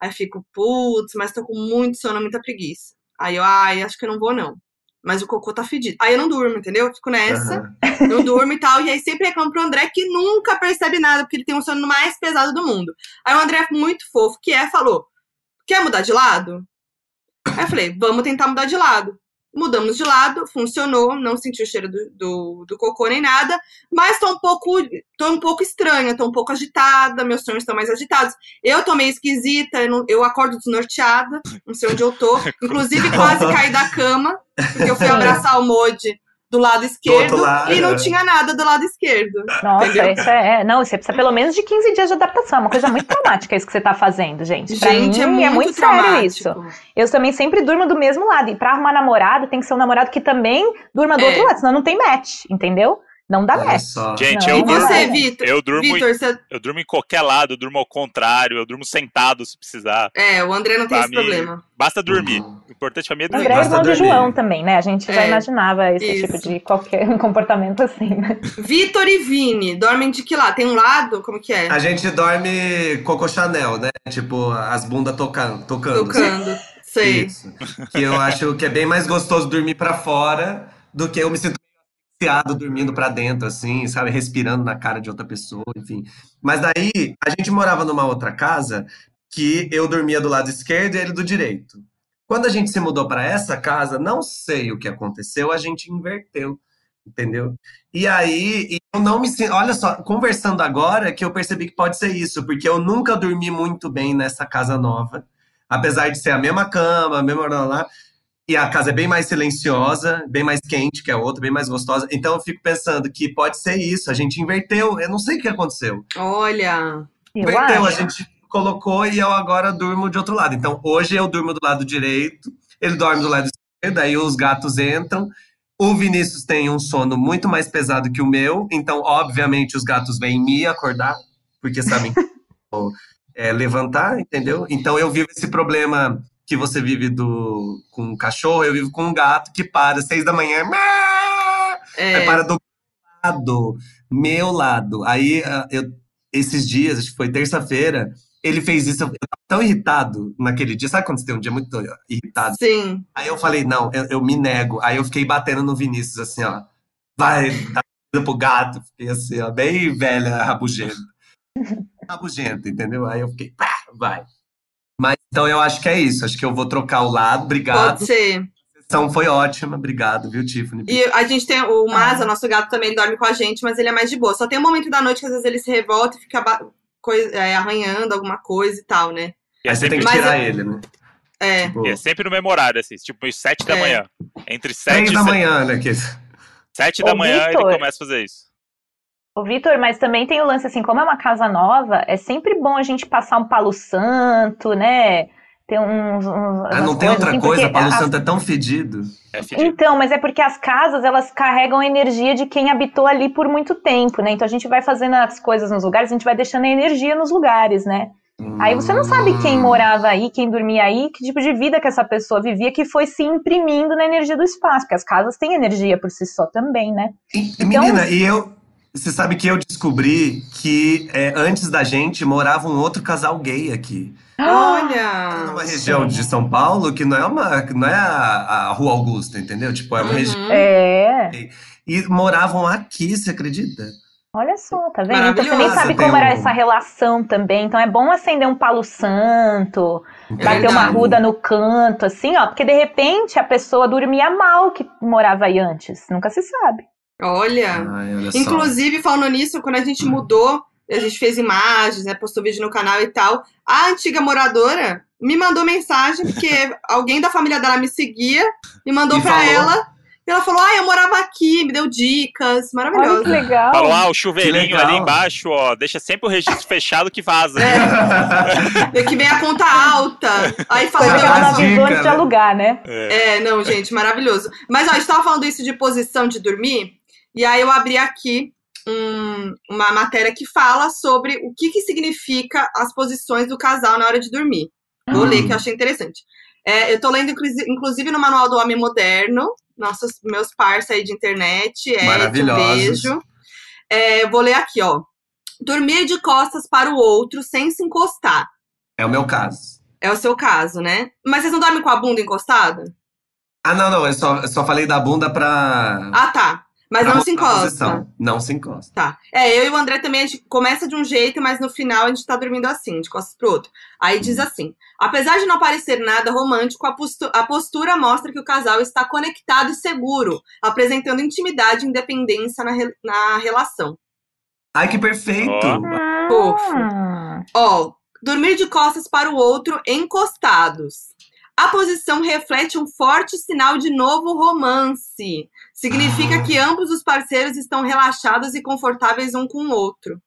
Speaker 2: Aí eu fico, putz, mas tô com muito sono, muita preguiça. Aí eu, ai, acho que eu não vou não. Mas o cocô tá fedido. Aí eu não durmo, entendeu? Eu fico nessa,
Speaker 4: Aham.
Speaker 2: não durmo e tal. E aí sempre reclamo pro André que nunca percebe nada, porque ele tem um sono mais pesado do mundo. Aí o André, muito fofo que é, falou: quer mudar de lado? Aí eu falei, vamos tentar mudar de lado. Mudamos de lado, funcionou, não senti o cheiro do, do, do cocô nem nada, mas tô um pouco, tô um pouco estranha, tô um pouco agitada, meus sonhos estão mais agitados. Eu tô meio esquisita, eu, não- eu acordo desnorteada, não sei onde eu tô. Inclusive, quase caí da cama, porque eu fui abraçar o Modi do lado esquerdo
Speaker 4: lado,
Speaker 2: e não
Speaker 4: é.
Speaker 2: tinha nada do lado esquerdo.
Speaker 3: Nossa,
Speaker 2: Entendeu?
Speaker 3: isso é. Não, você precisa pelo menos de 15 dias de adaptação. É uma coisa muito traumática isso que você tá fazendo, gente. Pra
Speaker 2: Gente,
Speaker 3: mim,
Speaker 2: é muito,
Speaker 3: sério
Speaker 2: traumático.
Speaker 3: isso. Eu também sempre durmo do mesmo lado. E pra arrumar namorado, tem que ser um namorado que também durma do
Speaker 2: É.
Speaker 3: outro lado, senão não tem match, entendeu? Não dá
Speaker 4: Olha
Speaker 3: match.
Speaker 4: só.
Speaker 1: Gente,
Speaker 3: Não,
Speaker 1: eu
Speaker 2: E
Speaker 1: durmo,
Speaker 2: você. Vitor?
Speaker 1: eu durmo,
Speaker 2: Vitor, você...
Speaker 1: eu durmo em qualquer lado, eu durmo ao contrário, eu durmo sentado se precisar.
Speaker 2: É, o André não tem
Speaker 1: Pra
Speaker 2: esse
Speaker 1: mim,
Speaker 2: problema.
Speaker 1: Basta dormir.
Speaker 4: Uhum.
Speaker 1: O importante pra mim é
Speaker 3: O
Speaker 1: dormir.
Speaker 3: André é irmão de. João também, né? A gente já
Speaker 2: É,
Speaker 3: imaginava esse
Speaker 2: isso.
Speaker 3: tipo de qualquer comportamento assim, né?
Speaker 2: Vitor e Vini, dormem de que lado? Tem um lado? Como que é?
Speaker 4: A gente dorme Coco Chanel, né? Tipo, as bundas tocando. tocando.
Speaker 2: Tocando. Sei.
Speaker 4: Isso. Que eu acho que é bem mais gostoso dormir pra fora do que eu me sinto asfixiado dormindo pra dentro, assim, sabe? Respirando na cara de outra pessoa, enfim. Mas daí, a gente morava numa outra casa que eu dormia do lado esquerdo e ele do direito. Quando a gente se mudou pra essa casa, não sei o que aconteceu, a gente inverteu, entendeu? E aí, eu não me sinto. Olha só, conversando agora que eu percebi que pode ser isso, porque eu nunca dormi muito bem nessa casa nova apesar de ser a mesma cama, a mesma lá, e a casa é bem mais silenciosa, bem mais quente que a outra, bem mais gostosa. Então eu fico pensando que pode ser isso, a gente inverteu, eu não sei o que aconteceu.
Speaker 2: Olha.
Speaker 3: Eu
Speaker 4: Inverteu, a gente colocou e eu agora durmo de outro lado. Então hoje eu durmo do lado direito, ele dorme do lado esquerdo, aí os gatos entram. O Vinícius tem um sono muito mais pesado que o meu, então obviamente os gatos vêm me acordar, porque sabem que eu vou, é, levantar, entendeu? Então eu vivo esse problema que você vive do, com um cachorro, eu vivo com um gato que para às seis da manhã,
Speaker 2: É,
Speaker 4: Aí para do lado, meu lado. Aí ah, eu, esses dias, acho que foi terça-feira, ele fez isso. Eu tava tão irritado naquele dia. Sabe quando você tem um dia muito irritado?
Speaker 2: sim.
Speaker 4: Aí eu falei, não, eu, eu me nego. Aí eu fiquei batendo no Vinícius, assim, ó. Vai, dá pro gato. Fiquei assim, ó, bem velha, rabugenta. rabugenta, entendeu? Aí eu fiquei, pá, vai. Mas então eu acho que é isso. Acho que eu vou trocar o lado. Obrigado.
Speaker 2: Pode ser.
Speaker 4: A sessão foi ótima. Obrigado, viu, Tiffany?
Speaker 2: E a gente tem o Maza, nosso gato também ele dorme com a gente, mas ele é mais de boa. Só tem um momento da noite que às vezes ele se revolta e fica é, arranhando alguma coisa e tal, né?
Speaker 1: E é,
Speaker 4: Aí você tem
Speaker 1: sempre,
Speaker 4: que tirar
Speaker 2: eu-
Speaker 4: ele, né?
Speaker 2: É.
Speaker 4: Tipo,
Speaker 1: e é sempre no mesmo horário, assim, tipo às sete da
Speaker 2: É.
Speaker 1: manhã. Entre sete
Speaker 4: três
Speaker 1: e
Speaker 4: da
Speaker 1: se-
Speaker 4: manhã, né? Que...
Speaker 1: sete
Speaker 3: Ô,
Speaker 1: da manhã ele
Speaker 3: Vitor.
Speaker 1: começa a fazer isso.
Speaker 3: Ô, Vitor, mas também tem o lance assim, como é uma casa nova, é sempre bom a gente passar um palo santo, né? Ter uns. uns
Speaker 4: Ah, não tem outra
Speaker 3: assim,
Speaker 4: coisa? Palo
Speaker 3: as-
Speaker 4: Santo é tão fedido.
Speaker 1: É fedido.
Speaker 3: Então, mas é porque as casas, elas carregam a energia de quem habitou ali por muito tempo, né? Então a gente vai fazendo as coisas nos lugares, a gente vai deixando a energia nos lugares, né? Aí você não sabe quem
Speaker 4: Hum.
Speaker 3: morava aí, quem dormia aí, que tipo de vida que essa pessoa vivia, que foi se imprimindo na energia do espaço, porque as casas têm energia por si só também, né?
Speaker 4: E,
Speaker 3: Então-
Speaker 4: Menina, e eu. Você sabe que eu descobri que é, antes da gente morava um outro casal gay aqui.
Speaker 2: Olha.
Speaker 4: Numa região de São Paulo que não é uma. não é a, a Rua Augusta, entendeu? Tipo, é uma região.
Speaker 2: Uhum.
Speaker 3: É,
Speaker 4: E moravam aqui, você acredita?
Speaker 3: olha só, tá vendo? Então você nem sabe como era
Speaker 4: um-
Speaker 3: essa relação também. Então é bom acender um palo santo, bater uma ruda no canto, assim, ó, porque de repente a pessoa dormia mal que morava aí antes. Nunca se sabe.
Speaker 2: Olha.
Speaker 4: Ai, olha só.
Speaker 2: Inclusive, falando nisso, quando a gente mudou, a gente fez imagens, né? Postou vídeo no canal e tal. A antiga moradora me mandou mensagem, porque alguém da família dela me seguia, me mandou pra
Speaker 4: falou.
Speaker 2: ela. E ela falou: Ah, eu morava aqui, me deu dicas.
Speaker 3: Olha
Speaker 2: Maravilhoso.
Speaker 3: que legal.
Speaker 1: Falou, ah, o chuveirinho ali embaixo, ó, deixa sempre o registro fechado que vaza.
Speaker 2: É, que vem a conta alta. Aí falou:
Speaker 4: dicas,
Speaker 3: antes de
Speaker 4: né?
Speaker 3: alugar, né?
Speaker 2: É, não, gente, maravilhoso. Mas, ó, a gente tava falando isso de posição de dormir, e aí eu abri aqui um- uma matéria que fala sobre o que, que significa as posições do casal na hora de dormir. Vou ler, que eu achei interessante. É, eu tô lendo, inclusi- inclusive, no Manual do Homem Moderno, nossos meus parceiros aí de internet, é, um
Speaker 4: Maravilhosos.
Speaker 2: beijo. É, eu vou ler aqui, ó. Dormir de costas para o outro sem se encostar.
Speaker 4: É o meu caso.
Speaker 2: É o seu caso, né? Mas vocês não dormem com a bunda encostada?
Speaker 4: Ah, não, não. Eu só, eu só falei da bunda pra.
Speaker 2: Ah, tá. Mas
Speaker 4: pra
Speaker 2: não se
Speaker 4: a
Speaker 2: encosta.
Speaker 4: posição. Não se encosta.
Speaker 2: Tá. É, eu e o André também, a gente começa de um jeito, mas no final a gente tá dormindo assim, de costas pro outro. Aí diz assim: apesar de não parecer nada romântico, a, postu- a postura mostra que o casal está conectado e seguro, apresentando intimidade e independência na, re- na relação.
Speaker 4: Ai, que perfeito!
Speaker 1: Ó.
Speaker 2: Fofo. Ó, dormir de costas para o outro encostados. A posição reflete um forte sinal de novo romance. Significa
Speaker 4: Ah.
Speaker 2: que ambos os parceiros estão relaxados e confortáveis um com o outro.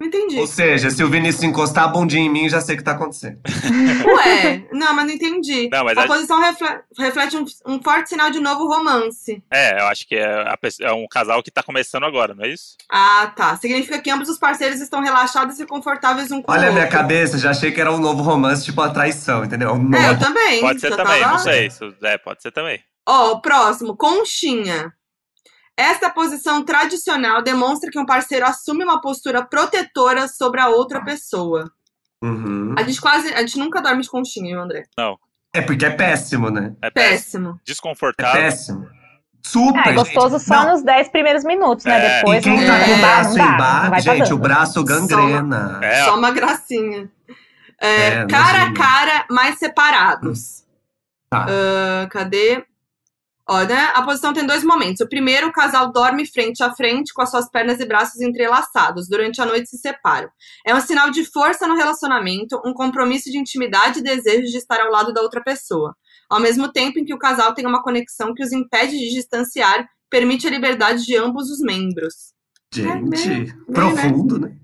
Speaker 2: Não entendi.
Speaker 4: Ou seja, se o Vinícius encostar a bundinha em mim, já sei o que tá acontecendo.
Speaker 2: Ué, não, mas não entendi.
Speaker 1: Não, mas
Speaker 2: a
Speaker 1: a-
Speaker 2: posição refle- reflete um, um forte sinal de novo romance.
Speaker 1: É, eu acho que é, a pessoa- é um casal que tá começando agora, não é isso?
Speaker 2: Ah, tá. Significa que ambos os parceiros estão relaxados e confortáveis um com
Speaker 4: Olha
Speaker 2: o
Speaker 4: a minha
Speaker 2: outro.
Speaker 4: cabeça, já achei que era um novo romance, tipo a traição, entendeu? Um
Speaker 2: É, eu
Speaker 4: novo-
Speaker 2: também.
Speaker 1: Pode ser também,
Speaker 2: tava-
Speaker 1: não sei. Isso, é, pode ser também.
Speaker 2: Ó, o próximo, conchinha. Esta posição tradicional demonstra que um parceiro assume uma postura protetora sobre a outra pessoa.
Speaker 4: Uhum.
Speaker 2: A gente quase, a gente nunca dorme de conchinha, viu, André?
Speaker 4: É porque é péssimo, né?
Speaker 1: É péssimo.
Speaker 2: Péssimo.
Speaker 4: É
Speaker 1: Desconfortável.
Speaker 4: péssimo. Super,
Speaker 3: Ah, é gostoso
Speaker 4: gente.
Speaker 3: só
Speaker 4: Não,
Speaker 3: nos 10 primeiros minutos, né?
Speaker 1: É.
Speaker 3: Depois
Speaker 4: E quem
Speaker 3: não,
Speaker 4: tá com o
Speaker 3: não dá,
Speaker 4: braço
Speaker 3: não dá, não
Speaker 4: embaixo,
Speaker 3: vai tá
Speaker 4: gente, o braço gangrena.
Speaker 1: É,
Speaker 2: Só uma gracinha. É,
Speaker 4: É,
Speaker 2: cara a cara, mais separados.
Speaker 4: Tá.
Speaker 2: Ah, cadê? Ó, né? A posição tem dois momentos. O primeiro, o casal dorme frente a frente com as suas pernas e braços entrelaçados. Durante a noite se separam. É um sinal de força no relacionamento, um compromisso de intimidade e desejo de estar ao lado da outra pessoa. Ao mesmo tempo em que o casal tem uma conexão que os impede de distanciar, permite a liberdade de ambos os membros.
Speaker 4: Gente,
Speaker 2: É, né?
Speaker 4: profundo, né?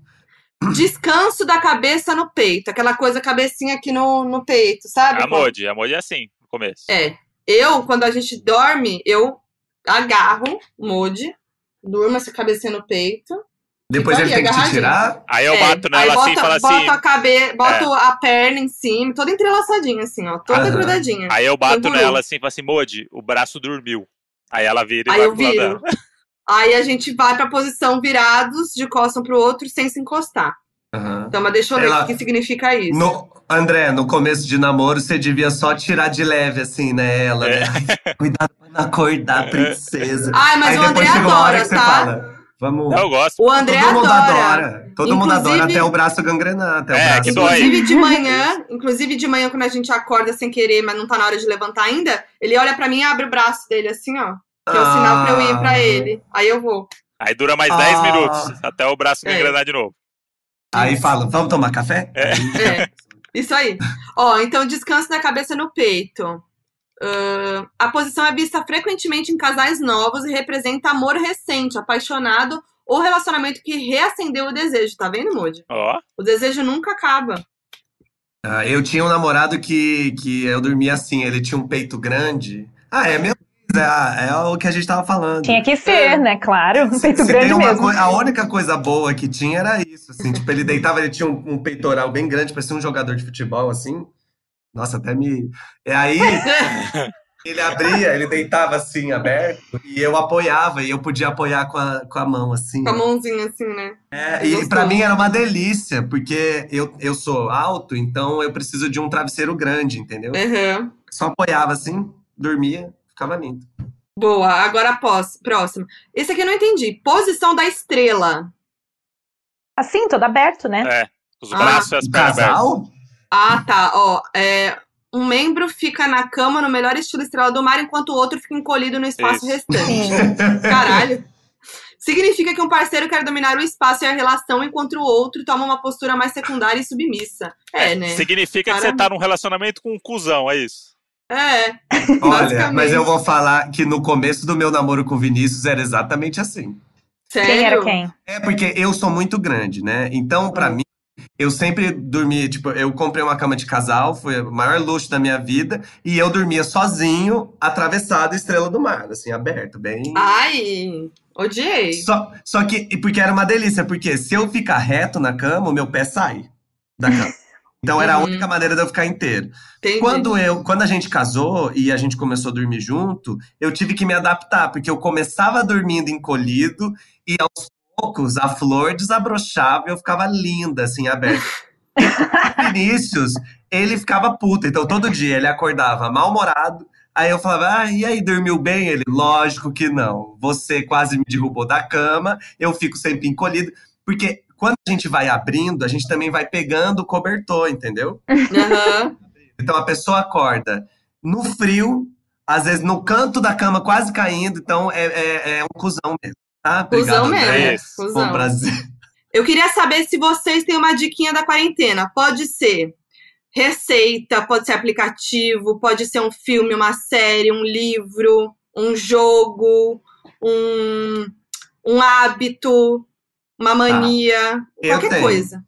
Speaker 2: Descanso da cabeça no peito. Aquela coisa, cabecinha aqui no, no peito, sabe?
Speaker 1: a Modi. A Modi é assim, no começo.
Speaker 2: É. Eu, quando a gente dorme, eu agarro o Modi, durmo essa cabecinha no peito.
Speaker 4: Depois
Speaker 2: Fica
Speaker 4: ele tem que te tirar.
Speaker 1: Aí eu
Speaker 2: É,
Speaker 1: bato nela
Speaker 2: aí
Speaker 1: assim e falo
Speaker 2: Boto
Speaker 1: assim.
Speaker 2: a cabeça, boto a perna em cima, toda entrelaçadinha, assim, ó. Toda
Speaker 4: Aham.
Speaker 2: grudadinha.
Speaker 1: Aí eu bato nela assim e falo assim, Modi, o braço dormiu. Aí ela vira e
Speaker 2: Aí
Speaker 1: vai
Speaker 2: eu
Speaker 1: pro lado
Speaker 2: viro.
Speaker 1: dela.
Speaker 2: Aí a gente vai pra posição virados, de costas um pro outro, sem se encostar.
Speaker 4: Aham.
Speaker 2: Então, mas deixa eu ler
Speaker 4: Ela-
Speaker 2: o que significa isso.
Speaker 4: No, André, no começo de namoro, você devia só tirar de leve, assim, né? Ela,
Speaker 1: É.
Speaker 4: né? Cuidado pra não acordar, princesa.
Speaker 2: Ai, mas
Speaker 4: Aí
Speaker 2: o André adora, tá?
Speaker 4: fala. Vamos.
Speaker 1: Eu gosto.
Speaker 2: O André
Speaker 4: Todo mundo
Speaker 2: adora.
Speaker 4: adora. Todo mundo adora
Speaker 2: Inclusive-
Speaker 4: até o braço gangrenar, até o
Speaker 1: É,
Speaker 4: braço.
Speaker 1: que dói.
Speaker 2: Inclusive de manhã, inclusive de manhã, quando a gente acorda sem querer, mas não tá na hora de levantar ainda, ele olha pra mim e abre o braço dele assim, ó. Que é o sinal pra eu ir pra
Speaker 4: Ah.
Speaker 2: ele. Aí eu vou.
Speaker 1: Aí dura mais 10
Speaker 4: Ah.
Speaker 1: minutos, até o braço
Speaker 2: É.
Speaker 1: gangrenar de novo.
Speaker 4: Aí fala, vamos tomar café?
Speaker 1: É.
Speaker 2: É, isso aí. Ó, então descanso da cabeça no peito. Ahn, a posição é vista frequentemente em casais novos e representa amor recente, apaixonado ou relacionamento que reacendeu o desejo. Tá vendo, Moody?
Speaker 1: Ó,
Speaker 2: O desejo nunca acaba.
Speaker 4: Ah, eu tinha um namorado que, que eu dormia assim, ele tinha um peito grande. Ah, é mesmo? É, é o que a gente tava falando.
Speaker 3: Tinha que ser,
Speaker 2: É.
Speaker 3: né? Claro, um peito
Speaker 4: se
Speaker 3: grande mesmo.
Speaker 4: a única coisa boa que tinha era isso, assim, tipo, ele deitava, ele tinha um, um peitoral bem grande, parecia um jogador de futebol, assim. Nossa, até me. E aí, ele abria, ele deitava assim, aberto, e eu apoiava, e eu podia apoiar com a, com a mão, assim.
Speaker 2: Com a mãozinha assim, né?
Speaker 4: É, e
Speaker 2: Gostoso.
Speaker 4: pra mim era uma delícia, porque eu, eu sou alto, então eu preciso de um travesseiro grande, entendeu?
Speaker 2: Aham.
Speaker 4: Só apoiava assim, dormia, ficava lindo.
Speaker 2: Boa, agora pós, próximo. Esse aqui eu não entendi. Posição da estrela.
Speaker 3: Assim, todo aberto, né?
Speaker 1: é. Os
Speaker 2: Ah.
Speaker 1: braços e as pernas abertas.
Speaker 2: Ah, tá. Ó, é, um membro fica na cama no melhor estilo estrela do mar, enquanto o outro fica encolhido no espaço
Speaker 1: Isso.
Speaker 2: restante. Caralho. Significa que um parceiro quer dominar o espaço e a relação, enquanto o outro toma uma postura mais secundária e submissa. É, né?
Speaker 1: Significa que
Speaker 2: Cara-
Speaker 1: você tá num relacionamento com um cuzão, é isso?
Speaker 2: É.
Speaker 4: Olha, mas eu vou falar que no começo do meu namoro com o Vinícius era exatamente assim.
Speaker 2: Sério?
Speaker 3: Quem era quem?
Speaker 4: É porque eu sou muito grande, né? Então, pra mim, eu sempre dormi, tipo, eu comprei uma cama de casal, foi o maior luxo da minha vida, e eu dormia sozinho, atravessado a estrela do mar, assim, aberto, bem.
Speaker 2: Ai, odiei.
Speaker 4: Só, só que, porque era uma delícia, porque se eu ficar reto na cama, o meu pé sai da cama. Então era a
Speaker 2: Uhum.
Speaker 4: única maneira de eu ficar inteiro.
Speaker 2: Entendi.
Speaker 4: Quando eu, quando a gente casou e a gente começou a dormir junto, eu tive que me adaptar, porque eu começava dormindo encolhido e aos poucos a flor desabrochava e eu ficava linda, assim, aberta. Vinícius, ele ficava puto, então todo dia ele acordava mal-humorado. Aí eu falava, ah, e aí, dormiu bem? Ele, lógico que não. Você quase me derrubou da cama, eu fico sempre encolhido. Porque quando a gente vai abrindo, a gente também vai pegando o cobertor, entendeu?
Speaker 2: Aham.
Speaker 4: Então a pessoa acorda no frio, às vezes no canto da cama quase caindo, então é, é, é um cuzão mesmo, tá?
Speaker 2: Cusão mesmo.
Speaker 4: Bom
Speaker 2: Cusão.
Speaker 4: prazer.
Speaker 2: Eu queria saber se vocês têm uma diquinha da quarentena. Pode ser receita, pode ser aplicativo, pode ser um filme, uma série, um livro, um jogo, um, um hábito. Uma mania,
Speaker 4: Eu
Speaker 2: qualquer coisa.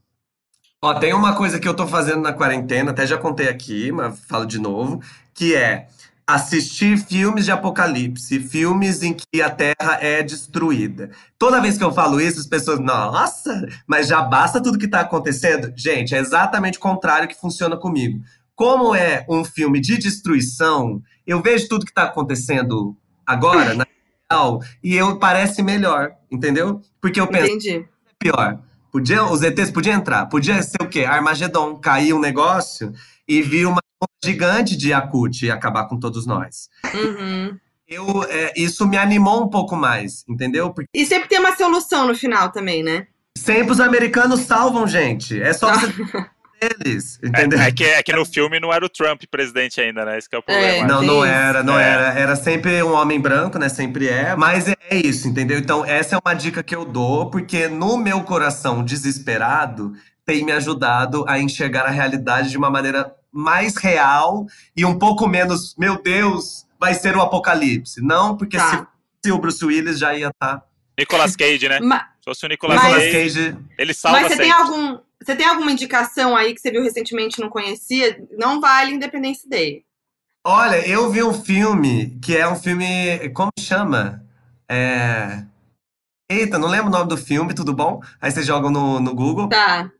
Speaker 4: Ó, tem uma coisa que eu tô fazendo na quarentena, até já contei aqui, mas falo de novo, que é assistir filmes de apocalipse, filmes em que a Terra é destruída. Toda vez que eu falo isso, as pessoas, nossa, mas já basta tudo que tá acontecendo? Gente, é exatamente o contrário que funciona comigo. Como é um filme de destruição, eu vejo tudo que tá acontecendo agora, na real, e eu parece melhor, entendeu? Porque eu penso,
Speaker 2: Entendi.
Speaker 4: pior. Podia, os ETs podiam entrar. Podia ser o quê? Armagedon. Cair um negócio e vir uma gigante de Yakut e acabar com todos nós.
Speaker 2: Uhum.
Speaker 4: Eu, é, isso me animou um pouco mais, entendeu? Porque
Speaker 2: E sempre tem uma solução no final também, né?
Speaker 4: sempre os americanos salvam, gente. É só você eles, entendeu?
Speaker 1: É, é que, é que no filme não era o Trump presidente ainda, né? Esse que é o problema.
Speaker 4: Não,
Speaker 2: tem
Speaker 4: não
Speaker 2: isso.
Speaker 4: era, não
Speaker 1: É.
Speaker 4: era. Era sempre um homem branco, né? Sempre é. Mas é, é isso, entendeu? Então, essa é uma dica que eu dou, porque no meu coração desesperado tem me ajudado a enxergar a realidade de uma maneira mais real e um pouco menos, meu Deus, vai ser o apocalipse. Não, porque
Speaker 2: Tá.
Speaker 4: se, se o Bruce Willis já ia estar.
Speaker 1: Nicolas Cage, né?
Speaker 2: Ma-
Speaker 1: Se fosse o Nicolas
Speaker 2: Mas-
Speaker 1: Cage, ele salva
Speaker 2: Mas você tem
Speaker 1: sempre.
Speaker 2: algum. Você tem alguma indicação aí que você viu recentemente e não conhecia? Não vale Independence Day.
Speaker 4: Olha, eu vi um filme que é um filme. Como chama? É. Eita, não lembro o nome do filme, tudo bom? Aí vocês jogam no, no Google.
Speaker 2: Tá.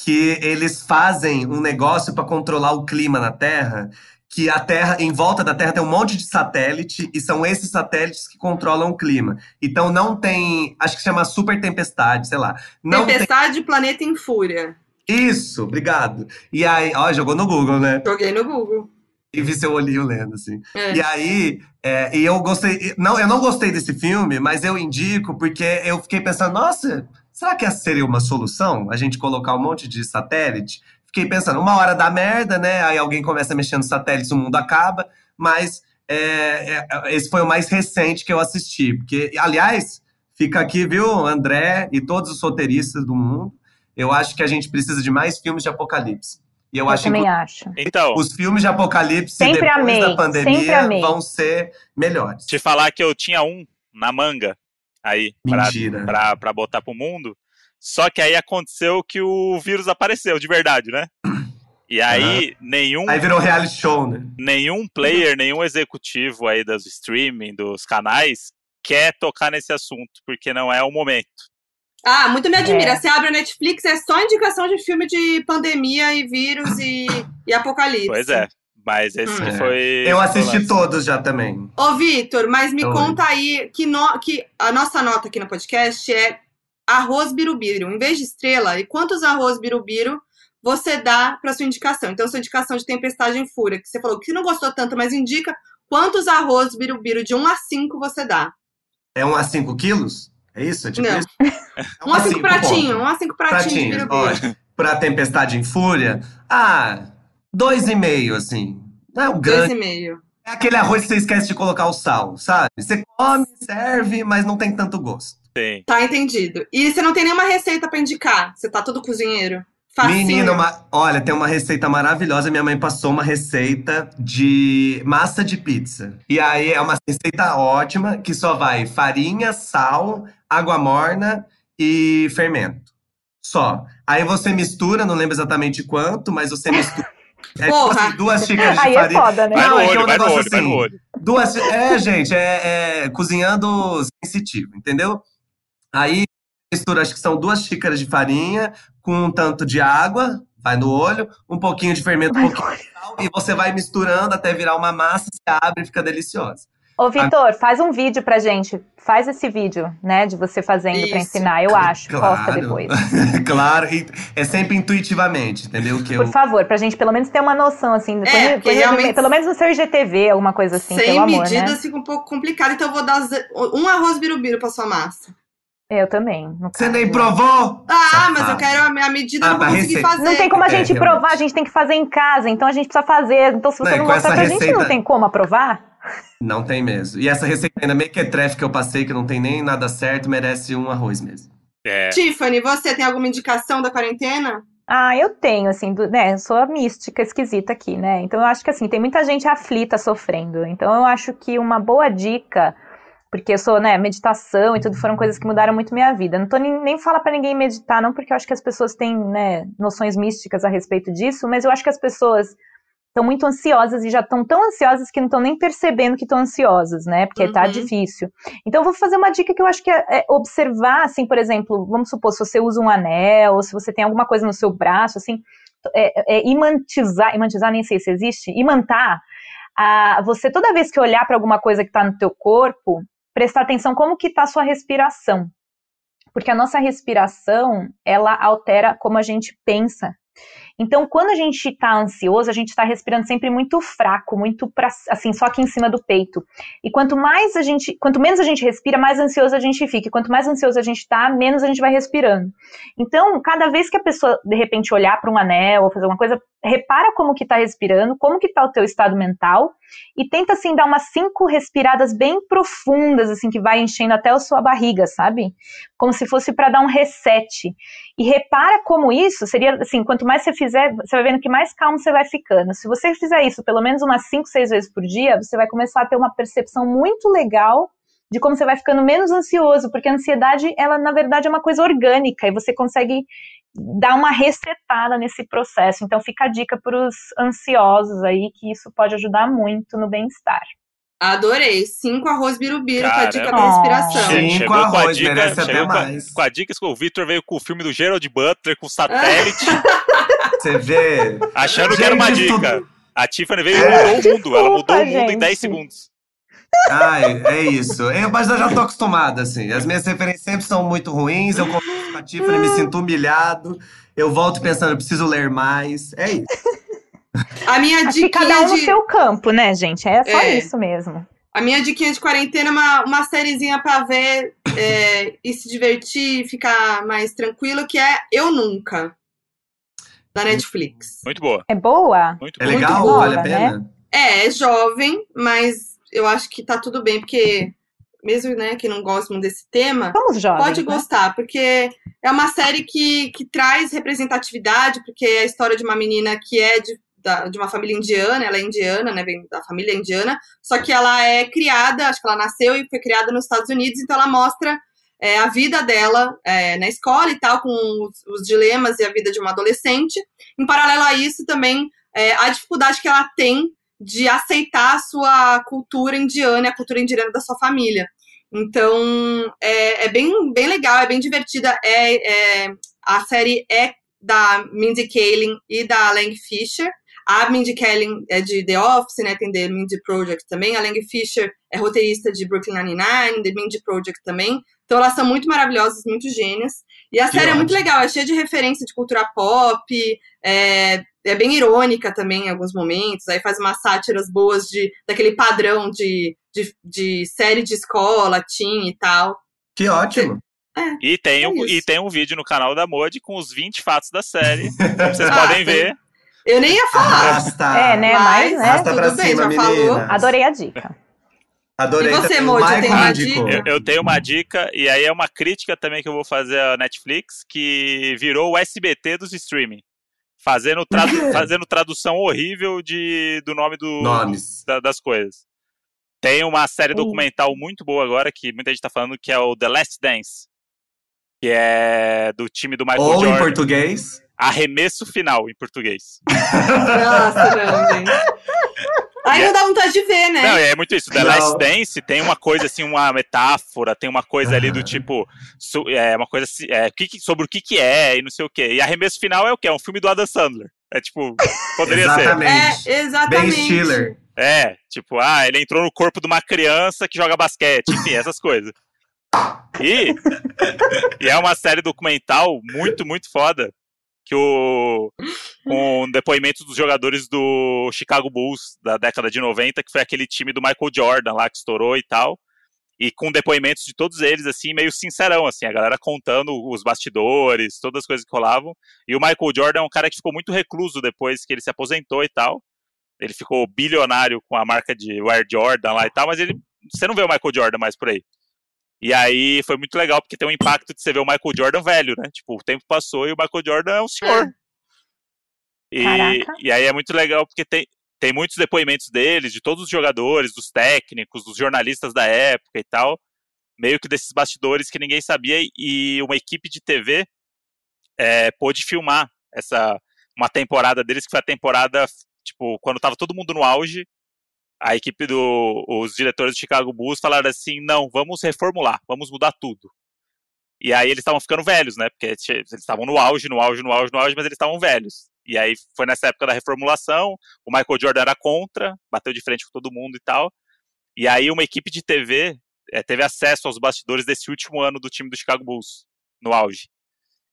Speaker 4: que eles fazem um negócio para controlar o clima na Terra, que a Terra, em volta da Terra tem um monte de satélite e são esses satélites que controlam o clima. Então não tem, acho que chama super tempestade, sei lá. Não tem
Speaker 2: Tempestade Planeta em Fúria.
Speaker 4: isso, obrigado. E aí, ó, jogou no Google, né?
Speaker 2: Joguei no Google.
Speaker 4: E vi seu olhinho lendo assim.
Speaker 2: É.
Speaker 4: E aí, é, e eu gostei. Não, eu não gostei desse filme, mas eu indico porque eu fiquei pensando, nossa, será que essa seria uma solução? A gente colocar um monte de satélite? Fiquei pensando, uma hora dá merda, né? Aí alguém começa a mexer nos satélites, o mundo acaba. Mas é, é, esse foi o mais recente que eu assisti. Porque, aliás, fica aqui, viu, André e todos os roteiristas do mundo. Eu acho que a gente precisa de mais filmes de apocalipse. E eu,
Speaker 3: Eu
Speaker 4: acho que
Speaker 3: também acho.
Speaker 1: Então,
Speaker 4: os filmes de apocalipse
Speaker 3: Sempre
Speaker 4: depois
Speaker 3: amei,
Speaker 4: da
Speaker 3: sempre
Speaker 4: pandemia
Speaker 3: amei.
Speaker 4: vão ser melhores.
Speaker 1: te falar que eu tinha um na manga aí pra botar pro mundo. Só que aí aconteceu que o vírus apareceu, de verdade, né? E aí, nenhum,
Speaker 4: Aí virou reality show, né?
Speaker 1: nenhum player, nenhum executivo aí dos streaming, dos canais, quer tocar nesse assunto, porque não é o momento.
Speaker 2: Ah, muito me admira.
Speaker 3: É.
Speaker 2: Você abre a Netflix, é só indicação de filme de pandemia e vírus e, e apocalipse.
Speaker 1: Pois é. Mas esse
Speaker 2: Hum.
Speaker 1: foi.
Speaker 4: Eu
Speaker 1: foi o
Speaker 4: assisti todos já também.
Speaker 2: Ô, Vitor, mas me
Speaker 4: Oi.
Speaker 2: conta aí que, no- que a nossa nota aqui no podcast é arroz birubiru. Em vez de estrela, e quantos arroz birubiru você dá para sua indicação? Então, sua indicação de Tempestade em Fúria, que você falou que não gostou tanto, mas indica quantos arroz birubiru de 1 a 5 você dá.
Speaker 4: É um a 5 quilos? É isso? É tipo
Speaker 2: Não.
Speaker 4: isso? É
Speaker 2: 1 a 5
Speaker 4: cinco
Speaker 2: pratinho,
Speaker 4: pontos.
Speaker 2: 1 a 5 pratinhos de
Speaker 4: Pratinhos,
Speaker 2: birubiru.
Speaker 4: olha. Pra Tempestade em Fúria, ah, dois e meio, assim. Não é um grande.
Speaker 2: 2,5.
Speaker 4: É aquele arroz que você esquece de colocar o sal, sabe? Você come, serve, mas não tem tanto gosto.
Speaker 1: Sim.
Speaker 2: Tá entendido. E você não tem nenhuma receita pra indicar? Você tá todo cozinheiro? Facinho.
Speaker 4: Menina, uma- olha, tem uma receita maravilhosa. Minha mãe passou uma receita de massa de pizza. E aí é uma receita ótima que só vai farinha, sal, água morna e fermento. Só. Aí você mistura, não lembro exatamente quanto, mas você mistura. É tipo assim, duas xícaras de
Speaker 3: Aí é
Speaker 4: farinha.
Speaker 3: foda, né?
Speaker 1: Vai
Speaker 4: Não,
Speaker 1: no
Speaker 4: é é
Speaker 1: olho,
Speaker 4: um negócio
Speaker 1: olho,
Speaker 4: assim.
Speaker 1: olho.
Speaker 4: Duas. É, gente, é, é cozinhando sensitivo, entendeu? Aí mistura, acho que são duas xícaras de farinha com um tanto de água, vai no olho, um pouquinho de fermento, um pouquinho de sal, e você vai misturando até virar uma massa, se abre e fica deliciosa.
Speaker 3: Ô, Vitor, faz um vídeo pra gente. Faz esse vídeo, né, de você fazendo pra
Speaker 2: Isso.
Speaker 3: ensinar. Eu acho. Posta depois.
Speaker 4: claro, e é sempre intuitivamente, entendeu? Que eu,
Speaker 3: Por favor, pra gente pelo menos ter uma noção, assim. põe-
Speaker 2: É, realmente-
Speaker 3: Pelo menos no seu IGTV, alguma coisa assim,
Speaker 2: Sem
Speaker 3: pelo amor,
Speaker 2: medidas
Speaker 3: né?
Speaker 2: fica um pouco complicado, então eu vou dar um arroz birubiru pra sua massa.
Speaker 3: Eu também.
Speaker 4: Você nem provou?
Speaker 2: Ah,
Speaker 4: Safado.
Speaker 2: mas eu quero a a medida,
Speaker 4: Ah,
Speaker 2: eu não vou
Speaker 4: pra
Speaker 2: conseguir
Speaker 4: receita.
Speaker 2: fazer.
Speaker 3: Não tem como a
Speaker 4: É,
Speaker 3: gente
Speaker 4: realmente.
Speaker 3: provar, a gente tem que fazer em casa, então a gente precisa fazer. Então, se você
Speaker 4: Não,
Speaker 3: não mostrar pra gente, não
Speaker 4: receita-
Speaker 3: tem como aprovar?
Speaker 4: Não tem mesmo. E essa receita ainda mequetrefe que eu passei, que não tem nem nada certo, merece um arroz mesmo.
Speaker 1: É.
Speaker 2: Tiffany, você tem alguma indicação da quarentena?
Speaker 3: Ah, eu tenho, assim, do- né? Eu sou a mística esquisita aqui, né? Então eu acho que assim, tem muita gente aflita sofrendo. Então eu acho que uma boa dica porque eu sou, né, meditação e tudo foram coisas que mudaram muito minha vida. Não tô nem, nem falar para ninguém meditar, não, porque eu acho que as pessoas têm, né, noções místicas a respeito disso, mas eu acho que as pessoas estão muito ansiosas e já estão tão ansiosas que não estão nem percebendo que estão ansiosas, né? Porque tá
Speaker 2: Uhum.
Speaker 3: difícil. Então eu vou fazer uma dica que eu acho que é, é observar, assim, por exemplo, vamos supor, se você usa um anel, ou se você tem alguma coisa no seu braço, assim, é, é imantizar, imantizar nem sei se existe, imantar, a, você toda vez que olhar para alguma coisa que está no teu corpo, prestar atenção como que está a sua respiração. Porque a nossa respiração, ela altera como a gente pensa. Então, quando a gente está ansioso, a gente está respirando sempre muito fraco, muito pra, assim, só aqui em cima do peito. E quanto mais a gente, quanto menos a gente respira, mais ansioso a gente fica. E quanto mais ansioso a gente está, menos a gente vai respirando. Então, cada vez que a pessoa de repente olhar para um anel ou fazer uma coisa, repara como que está respirando, como que está o teu estado mental e tenta assim dar umas cinco respiradas bem profundas, assim que vai enchendo até a sua barriga, sabe? Como se fosse para dar um reset. E repara como isso seria assim, quanto mais você fizer, você vai vendo que mais calmo você vai ficando. Se você fizer isso pelo menos umas cinco, seis vezes por dia, você vai começar a ter uma percepção muito legal de como você vai ficando menos ansioso, porque a ansiedade, ela na verdade é uma coisa orgânica e você consegue dar uma resetada nesse processo. Então fica a dica para os ansiosos aí que isso pode ajudar muito no bem-estar.
Speaker 2: Adorei. Cinco arroz birubiru com a dica da respiração.
Speaker 1: Che-
Speaker 4: Cinco
Speaker 1: chegou com a
Speaker 4: arroz,
Speaker 1: dica,
Speaker 4: merece até
Speaker 1: chegou com a,
Speaker 4: mais.
Speaker 1: com a dica que o Victor veio com o filme do Gerald Butler com satélite,
Speaker 4: Você vê.
Speaker 1: achando que era uma
Speaker 4: Gente,
Speaker 1: dica.
Speaker 4: tudo-
Speaker 1: A Tiffany veio e
Speaker 4: É.
Speaker 1: mudou o mundo. Ela mudou o mundo em 10
Speaker 3: gente.
Speaker 1: segundos.
Speaker 4: Ai, é isso. Eu, mas eu já tô acostumado, assim. As minhas referências sempre são muito ruins. Eu converso com a Tiffany, me sinto humilhado. Eu volto pensando, eu preciso ler mais. É isso.
Speaker 2: A minha
Speaker 3: Acho que cada um no
Speaker 2: de.
Speaker 3: seu campo, né, gente? É só
Speaker 2: É.
Speaker 3: isso mesmo.
Speaker 2: A minha diquinha de quarentena é uma, uma sériezinha pra ver é, e se divertir, ficar mais tranquilo, que é Eu Nunca, da Netflix.
Speaker 1: Muito boa.
Speaker 3: É boa?
Speaker 1: Muito
Speaker 4: É
Speaker 1: boa.
Speaker 4: legal?
Speaker 3: boa,
Speaker 4: vale a
Speaker 3: né?
Speaker 4: pena?
Speaker 2: É, é jovem, mas eu acho que tá tudo bem, porque mesmo né, que não gosta muito desse tema,
Speaker 3: jovens.
Speaker 2: pode
Speaker 3: né?
Speaker 2: gostar, porque é uma série que, que traz representatividade, porque é a história de uma menina que é de, da- de uma família indiana, ela é indiana, né, vem da família indiana, só que ela é criada, acho que ela nasceu e foi criada nos Estados Unidos, então ela mostra é, a vida dela é, na escola e tal, com os, os dilemas e a vida de uma adolescente. Em paralelo a isso, também é, a dificuldade que ela tem de aceitar a sua cultura indiana a cultura indiana da sua família. Então, é, é bem, bem legal, é bem divertida. É, é- a série é da Mindy Kaling e da Lang Fisher. A Mindy Kaling é de The Office, né? Tem The Mindy Project também. A Lang Fisher é roteirista de Brooklyn Nine-Nine, The Mindy Project também. Então, elas são muito maravilhosas, muito gênias. E a
Speaker 4: Que
Speaker 2: série é muito
Speaker 4: ótimo.
Speaker 2: legal, é cheia de referência de cultura pop, é, é bem irônica também em alguns momentos, aí faz umas sátiras boas de, daquele padrão de, de, de série de escola, teen e tal.
Speaker 4: Que ótimo.
Speaker 1: E tem,
Speaker 2: É
Speaker 1: um,
Speaker 2: isso.
Speaker 1: e tem um vídeo no canal da Modi com os 20 fatos da série. Vocês
Speaker 2: Ah,
Speaker 1: podem
Speaker 2: tem.
Speaker 1: ver.
Speaker 2: Eu nem ia falar.
Speaker 4: Arrasta.
Speaker 3: É, né?
Speaker 2: Mas-
Speaker 3: Mas, né?
Speaker 4: Arrasta pra
Speaker 2: Tudo bem,
Speaker 4: cima,
Speaker 2: já falou.
Speaker 3: Adorei a dica.
Speaker 4: Adorei.
Speaker 2: E você,
Speaker 4: também. O
Speaker 2: Moji,
Speaker 4: Michael
Speaker 2: tem uma dica?
Speaker 1: Eu, eu tenho uma dica, e aí é uma crítica também que eu vou fazer à Netflix, que virou o SBT dos streaming. Fazendo, tradu- fazendo tradução horrível de, do nome do,
Speaker 4: Nomes.
Speaker 1: da- das coisas. Tem uma série documental muito boa agora, que muita gente tá falando, que é o The Last Dance. Que é do time do Michael
Speaker 4: Ou em
Speaker 1: Jordan.
Speaker 4: português.
Speaker 1: Arremesso final, em português.
Speaker 2: Nossa. Aí não dá vontade de ver, né?
Speaker 1: Não, é muito isso. The
Speaker 4: Não.
Speaker 1: Last Dance tem uma coisa assim, uma metáfora, tem uma coisa ali do tipo, su- é uma coisa assim, é, que sobre o que que é e não sei o quê. E arremesso final é o quê? É um filme do Adam Sandler. É tipo, poderia ser.
Speaker 4: Exatamente.
Speaker 2: É, exatamente.
Speaker 4: Ben Stiller.
Speaker 1: É, tipo, ah, ele entrou no corpo de uma criança que joga basquete, enfim, essas coisas. E, e é uma série documental muito, muito foda. Que o. Com depoimentos dos jogadores do Chicago Bulls da década de 90, que foi aquele time do Michael Jordan lá que estourou e tal. E com depoimentos de todos eles, assim, meio sincerão, assim, a galera contando os bastidores, todas as coisas que rolavam. E o Michael Jordan é um cara que ficou muito recluso depois que ele se aposentou e tal. Ele ficou bilionário com a marca de Air Jordan lá e tal, mas ele. Você não vê o Michael Jordan mais por aí. E aí foi muito legal, porque tem um impacto de você ver o Michael Jordan velho, né? Tipo, o tempo passou e o Michael Jordan é um senhor. E,
Speaker 3: Caraca.
Speaker 1: e aí é muito legal, porque tem, tem muitos depoimentos deles, de todos os jogadores, dos técnicos, dos jornalistas da época e tal, meio que desses bastidores que ninguém sabia e uma equipe de TV é, pôde filmar essa uma temporada deles que foi a temporada tipo quando tava todo mundo no auge a equipe do os diretores do Chicago Bulls falaram assim não vamos reformular vamos mudar tudo. E aí eles estavam ficando velhos né? Porque eles estavam no auge no auge no auge no auge mas eles estavam velhos. E aí foi nessa época da reformulação o Michael Jordan era contra bateu de frente com todo mundo e tal. E aí uma equipe de TV é, teve acesso aos bastidores desse último ano do time do Chicago Bulls no auge.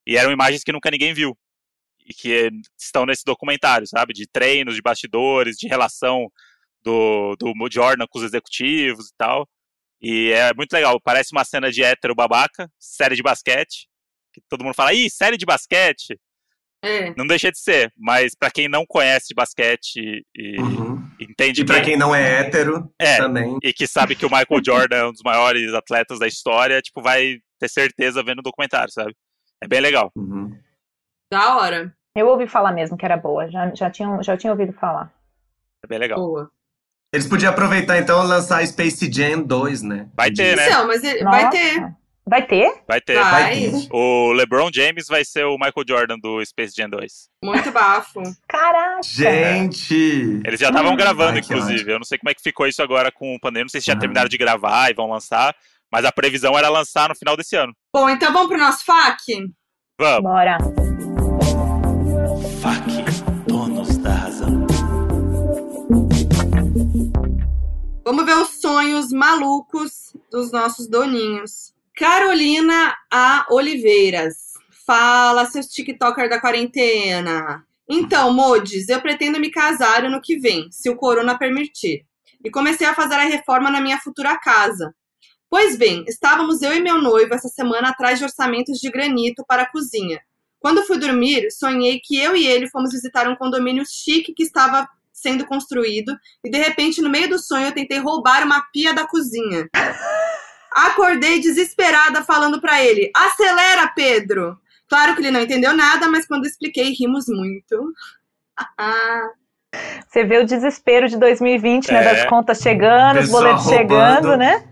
Speaker 1: E eram imagens que nunca ninguém viu e que estão nesse documentário, sabe? De treinos, de bastidores, de relação do, do Jordan com os executivos e tal. E é muito legal. Parece uma cena de hétero babaca, série de basquete. Que todo mundo fala, ih, série de basquete.
Speaker 2: É.
Speaker 1: Não deixa de ser, mas para quem não conhece de basquete e
Speaker 4: Uhum.
Speaker 1: entende
Speaker 4: E pra
Speaker 1: que-
Speaker 4: quem não é hétero,
Speaker 1: É.
Speaker 4: também.
Speaker 1: e que sabe que o Michael Jordan é um dos maiores atletas da história, tipo, vai ter certeza vendo o documentário, sabe? É bem legal.
Speaker 4: Uhum.
Speaker 2: Da hora.
Speaker 3: Eu ouvi falar mesmo que era boa, já, já, tinha, já tinha ouvido falar.
Speaker 1: É bem legal.
Speaker 2: Boa.
Speaker 4: Eles podiam aproveitar então e lançar Space Jam 2, né?
Speaker 1: Vai ter, né?
Speaker 2: Então, mas ele- vai ter.
Speaker 3: Vai ter?
Speaker 1: Vai ter.
Speaker 2: Vai.
Speaker 4: Vai ter.
Speaker 1: O LeBron James vai ser o Michael Jordan do Space Jam 2.
Speaker 2: Muito bafo.
Speaker 3: Caraca!
Speaker 4: Gente!
Speaker 1: Eles já estavam gravando,
Speaker 4: Ai,
Speaker 1: inclusive. Eu não sei como é que ficou isso agora com o pandemia. Não sei se já
Speaker 4: Ah.
Speaker 1: terminaram de gravar e vão lançar. Mas a previsão era lançar no final desse ano.
Speaker 2: Bom, então vamos pro nosso FAQ?
Speaker 1: Vamos.
Speaker 3: Bora.
Speaker 2: Vamos ver os sonhos malucos dos nossos doninhos. Carolina A. Oliveiras. Fala, seus TikToker da quarentena. Então, Modes, eu pretendo me casar ano que vem, se o corona permitir. E comecei a fazer a reforma na minha futura casa. Pois bem, estávamos eu e meu noivo essa semana atrás de orçamentos de granito para a cozinha. Quando fui dormir, sonhei que eu e ele fomos visitar um condomínio chique que estava sendo construído e de repente no meio do sonho eu tentei roubar uma pia da cozinha. Acordei desesperada falando pra ele: "Acelera, Pedro". Claro que ele não entendeu nada, mas quando expliquei rimos muito. Ah,
Speaker 3: Você vê o desespero de 2020, né?
Speaker 1: É.
Speaker 3: Das contas chegando, os boletos chegando, né?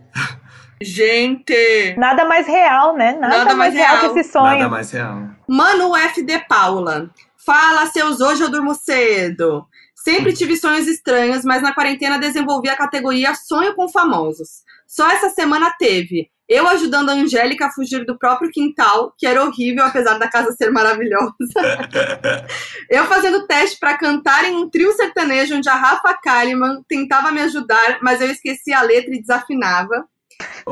Speaker 2: gente,
Speaker 3: Nada mais real, né? Nada,
Speaker 2: Nada
Speaker 3: mais
Speaker 2: mais
Speaker 3: real,
Speaker 2: real.
Speaker 3: que esse sonho.
Speaker 4: Nada mais real.
Speaker 2: Mano FD Paula. Fala, seus hoje eu durmo cedo. Sempre tive sonhos estranhos, mas na quarentena desenvolvi a categoria Sonho com Famosos. Só essa semana teve eu ajudando a Angélica a fugir do próprio quintal, que era horrível, apesar da casa ser maravilhosa. eu fazendo teste para cantar em um trio sertanejo onde a Rafa Kalimann tentava me ajudar, mas eu esqueci a letra e desafinava.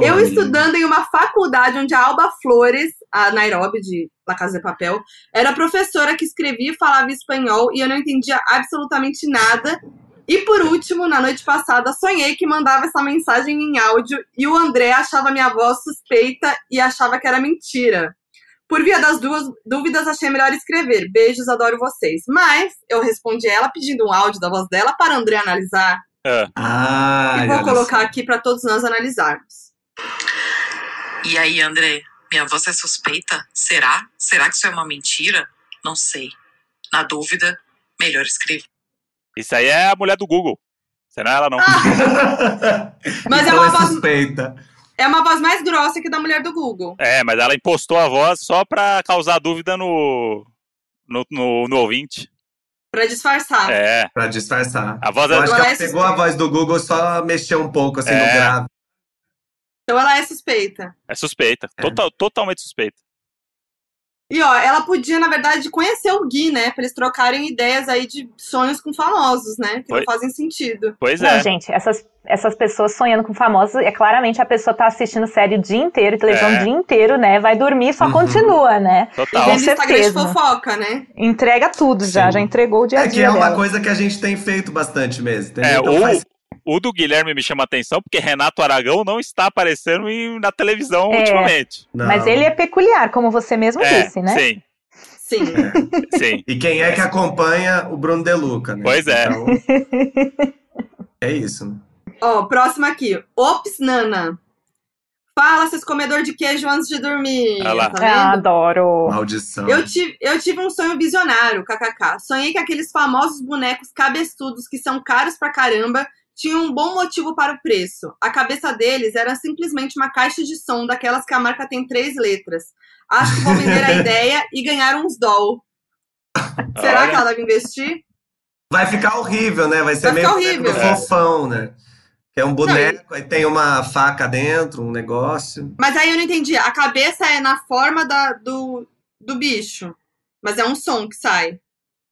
Speaker 2: Eu
Speaker 4: Olha.
Speaker 2: estudando em uma faculdade onde a Alba Flores, a Nairobi de La Casa de Papel, era professora que escrevia e falava espanhol e eu não entendia absolutamente nada. E por último, na noite passada, sonhei que mandava essa mensagem em áudio e o André achava minha voz suspeita e achava que era mentira. Por via das duas dúvidas, achei melhor escrever. Beijos, adoro vocês. Mas eu respondi ela pedindo um áudio da voz dela para André analisar.
Speaker 1: Ah,
Speaker 2: e vou colocar aqui para todos nós analisarmos.
Speaker 7: E aí, André, minha voz é suspeita? Será? Será que isso é uma mentira? Não sei. Na dúvida, melhor escrever.
Speaker 1: isso aí é a mulher do Google. Você não é ela, não.
Speaker 2: Mas é
Speaker 4: então
Speaker 2: uma
Speaker 4: é
Speaker 2: voz-
Speaker 4: suspeita.
Speaker 2: É uma voz mais grossa que da mulher do Google.
Speaker 1: É, mas ela impostou a voz só pra causar dúvida no, no, no, no ouvinte.
Speaker 2: Pra disfarçar.
Speaker 1: É.
Speaker 4: Pra disfarçar.
Speaker 1: A voz
Speaker 4: Eu
Speaker 1: é.
Speaker 4: acho que
Speaker 2: Ela
Speaker 4: ela
Speaker 2: é
Speaker 4: pegou a voz do Google só mexeu um pouco assim
Speaker 1: É.
Speaker 4: no grave.
Speaker 2: Então ela é suspeita.
Speaker 1: É suspeita.
Speaker 4: É.
Speaker 1: Total, totalmente suspeita.
Speaker 2: E ó, ela podia, na verdade, conhecer o Gui, né? Pra eles trocarem ideias aí de sonhos com famosos, né? Que
Speaker 1: Foi.
Speaker 2: não fazem sentido.
Speaker 1: Pois
Speaker 3: Não,
Speaker 1: é.
Speaker 3: gente, essas, essas pessoas sonhando com famosos, é claramente a pessoa tá assistindo série o dia inteiro, televisão
Speaker 1: É.
Speaker 3: o dia inteiro, né? Vai dormir e só
Speaker 4: Uhum.
Speaker 3: continua, né?
Speaker 2: E
Speaker 1: Total.
Speaker 3: Com
Speaker 2: vendo Instagram de fofoca, né?
Speaker 3: Entrega tudo já,
Speaker 4: Sim.
Speaker 3: já entregou o dia a
Speaker 4: É que
Speaker 3: dia
Speaker 4: é uma
Speaker 3: dela.
Speaker 4: coisa que a gente tem feito bastante mesmo. entendeu?
Speaker 1: É,
Speaker 4: Então
Speaker 1: o,
Speaker 4: faz-
Speaker 1: o do Guilherme me chama atenção porque Renato Aragão não está aparecendo em- na televisão
Speaker 3: É.
Speaker 1: ultimamente.
Speaker 4: Não.
Speaker 3: Mas ele é peculiar, como você mesmo
Speaker 1: É,
Speaker 3: disse, né?
Speaker 1: sim,
Speaker 2: Sim.
Speaker 1: sim.
Speaker 4: E quem é que acompanha o Bruno Deluca, né?
Speaker 1: Pois é.
Speaker 4: Então, é isso. né?
Speaker 2: Ó, próximo aqui. Ops, Nana. Fala, seus comedor de queijo antes de dormir. Tá
Speaker 3: Ah,
Speaker 2: vendo?
Speaker 3: adoro.
Speaker 4: Maldição.
Speaker 2: Eu tive, eu tive um sonho visionário, kkk. Sonhei que aqueles famosos bonecos cabeçudos que são caros pra caramba tinham um bom motivo para o preço. A cabeça deles era simplesmente uma caixa de som daquelas que a marca tem três letras. Acho que vou vender a ideia e ganhar uns doll. Será
Speaker 1: Olha.
Speaker 2: que ela deve investir?
Speaker 4: Vai ficar horrível, né? Vai ser
Speaker 2: Vai
Speaker 4: meio
Speaker 2: horrível.
Speaker 1: É.
Speaker 4: fofão, né? Que é um boneco, aí tem uma faca dentro, um negócio.
Speaker 2: Mas aí eu não entendi. A cabeça é na forma da, do, do bicho. Mas é um som que sai.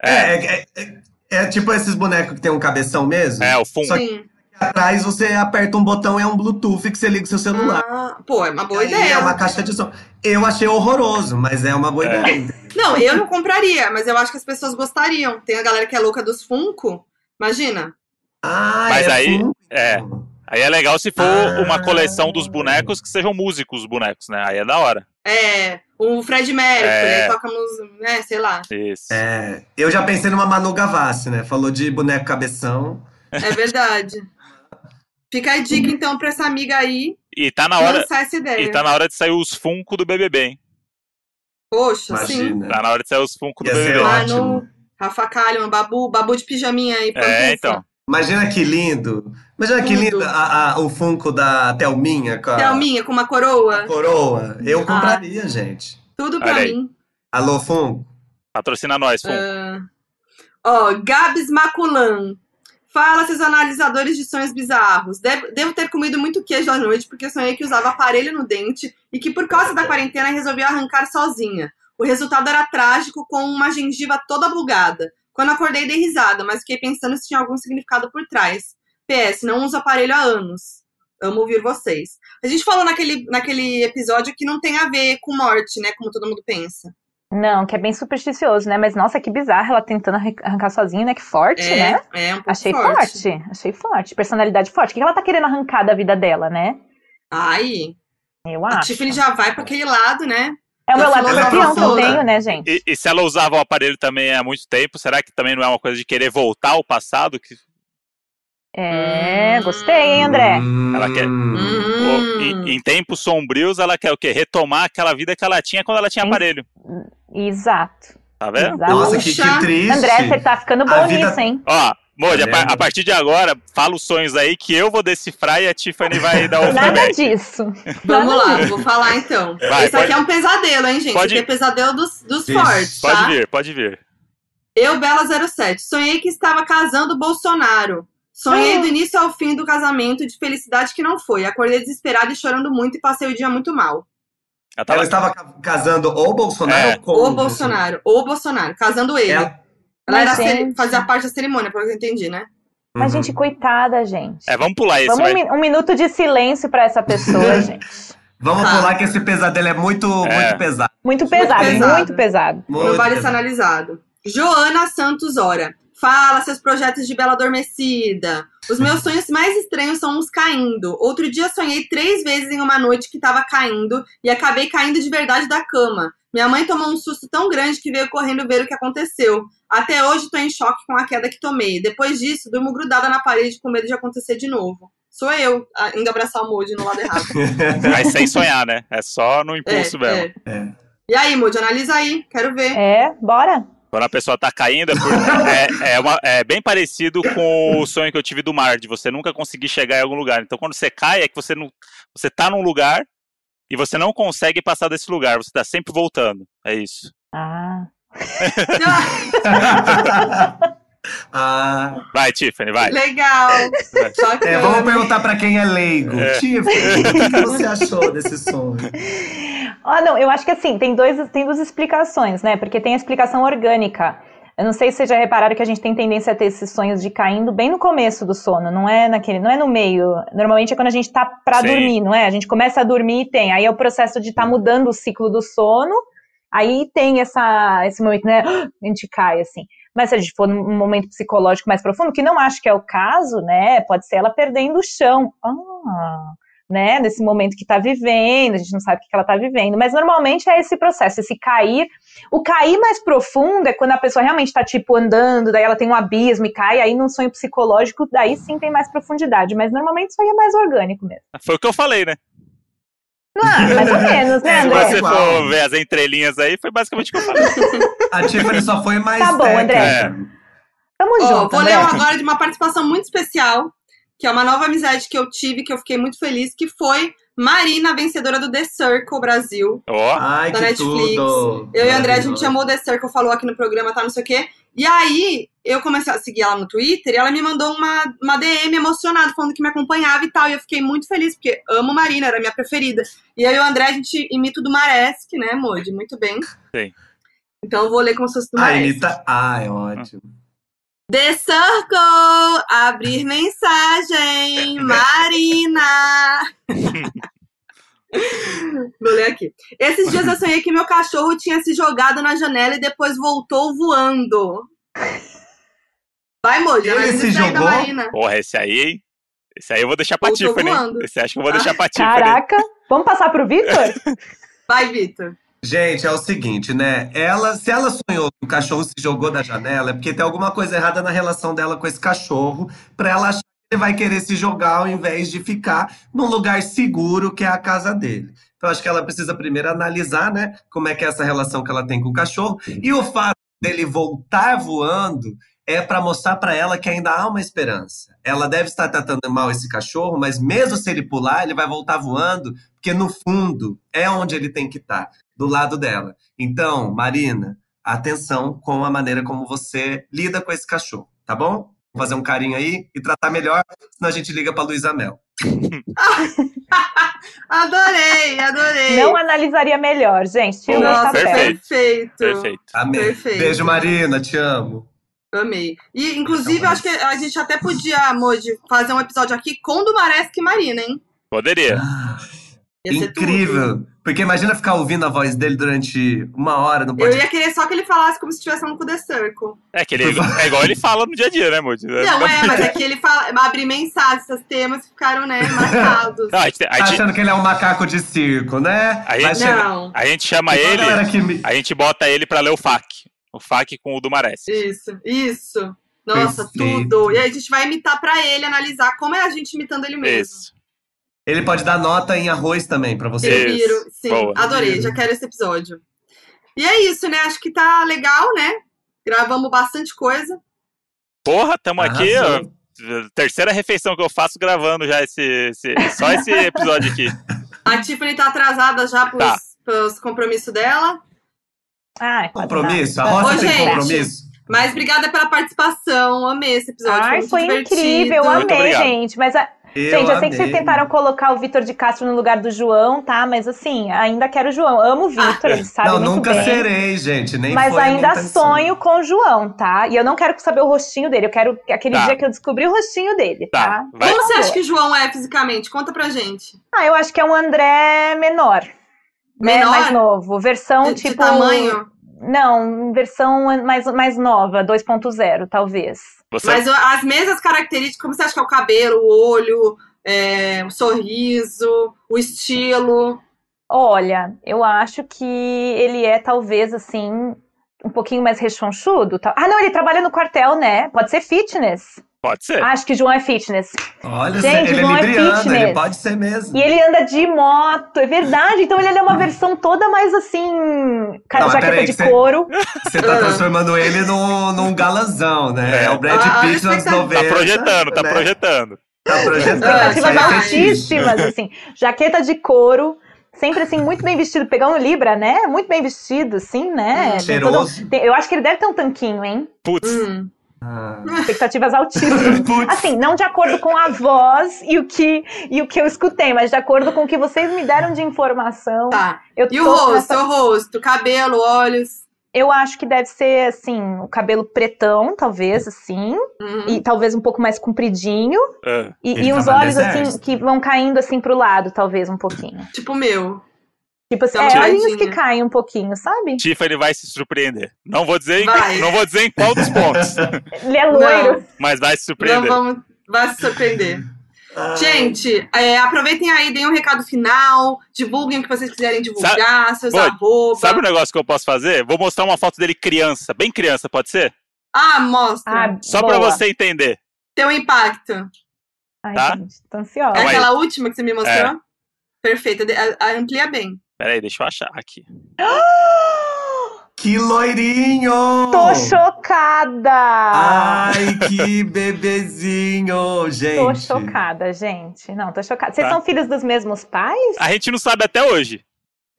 Speaker 1: É,
Speaker 4: É, é, é- é tipo esses bonecos que tem um cabeção mesmo.
Speaker 1: é, o fundo.
Speaker 4: Só que
Speaker 2: Sim.
Speaker 4: atrás você aperta um botão e é um Bluetooth que você liga o seu celular.
Speaker 2: Ah, pô, é uma boa
Speaker 4: Aí
Speaker 2: ideia.
Speaker 4: É uma caixa de som. Eu achei horroroso, mas é uma boa
Speaker 1: É.
Speaker 4: ideia.
Speaker 2: Não, eu não compraria, mas eu acho que as pessoas gostariam. Tem a galera que é louca dos Funko. Imagina.
Speaker 4: Ah,
Speaker 1: Mas
Speaker 4: é
Speaker 1: aí-
Speaker 4: Funko.
Speaker 1: é. Aí é legal se for
Speaker 4: Ah.
Speaker 1: uma coleção dos bonecos que sejam músicos os bonecos, né? Aí é da hora.
Speaker 2: É, o Fred Mercury,
Speaker 1: É.
Speaker 2: toca nos, né, sei lá.
Speaker 1: Isso.
Speaker 4: É, eu já pensei numa Manu Gavassi, né? Falou de boneco cabeção.
Speaker 2: É verdade. Fica a dica, então, pra essa amiga aí
Speaker 1: E tá na hora.
Speaker 2: essa ideia.
Speaker 1: E tá na hora de sair os Funko do BBB, hein?
Speaker 2: Poxa, sim.
Speaker 4: Imagina.
Speaker 1: Tá na hora de sair os Funko do
Speaker 4: Ia
Speaker 1: BBB.
Speaker 2: Manu, Rafa Kalimann, Babu, Babu de pijaminha aí.
Speaker 1: É, então.
Speaker 4: Imagina que lindo. Imagina que lindo a- a- o Funko da Thelminha com a
Speaker 2: Thelminha com uma coroa.
Speaker 4: coroa. Eu
Speaker 2: Ah.
Speaker 4: compraria, gente.
Speaker 2: Tudo pra
Speaker 1: Olha aí.
Speaker 2: mim.
Speaker 4: Alô, Funko?
Speaker 1: Patrocina nós, Funko.
Speaker 2: Ah. Ó, Gabs Maculan. Fala, seus analisadores de sonhos bizarros. Devo, devo ter comido muito queijo à noite porque sonhei que usava aparelho no dente e que por causa da quarentena resolvi arrancar sozinha. O resultado era trágico, com uma gengiva toda bugada. Quando acordei, dei risada, mas fiquei pensando se tinha algum significado por trás. PS, não uso aparelho há anos. Amo ouvir vocês. A gente falou naquele, naquele episódio que não tem a ver com morte, né? Como todo mundo pensa.
Speaker 3: Não, que é bem supersticioso, né? Mas nossa, que bizarro ela tentando arran- arrancar sozinha, né? Que forte,
Speaker 2: É,
Speaker 3: né?
Speaker 2: é um pouco
Speaker 3: Achei
Speaker 2: forte.
Speaker 3: forte. achei forte. Personalidade forte. O que ela tá querendo arrancar da vida dela, né?
Speaker 2: Ai,
Speaker 3: Eu
Speaker 2: a
Speaker 3: acho.
Speaker 2: Tiffany já vai pra aquele lado, né?
Speaker 3: É o meu lado escorpião que eu tenho, né, gente?
Speaker 1: E, e se ela usava o aparelho também há muito tempo, será que também não é uma coisa de querer voltar ao passado? Que,
Speaker 3: É,
Speaker 2: Hum.
Speaker 3: gostei, hein, André?
Speaker 1: Ela quer-
Speaker 4: Hum.
Speaker 1: ou,
Speaker 2: Hum.
Speaker 1: em, em tempos sombrios, ela quer o quê? Retomar aquela vida que ela tinha quando ela tinha aparelho.
Speaker 3: Exato.
Speaker 1: Tá vendo?
Speaker 3: Exato.
Speaker 4: Nossa, que, que triste.
Speaker 3: André, você tá ficando bom
Speaker 4: vida-
Speaker 3: nisso, hein?
Speaker 1: Ó, Moji, a, a partir de agora, fala os sonhos aí que eu vou decifrar e a Tiffany vai dar o
Speaker 3: Nada disso.
Speaker 2: Vamos lá, vou falar então.
Speaker 1: Vai,
Speaker 2: Esse aqui
Speaker 1: pode-
Speaker 2: é um pesadelo, hein, gente?
Speaker 1: pode-
Speaker 2: Esse aqui é pesadelo dos, dos
Speaker 4: Isso,
Speaker 2: fortes,
Speaker 1: Pode
Speaker 2: tá?
Speaker 1: vir, pode vir.
Speaker 2: Eu, Bela07, sonhei que estava casando o Bolsonaro. Sonhei
Speaker 3: Ah.
Speaker 2: do início ao fim do casamento de felicidade que não foi. Acordei desesperada e chorando muito e passei o dia muito mal.
Speaker 1: Ela
Speaker 4: Ela
Speaker 1: tava,
Speaker 4: estava ca- casando o Bolsonaro
Speaker 1: É.
Speaker 4: ou com
Speaker 2: O Bolsonaro, o Bolsonaro, casando ele.
Speaker 4: Ela-
Speaker 2: Ela
Speaker 3: Mas,
Speaker 2: era
Speaker 3: gente.
Speaker 2: fazia parte da cerimônia, pelo que eu entendi, né?
Speaker 3: Mas,
Speaker 4: Uhum.
Speaker 3: gente, coitada, gente.
Speaker 1: É, vamos pular esse,
Speaker 3: Vamos
Speaker 1: vai.
Speaker 3: um, mi- minuto de silêncio pra essa pessoa, gente.
Speaker 4: Vamos
Speaker 2: Tá.
Speaker 4: pular que esse pesadelo é muito,
Speaker 1: É.
Speaker 4: muito pesado.
Speaker 3: Muito pesado,
Speaker 2: pesado.
Speaker 3: muito pesado.
Speaker 4: Muito
Speaker 2: não vale ser analisado. Joana Santos Ora. Fala seus projetos de Bela Adormecida. Os meus sonhos mais estranhos são os caindo. Outro dia sonhei três vezes em uma noite que tava caindo e acabei caindo de verdade da cama. Minha mãe tomou um susto tão grande que veio correndo ver o que aconteceu. Até hoje tô em choque com a queda que tomei. Depois disso, durmo grudada na parede com medo de acontecer de novo. Sou eu, indo abraçar o Moody no lado errado.
Speaker 1: Mas sem sonhar, né? É só no
Speaker 2: É,
Speaker 1: impulso mesmo.
Speaker 2: é.
Speaker 4: É.
Speaker 2: E aí, Moody, analisa aí. Quero ver.
Speaker 3: É, bora.
Speaker 1: Quando a pessoa tá caindo, é, por- é- é uma- é bem parecido com o sonho que eu tive do mar, de você nunca conseguir chegar em algum lugar. Então, quando você cai, é que você não. Você tá num lugar e você não consegue passar desse lugar. Você tá sempre voltando. É isso.
Speaker 3: Ah.
Speaker 4: ah,
Speaker 1: Vai, Tiffany, vai.
Speaker 2: Legal. Bacana.
Speaker 4: é, vamos perguntar pra quem é leigo.
Speaker 1: É.
Speaker 4: Tiffany, o que, que você achou desse sonho?
Speaker 3: Ah, não, eu acho que assim, tem, dois, tem duas explicações, né? Porque tem a explicação orgânica. Eu não sei se vocês já repararam que a gente tem tendência a ter esses sonhos de caindo bem no começo do sono, não é naquele, não é no meio. Normalmente é quando a gente tá
Speaker 1: Sim.
Speaker 3: dormir, não é? A gente começa a dormir e tem. Aí é o processo de estar mudando o ciclo do sono, aí tem essa, esse momento, né? A gente cai, assim. Mas se a gente for num momento psicológico mais profundo, que não acho que é o caso, né? Pode ser ela perdendo o chão. Ah, né? Nesse momento que tá vivendo, a gente não sabe o que ela tá vivendo. Mas normalmente é esse processo, esse cair. O cair mais profundo é quando a pessoa realmente tá, tipo, andando, daí ela tem um abismo e cai, aí num sonho psicológico, daí sim tem mais profundidade. Mas normalmente isso aí é mais orgânico mesmo.
Speaker 1: Foi o que eu falei, né?
Speaker 3: Ah, mais ou menos, né,
Speaker 4: É,
Speaker 1: Se
Speaker 3: André?
Speaker 4: mas-
Speaker 1: você
Speaker 4: igual.
Speaker 1: for ver as entrelinhas aí, foi basicamente o que eu falei.
Speaker 4: A Tiffany só foi mais
Speaker 3: Tá bom,
Speaker 4: técnica.
Speaker 3: André. Tamo
Speaker 2: Ó,
Speaker 3: junto,
Speaker 2: vou
Speaker 3: André.
Speaker 2: ler um agora de uma participação muito especial, que é uma nova amizade que eu tive, que eu fiquei muito feliz, que foi Marina, vencedora do The Circle Brasil.
Speaker 1: Ó,
Speaker 4: Ai,
Speaker 2: Da
Speaker 4: que
Speaker 2: Netflix.
Speaker 4: tudo.
Speaker 2: Eu e a André, a gente chamou The Circle, falou aqui no programa, tá, não sei o quê. E aí, eu comecei a seguir ela no Twitter e ela me mandou uma, uma DM emocionada, falando que me acompanhava e tal. E eu fiquei muito feliz, porque amo Marina, era minha preferida. E aí, o André, a gente imita o do Maresk, né, Modi? Muito bem.
Speaker 1: Sim.
Speaker 2: Então, eu vou ler como se fosse do
Speaker 4: A
Speaker 2: Maresk.
Speaker 4: Anitta. Ai, ótimo.
Speaker 2: The Circle, abrir mensagem, Marina. Vou ler aqui. Esses dias eu sonhei que meu cachorro tinha se jogado na janela e depois voltou voando. Vai, Moji,
Speaker 4: Ele se
Speaker 2: isso aí da
Speaker 4: jogou?
Speaker 2: Marina.
Speaker 1: porra, esse aí, hein? Esse aí eu vou deixar pra Tiffany. Esse acho que eu vou deixar pra Tiffany.
Speaker 3: Caraca. Vamos passar pro Vitor?
Speaker 2: Vai, Vitor.
Speaker 4: Gente, é o seguinte, né? Ela, se ela sonhou que o cachorro se jogou da janela, é porque tem alguma coisa errada na relação dela com esse cachorro, pra ela achar que ele vai querer se jogar ao invés de ficar num lugar seguro que é a casa dele. Então, acho que ela precisa primeiro analisar, né, como é que é essa relação que ela tem com o cachorro. E o fato dele voltar voando é para mostrar para ela que ainda há uma esperança. Ela deve estar tratando mal esse cachorro, mas mesmo se ele pular, ele vai voltar voando, porque no fundo é onde ele tem que estar, do lado dela. Então, Marina, atenção com a maneira como você lida com esse cachorro, tá bom? Vou fazer um carinho aí e tratar melhor, senão a gente liga para Luísa Mel.
Speaker 2: Adorei, adorei.
Speaker 3: Não analisaria melhor, gente. Tira
Speaker 2: Nossa,
Speaker 1: perfeito.
Speaker 2: perfeito.
Speaker 1: Perfeito.
Speaker 4: Amém.
Speaker 2: Perfeito.
Speaker 4: Beijo, Marina, te amo.
Speaker 2: Amei. E, inclusive, eu acho que a gente até podia, Moji, fazer um episódio aqui com o do Maresk e Marina, hein?
Speaker 1: Poderia.
Speaker 2: Ser tudo.
Speaker 4: Incrível. Porque imagina ficar ouvindo a voz dele durante uma hora no
Speaker 2: Eu
Speaker 4: podcast.
Speaker 2: ia querer só que ele falasse como se estivesse falando com o The Circle.
Speaker 1: É que ele é igual ele fala no dia a dia, né, Moody?
Speaker 2: Não, é, mas é que ele fala, abre mensagem, esses temas ficaram, né, marcados.
Speaker 1: Não, a, gente, a,
Speaker 4: Tá
Speaker 1: gente,
Speaker 4: achando que ele é um macaco de circo, né?
Speaker 1: A gente-
Speaker 2: Não,
Speaker 1: a gente chama ele,
Speaker 4: me-
Speaker 1: a gente bota ele pra ler o FAQ. O FAQ com o do Marés.
Speaker 2: isso, isso. Nossa,
Speaker 4: Perfeito.
Speaker 2: tudo. E aí a gente vai imitar pra ele, analisar como é a gente imitando ele mesmo.
Speaker 1: Isso.
Speaker 4: Ele pode dar nota em arroz também pra você.
Speaker 2: Prefiro, sim,
Speaker 1: Boa.
Speaker 2: adorei, já quero esse episódio. E é isso, né? Acho que tá legal, né? Gravamos bastante coisa.
Speaker 1: Porra, tamo aqui, ó.
Speaker 4: Arrasou.
Speaker 1: Terceira refeição que eu faço gravando já esse, esse- só esse episódio aqui.
Speaker 2: A Tiffany tá atrasada já pros,
Speaker 1: Tá.
Speaker 2: pros compromissos dela.
Speaker 3: Ai, quase
Speaker 4: Compromisso? A roça
Speaker 2: Ô,
Speaker 4: tem
Speaker 2: gente.
Speaker 4: compromisso?
Speaker 2: Mas obrigada pela participação. Amei esse episódio.
Speaker 3: Ai,
Speaker 2: muito
Speaker 3: foi
Speaker 2: divertido.
Speaker 3: incrível, amei, gente. Mas, a-
Speaker 4: Eu
Speaker 3: gente, eu sei que vocês tentaram colocar o Vitor de Castro no lugar do João, tá? Mas assim, ainda quero o João. Amo o Vitor, ele sabe
Speaker 4: Não,
Speaker 3: muito
Speaker 4: nunca
Speaker 3: bem.
Speaker 4: serei, gente. Nem
Speaker 3: Mas
Speaker 4: foi
Speaker 3: ainda
Speaker 4: intenção.
Speaker 3: sonho com o João, tá? E eu não quero saber o rostinho dele. Eu quero aquele
Speaker 1: Tá.
Speaker 3: dia que eu descobri o rostinho dele,
Speaker 1: Tá,
Speaker 3: tá?
Speaker 2: Como você acha que o João é fisicamente? Conta pra gente.
Speaker 3: Ah, eu acho que é um André menor. Né?
Speaker 2: Menor?
Speaker 3: Mais novo. Versão
Speaker 2: De, de
Speaker 3: tipo.
Speaker 2: tamanho?
Speaker 3: Não, versão mais, mais nova, 2.0, talvez.
Speaker 1: Você,
Speaker 2: Mas as mesmas características, como você acha que é o cabelo, o olho, é, o sorriso, o estilo?
Speaker 3: Olha, eu acho que ele é talvez assim. Um pouquinho mais rechonchudo. tá? Ah, não, ele trabalha no quartel, né? Pode ser fitness.
Speaker 1: Pode ser.
Speaker 3: Acho que João é fitness.
Speaker 4: Olha,
Speaker 3: Gente,
Speaker 4: ele é
Speaker 3: não é
Speaker 4: libriano,
Speaker 3: fitness.
Speaker 4: ele pode ser mesmo.
Speaker 3: E ele anda de moto, é verdade. Então ele é uma versão toda mais assim. ca-
Speaker 4: Não, mas
Speaker 3: jaqueta de
Speaker 4: você-
Speaker 3: couro.
Speaker 4: Você tá transformando ele num, num galanzão, né? É,
Speaker 1: É.
Speaker 4: o Brad
Speaker 2: Ah,
Speaker 4: Pitt nos
Speaker 2: expectativa.
Speaker 4: 90.
Speaker 1: Tá projetando, tá
Speaker 4: né?
Speaker 1: projetando.
Speaker 4: Tá projetando.
Speaker 3: Expectativas
Speaker 4: é
Speaker 3: altíssimas, assim. Jaqueta de couro. Sempre assim, muito bem vestido. Pegar um Libra, né? Muito bem vestido, assim, né? Todo-
Speaker 4: Cheiroso.
Speaker 3: tem- eu acho que ele deve ter um tanquinho, hein?
Speaker 1: Putz,
Speaker 2: Hum.
Speaker 4: Ah.
Speaker 3: Expectativas altíssimas. Assim, não de acordo com a voz e o que, e o que eu escutei, mas de acordo com o que vocês me deram de informação.
Speaker 2: Tá.
Speaker 3: Eu,
Speaker 2: E o rosto,
Speaker 3: nessa-
Speaker 2: o rosto, cabelo, olhos.
Speaker 3: eu acho que deve ser, assim, o cabelo pretão, talvez, assim,
Speaker 2: Uhum.
Speaker 3: e talvez um pouco mais compridinho,
Speaker 1: ah,
Speaker 3: e, e os
Speaker 4: trabalha no
Speaker 3: olhos, assim,
Speaker 4: exército.
Speaker 3: que vão caindo, assim, pro lado, talvez, um pouquinho.
Speaker 2: Tipo o meu.
Speaker 3: Tipo assim,
Speaker 2: uma
Speaker 3: é, olhinhos que caem um pouquinho, sabe?
Speaker 1: Tiffany vai se surpreender. Não vou dizer em, não vou dizer em qual dos pontos,
Speaker 3: Ele é loiro.
Speaker 1: mas vai se
Speaker 2: Não
Speaker 1: surpreender.
Speaker 2: vamos. Vai se surpreender.
Speaker 4: Ai.
Speaker 2: Gente, é, aproveitem aí, deem um recado final, divulguem o que vocês quiserem divulgar, seus
Speaker 1: Pô,
Speaker 2: arroba.
Speaker 1: Sabe o negócio que eu posso fazer? Vou mostrar uma foto dele criança, bem criança, pode ser?
Speaker 2: Ah, mostra.
Speaker 3: Ah,
Speaker 1: Só
Speaker 3: boa.
Speaker 1: pra você entender.
Speaker 2: Tem um impacto.
Speaker 3: Ai,
Speaker 1: tá?
Speaker 3: gente, tô ansiosa.
Speaker 2: É aquela última que você me mostrou? Perfeito, de- a- a- amplia bem.
Speaker 1: Peraí, deixa eu achar aqui.
Speaker 4: Que loirinho!
Speaker 3: Tô chocada!
Speaker 4: Ai, que bebezinho, gente.
Speaker 3: Tô chocada, gente. Não, tô chocada. Vocês
Speaker 1: Tá.
Speaker 3: são filhos dos mesmos pais?
Speaker 1: A gente não sabe até hoje.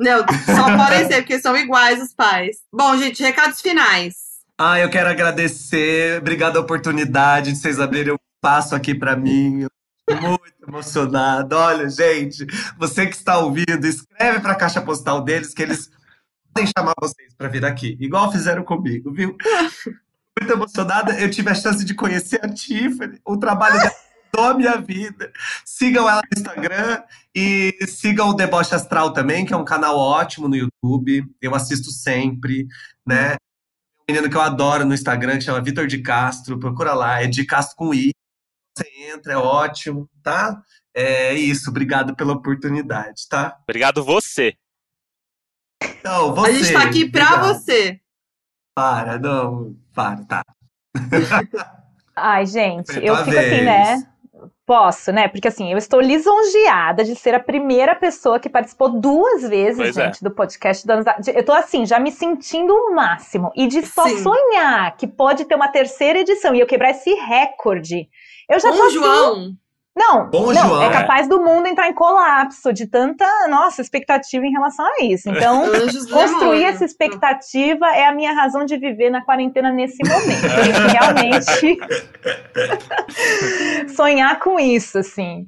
Speaker 2: Não, só podem ser, porque são iguais os pais. Bom, gente, recados finais.
Speaker 4: Ah, eu quero agradecer. Obrigado a oportunidade de vocês abrirem um espaço aqui pra mim. Eu muito emocionado. Olha, gente, você que está ouvindo, escreve pra caixa postal deles que eles podem chamar vocês pra vir aqui, igual fizeram comigo, viu? Muito emocionada. Eu tive a chance de conhecer a Tiffany. O trabalho dela mudou a minha vida. Sigam ela no Instagram e sigam o Deboche Astral também, que é um canal ótimo no YouTube. Eu assisto sempre, né? Um menino que eu adoro no Instagram, que chama Vitor de Castro. Procura lá, é de Castro com I. Você entra, é ótimo, tá? É isso, obrigado pela oportunidade, tá?
Speaker 1: Obrigado você.
Speaker 4: Então, você.
Speaker 2: a gente tá aqui pra
Speaker 4: obrigado.
Speaker 2: você.
Speaker 4: Para, não, para, tá.
Speaker 3: Ai, gente, eu fico assim,
Speaker 4: vez.
Speaker 3: né? Posso, né? Porque assim, eu estou lisonjeada de ser a primeira pessoa que participou duas vezes,
Speaker 1: Pois é.
Speaker 3: gente, do podcast Donos da... Eu tô assim, já me sentindo o máximo. E de só
Speaker 2: Sim.
Speaker 3: sonhar que pode ter uma terceira edição e eu quebrar esse recorde. Eu já tô
Speaker 2: Com o
Speaker 3: assim,
Speaker 2: João.
Speaker 3: Não,
Speaker 4: Bom,
Speaker 3: não,
Speaker 4: João.
Speaker 3: é capaz do mundo entrar em colapso de tanta, nossa, expectativa em relação a isso. Então, construir essa expectativa é a minha razão de viver na quarentena nesse momento. Realmente sonhar com isso, assim.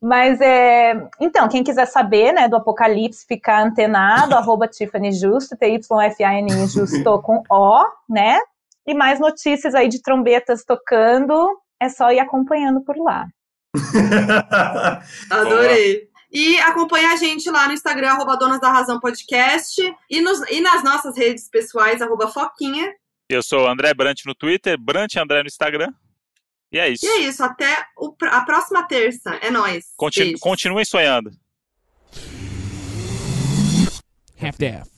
Speaker 3: Mas é. Então, quem quiser saber, né, do Apocalipse, ficar antenado, arroba Tiffany Justo, T-Y-F-A-N-I Justo com O, né? E mais notícias aí de trombetas tocando, é só ir acompanhando por lá.
Speaker 2: Adorei. E acompanha a gente lá no Instagram, arroba Donas da Razão Podcast. E, nos- e nas nossas redes pessoais, arroba Foquinha.
Speaker 1: Eu sou André Brant no Twitter, Brant André no Instagram. E é isso.
Speaker 2: E é isso, até o a próxima terça. É nóis.
Speaker 1: Continu- continuem sonhando.
Speaker 8: Half-Death.